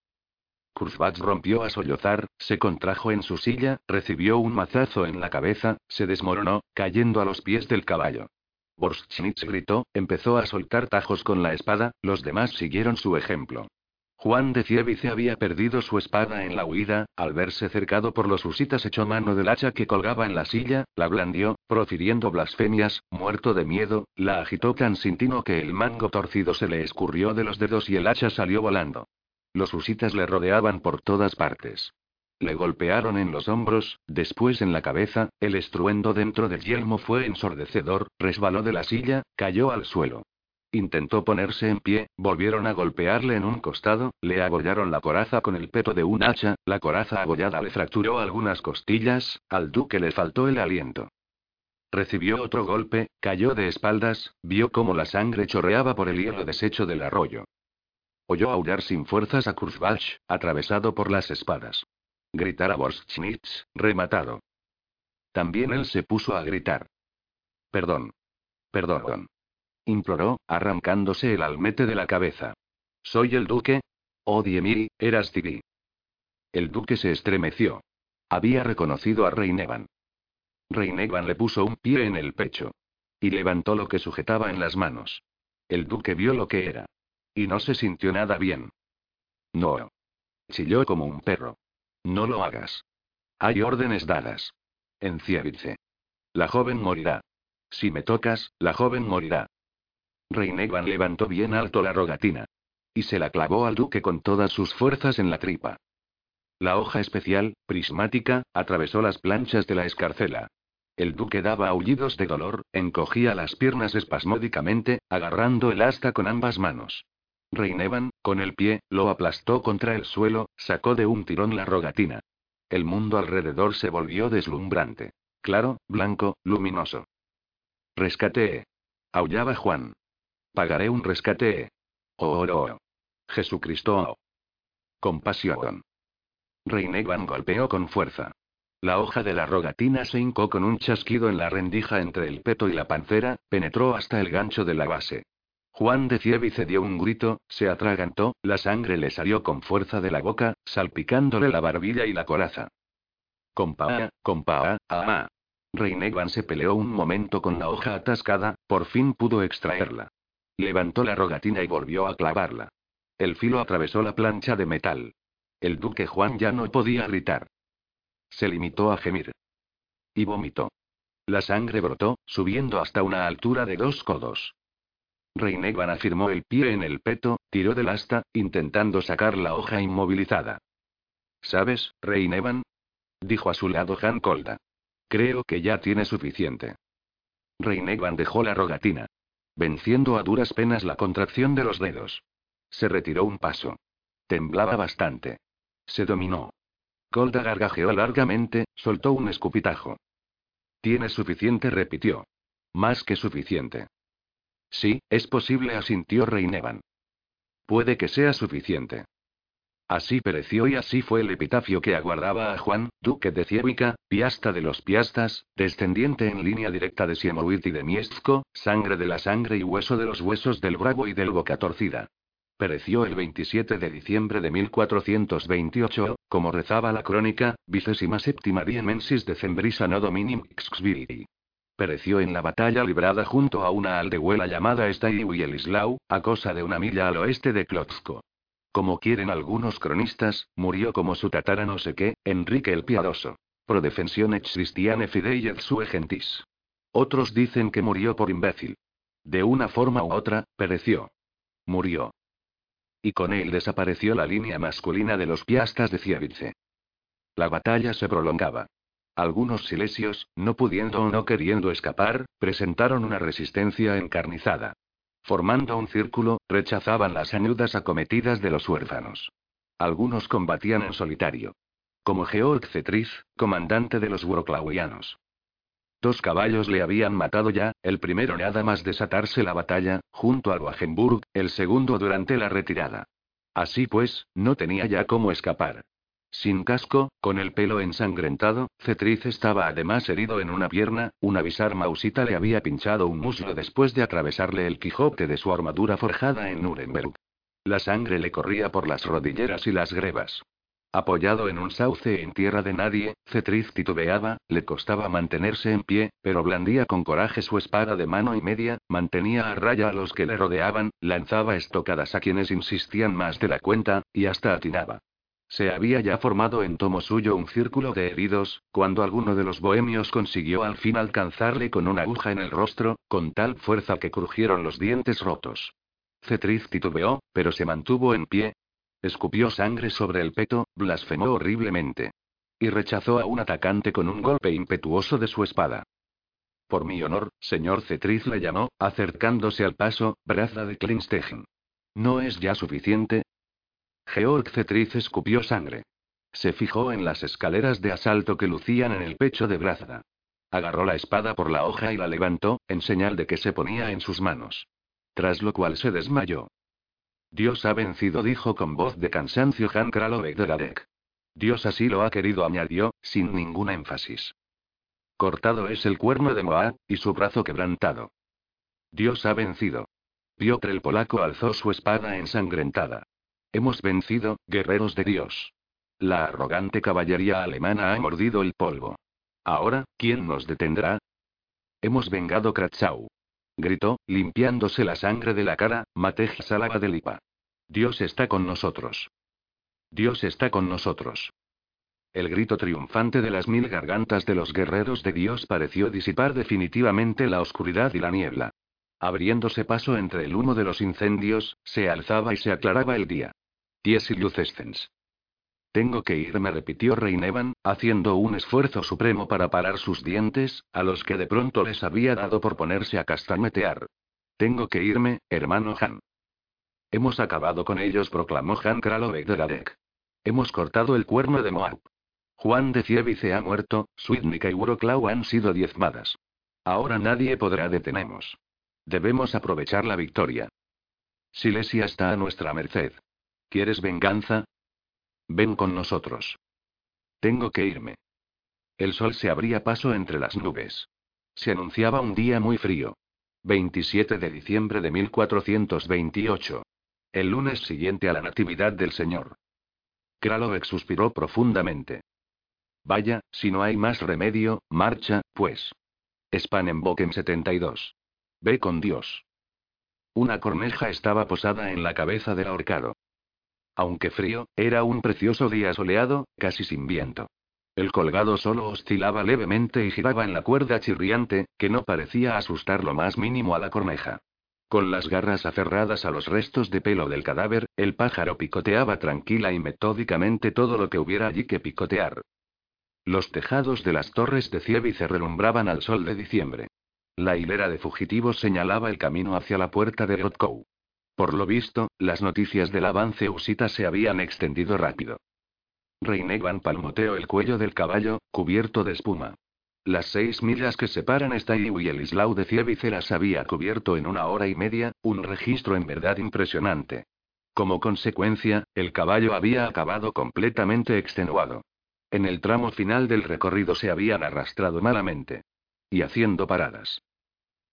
Speaker 1: Kurzbach rompió a sollozar, se contrajo en su silla, recibió un mazazo en la cabeza, se desmoronó, cayendo a los pies del caballo. Borschnitz gritó, empezó a soltar tajos con la espada, los demás siguieron su ejemplo. Juan de Cievice había perdido su espada en la huida, al verse cercado por los husitas echó mano del hacha que colgaba en la silla, la blandió, profiriendo blasfemias, muerto de miedo, la agitó tan sin tino que el mango torcido se le escurrió de los dedos y el hacha salió volando. Los husitas le rodeaban por todas partes. Le golpearon en los hombros, después en la cabeza, el estruendo dentro del yelmo fue ensordecedor, resbaló de la silla, cayó al suelo. Intentó ponerse en pie, volvieron a golpearle en un costado, le abollaron la coraza con el peto de un hacha, la coraza abollada le fracturó algunas costillas, al duque le faltó el aliento. Recibió otro golpe, cayó de espaldas, vio cómo la sangre chorreaba por el hielo deshecho del arroyo. Oyó aullar sin fuerzas a Kurzbach, atravesado por las espadas. Gritar a Borschnitz, rematado. También él se puso a gritar. Perdón. Perdón imploró, arrancándose el almete de la cabeza. ¿Soy el duque? Oh, Diemiri, eras Tiri. El duque se estremeció. Había reconocido a Reinevan. Reinevan le puso un pie en el pecho. Y levantó lo que sujetaba en las manos. El duque vio lo que era. Y no se sintió nada bien. No. Chilló como un perro. No lo hagas. Hay órdenes dadas. Enciérdice. La joven morirá. Si me tocas, la joven morirá. Reinegan levantó bien alto la rogatina. Y se la clavó al duque con todas sus fuerzas en la tripa. La hoja especial, prismática, atravesó las planchas de la escarcela. El duque daba aullidos de dolor, encogía las piernas espasmódicamente, agarrando el asta con ambas manos. Reinevan, con el pie, lo aplastó contra el suelo, sacó de un tirón la rogatina. El mundo alrededor se volvió deslumbrante. Claro, blanco, luminoso. Rescate. Aullaba Juan. Pagaré un rescate. Oh, oh. Jesucristo. Compasión. Reinegan golpeó con fuerza. La hoja de la rogatina se hincó con un chasquido en la rendija entre el peto y la pancera, penetró hasta el gancho de la base. Juan de Cievice dio un grito, se atragantó, la sangre le salió con fuerza de la boca, salpicándole la barbilla y la coraza. Compa, compa, ah. Reinegan se peleó un momento con la hoja atascada, por fin pudo extraerla. Levantó la rogatina y volvió a clavarla. El filo atravesó la plancha de metal. El duque Juan ya no podía gritar. Se limitó a gemir. Y vomitó. La sangre brotó, subiendo hasta una altura de dos codos. Reinegan afirmó el pie en el peto, tiró del asta, intentando sacar la hoja inmovilizada. ¿Sabes, Reinevan? Dijo a su lado Han Colda. Creo que ya tiene suficiente. Reinegan dejó la rogatina venciendo a duras penas la contracción de los dedos. Se retiró un paso. Temblaba bastante. Se dominó. Colda gargajeó largamente, soltó un escupitajo. Tiene suficiente, repitió. Más que suficiente. Sí, es posible, asintió Reinevan. Puede que sea suficiente. Así pereció y así fue el epitafio que aguardaba a Juan, duque de Cievica, piasta de los piastas, descendiente en línea directa de Siemowit y de Miestko, sangre de la sangre y hueso de los huesos del bravo y del boca torcida. Pereció el 27 de diciembre de 1428, como rezaba la crónica, vicesima séptima diemensis decembrisa no dominim xxviri. Pereció en la batalla librada junto a una aldehuela llamada Staiu y Elislau, a cosa de una milla al oeste de Klotzko. Como quieren algunos cronistas, murió como su tatara no sé qué, Enrique el Piadoso. Pro defensione Christiane fidei et sue gentis. Otros dicen que murió por imbécil. De una forma u otra, pereció. Murió. Y con él desapareció la línea masculina de los piastas de Cievice. La batalla se prolongaba. Algunos silesios, no pudiendo o no queriendo escapar, presentaron una resistencia encarnizada. Formando un círculo, rechazaban las ayudas acometidas de los huérfanos. Algunos combatían en solitario. Como Georg Cetriz, comandante de los Wroclawianos. Dos caballos le habían matado ya, el primero nada más desatarse la batalla, junto al Wagenburg, el segundo durante la retirada. Así pues, no tenía ya cómo escapar. Sin casco, con el pelo ensangrentado, Cetriz estaba además herido en una pierna, una visar mausita le había pinchado un muslo después de atravesarle el quijote de su armadura forjada en Nuremberg. La sangre le corría por las rodilleras y las grebas. Apoyado en un sauce en tierra de nadie, Cetriz titubeaba, le costaba mantenerse en pie, pero blandía con coraje su espada de mano y media, mantenía a raya a los que le rodeaban, lanzaba estocadas a quienes insistían más de la cuenta, y hasta atinaba. Se había ya formado en tomo suyo un círculo de heridos, cuando alguno de los bohemios consiguió al fin alcanzarle con una aguja en el rostro, con tal fuerza que crujieron los dientes rotos. Cetriz titubeó, pero se mantuvo en pie, Escupió sangre sobre el peto, blasfemó horriblemente. Y rechazó a un atacante con un golpe impetuoso de su espada. Por mi honor, señor Cetriz le llamó, acercándose al paso, Brazda de Klinstegen. ¿No es ya suficiente? Georg Cetriz escupió sangre. Se fijó en las escaleras de asalto que lucían en el pecho de Brazda. Agarró la espada por la hoja y la levantó, en señal de que se ponía en sus manos. Tras lo cual se desmayó. Dios ha vencido, dijo con voz de cansancio Han Kralovek de Gadek. Dios así lo ha querido, añadió, sin ningún énfasis. Cortado es el cuerno de Moab, y su brazo quebrantado. Dios ha vencido. Piotr el polaco alzó su espada ensangrentada. Hemos vencido, guerreros de Dios. La arrogante caballería alemana ha mordido el polvo. Ahora, ¿quién nos detendrá? Hemos vengado Kratzau gritó, limpiándose la sangre de la cara, Matej Salaba de Lipa. Dios está con nosotros. Dios está con nosotros. El grito triunfante de las mil gargantas de los guerreros de Dios pareció disipar definitivamente la oscuridad y la niebla. Abriéndose paso entre el humo de los incendios, se alzaba y se aclaraba el día. Ties y lucescens. Tengo que irme, repitió Reinevan, haciendo un esfuerzo supremo para parar sus dientes, a los que de pronto les había dado por ponerse a castañetear. Tengo que irme, hermano Han. Hemos acabado con ellos, proclamó Han Kralovek de Gadek. Hemos cortado el cuerno de Moab. Juan de Cievice ha muerto, Swidnica y Uroclau han sido diezmadas. Ahora nadie podrá detenernos. Debemos aprovechar la victoria. Silesia está a nuestra merced. ¿Quieres venganza? Ven con nosotros. Tengo que irme. El sol se abría paso entre las nubes. Se anunciaba un día muy frío. 27 de diciembre de 1428. El lunes siguiente a la Natividad del Señor. Kralovic suspiró profundamente. Vaya, si no hay más remedio, marcha, pues. Spanenboken 72. Ve con Dios. Una corneja estaba posada en la cabeza del ahorcado. Aunque frío, era un precioso día soleado, casi sin viento. El colgado solo oscilaba levemente y giraba en la cuerda chirriante, que no parecía asustar lo más mínimo a la corneja. Con las garras aferradas a los restos de pelo del cadáver, el pájaro picoteaba tranquila y metódicamente todo lo que hubiera allí que picotear. Los tejados de las torres de Cievice relumbraban al sol de diciembre. La hilera de fugitivos señalaba el camino hacia la puerta de Rotkow. Por lo visto, las noticias del avance usita se habían extendido rápido. Reinegan palmoteó el cuello del caballo, cubierto de espuma. Las seis millas que separan Staiu y el Islau de Cievice las había cubierto en una hora y media, un registro en verdad impresionante. Como consecuencia, el caballo había acabado completamente extenuado. En el tramo final del recorrido se habían arrastrado malamente. Y haciendo paradas.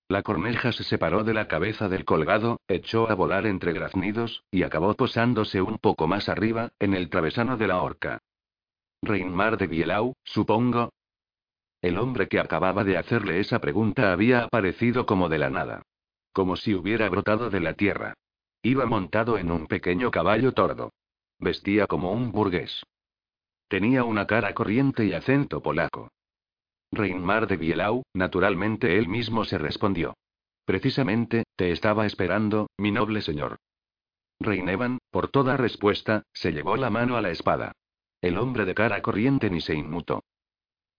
Speaker 1: La corneja se separó de la cabeza del colgado, echó a volar entre graznidos, y acabó posándose un poco más arriba, en el travesano de la horca. Reinmar de Bielau, supongo. El hombre que acababa de hacerle esa pregunta había aparecido como de la nada. Como si hubiera brotado de la tierra. Iba montado en un pequeño caballo tordo. Vestía como un burgués. Tenía una cara corriente y acento polaco. Reinmar de Bielau, naturalmente él mismo se respondió. Precisamente, te estaba esperando, mi noble señor. Reinevan, por toda respuesta, se llevó la mano a la espada. El hombre de cara corriente ni se inmutó.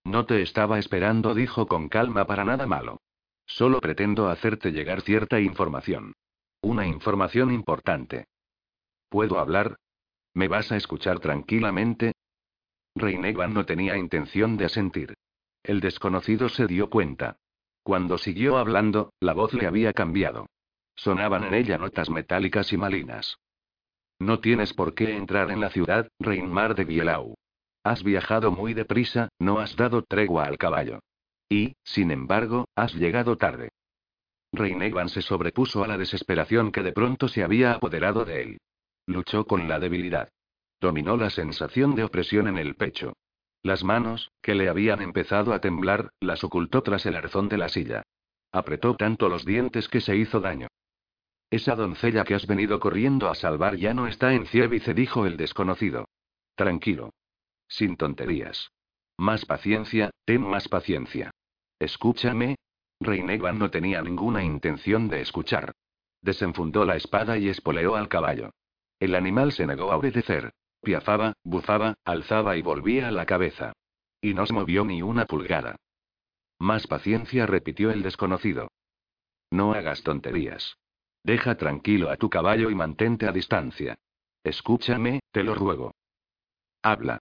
Speaker 1: No te estaba esperando, dijo con calma para nada malo. Solo pretendo hacerte llegar cierta información. Una información importante. ¿Puedo hablar? ¿Me vas a escuchar tranquilamente? Reinevan no tenía intención de asentir. El desconocido se dio cuenta. Cuando siguió hablando, la voz le había cambiado. Sonaban en ella notas metálicas y malinas. No tienes por qué entrar en la ciudad, Reinmar de Bielau. Has viajado muy deprisa, no has dado tregua al caballo. Y, sin embargo, has llegado tarde. Reinevan se sobrepuso a la desesperación que de pronto se había apoderado de él. Luchó con la debilidad. Dominó la sensación de opresión en el pecho. Las manos, que le habían empezado a temblar, las ocultó tras el arzón de la silla. Apretó tanto los dientes que se hizo daño. Esa doncella que has venido corriendo a salvar ya no está en Cievice, dijo el desconocido. Tranquilo. Sin tonterías. Más paciencia, ten más paciencia. Escúchame. Reinegan no tenía ninguna intención de escuchar. Desenfundó la espada y espoleó al caballo. El animal se negó a obedecer. Piafaba, bufaba, alzaba y volvía la cabeza. Y no se movió ni una pulgada. Más paciencia, repitió el desconocido. No hagas tonterías. Deja tranquilo a tu caballo y mantente a distancia. Escúchame, te lo ruego. Habla.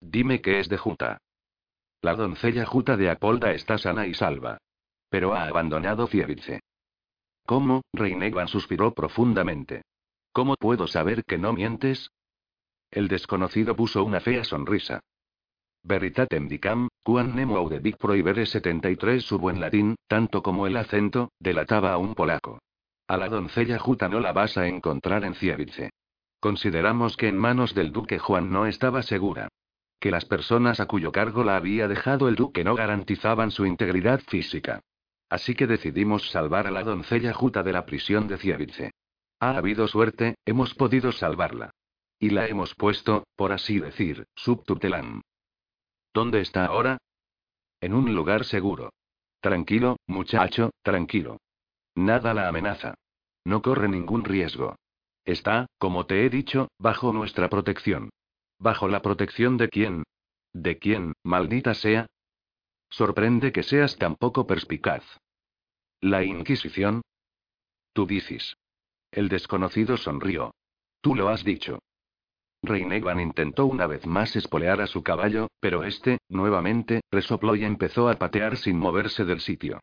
Speaker 1: Dime que es de Juta. La doncella Juta de Apolda está sana y salva. Pero ha abandonado Fievice. ¿Cómo? Reinegan suspiró profundamente. ¿Cómo puedo saber que no mientes? El desconocido puso una fea sonrisa. Veritatem dicam, quan nemo audebic prohibere 73 su buen latín, tanto como el acento, delataba a un polaco. A la doncella Juta no la vas a encontrar en Cievice. Consideramos que en manos del duque Juan no estaba segura. Que las personas a cuyo cargo la había dejado el duque no garantizaban su integridad física. Así que decidimos salvar a la doncella Juta de la prisión de Cievice. Ha habido suerte, hemos podido salvarla. Y la hemos puesto, por así decir, subtutelán. ¿Dónde está ahora? En un lugar seguro. Tranquilo, muchacho, tranquilo. Nada la amenaza. No corre ningún riesgo. Está, como te he dicho, bajo nuestra protección. ¿Bajo la protección de quién? ¿De quién, maldita sea? Sorprende que seas tan poco perspicaz. ¿La Inquisición? Tú dices. El desconocido sonrió. Tú lo has dicho. Reinegan intentó una vez más espolear a su caballo, pero este, nuevamente, resopló y empezó a patear sin moverse del sitio.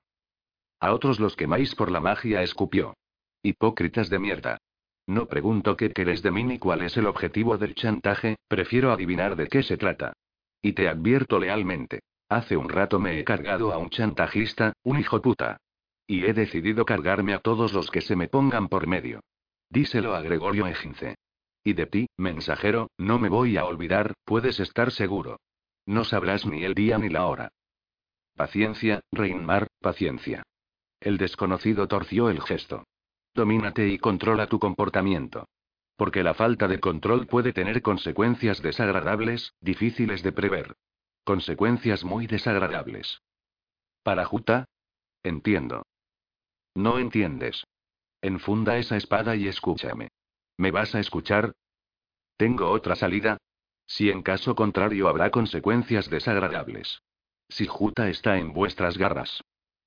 Speaker 1: A otros los quemáis por la magia, escupió. Hipócritas de mierda. No pregunto qué querés de mí ni cuál es el objetivo del chantaje, prefiero adivinar de qué se trata. Y te advierto lealmente. Hace un rato me he cargado a un chantajista, un hijo puta. Y he decidido cargarme a todos los que se me pongan por medio. Díselo a Gregorio Egince. Y de ti, mensajero, no me voy a olvidar, puedes estar seguro. No sabrás ni el día ni la hora. Paciencia, Reinmar, paciencia. El desconocido torció el gesto. Domínate y controla tu comportamiento. Porque la falta de control puede tener consecuencias desagradables, difíciles de prever. Consecuencias muy desagradables. ¿Para Juta? Entiendo. No entiendes. Enfunda esa espada y escúchame. ¿Me vas a escuchar? ¿Tengo otra salida? Si en caso contrario habrá consecuencias desagradables. Si Juta está en vuestras garras.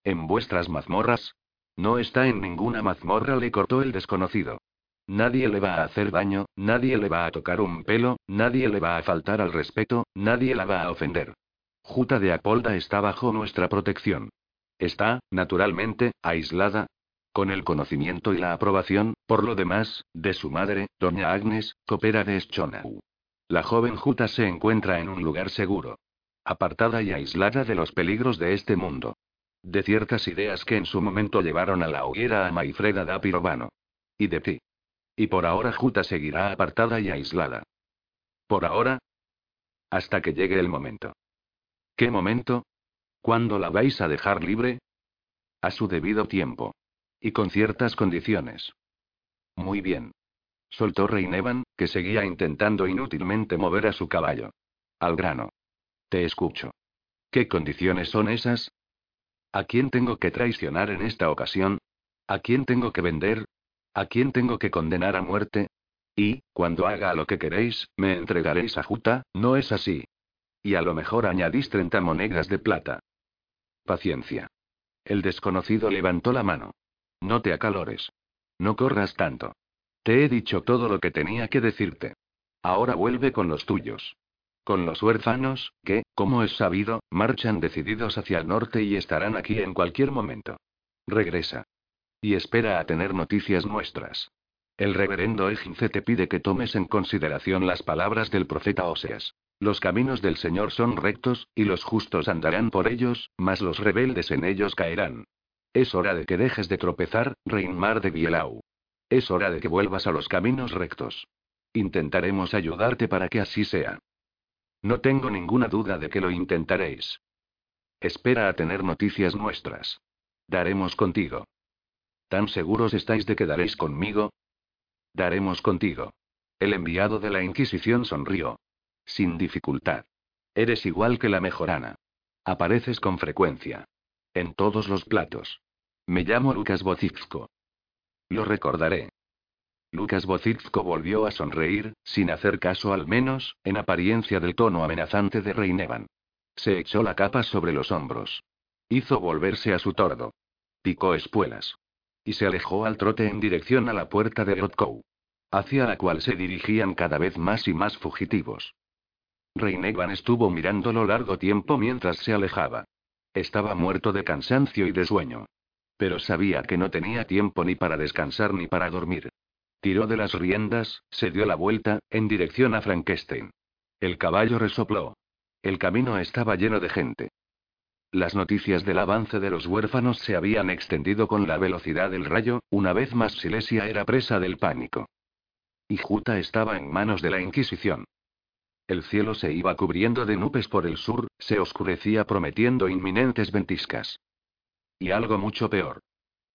Speaker 1: ¿En vuestras mazmorras? No está en ninguna mazmorra, le cortó el desconocido. Nadie le va a hacer daño, nadie le va a tocar un pelo, nadie le va a faltar al respeto, nadie la va a ofender. Juta de Apolda está bajo nuestra protección. Está, naturalmente, aislada, con el conocimiento y la aprobación, por lo demás, de su madre, doña Agnes, copera de Schonau. La joven Juta se encuentra en un lugar seguro. Apartada y aislada de los peligros de este mundo. De ciertas ideas que en su momento llevaron a la hoguera a Maifreda da Pirovano. Y de ti. Y por ahora Juta seguirá apartada y aislada. ¿Por ahora? Hasta que llegue el momento. ¿Qué momento? ¿Cuándo la vais a dejar libre? A su debido tiempo. Y con ciertas condiciones. Muy bien. Soltó Reinevan, que seguía intentando inútilmente mover a su caballo. Al grano. Te escucho. ¿Qué condiciones son esas? ¿A quién tengo que traicionar en esta ocasión? ¿A quién tengo que vender? ¿A quién tengo que condenar a muerte? Y, cuando haga lo que queréis, me entregaréis a Juta, ¿no es así? Y a lo mejor añadís 30 monedas de plata. Paciencia. El desconocido levantó la mano. No te acalores. No corras tanto. Te he dicho todo lo que tenía que decirte. Ahora vuelve con los tuyos. Con los huérfanos, que, como es sabido, marchan decididos hacia el norte y estarán aquí en cualquier momento. Regresa. Y espera a tener noticias nuestras. El reverendo Egince te pide que tomes en consideración las palabras del profeta Oseas. Los caminos del Señor son rectos, y los justos andarán por ellos, mas los rebeldes en ellos caerán. Es hora de que dejes de tropezar, Reinmar de Bielau. Es hora de que vuelvas a los caminos rectos. Intentaremos ayudarte para que así sea. No tengo ninguna duda de que lo intentaréis. Espera a tener noticias nuestras. Daremos contigo. ¿Tan seguros estáis de que daréis conmigo? Daremos contigo. El enviado de la Inquisición sonrió. Sin dificultad. Eres igual que la mejorana. Apareces con frecuencia. En todos los platos. Me llamo Lucas Bocizco. Lo recordaré. Lucas Bocizco volvió a sonreír, sin hacer caso al menos, en apariencia del tono amenazante de Reinevan. Se echó la capa sobre los hombros. Hizo volverse a su tordo. Picó espuelas. Y se alejó al trote en dirección a la puerta de Rotkow. Hacia la cual se dirigían cada vez más y más fugitivos. Reinevan estuvo mirándolo largo tiempo mientras se alejaba. Estaba muerto de cansancio y de sueño. Pero sabía que no tenía tiempo ni para descansar ni para dormir. Tiró de las riendas, se dio la vuelta, en dirección a Frankenstein. El caballo resopló. El camino estaba lleno de gente. Las noticias del avance de los huérfanos se habían extendido con la velocidad del rayo, una vez más Silesia era presa del pánico. Y Juta estaba en manos de la Inquisición. El cielo se iba cubriendo de nubes por el sur, se oscurecía prometiendo inminentes ventiscas. Y algo mucho peor.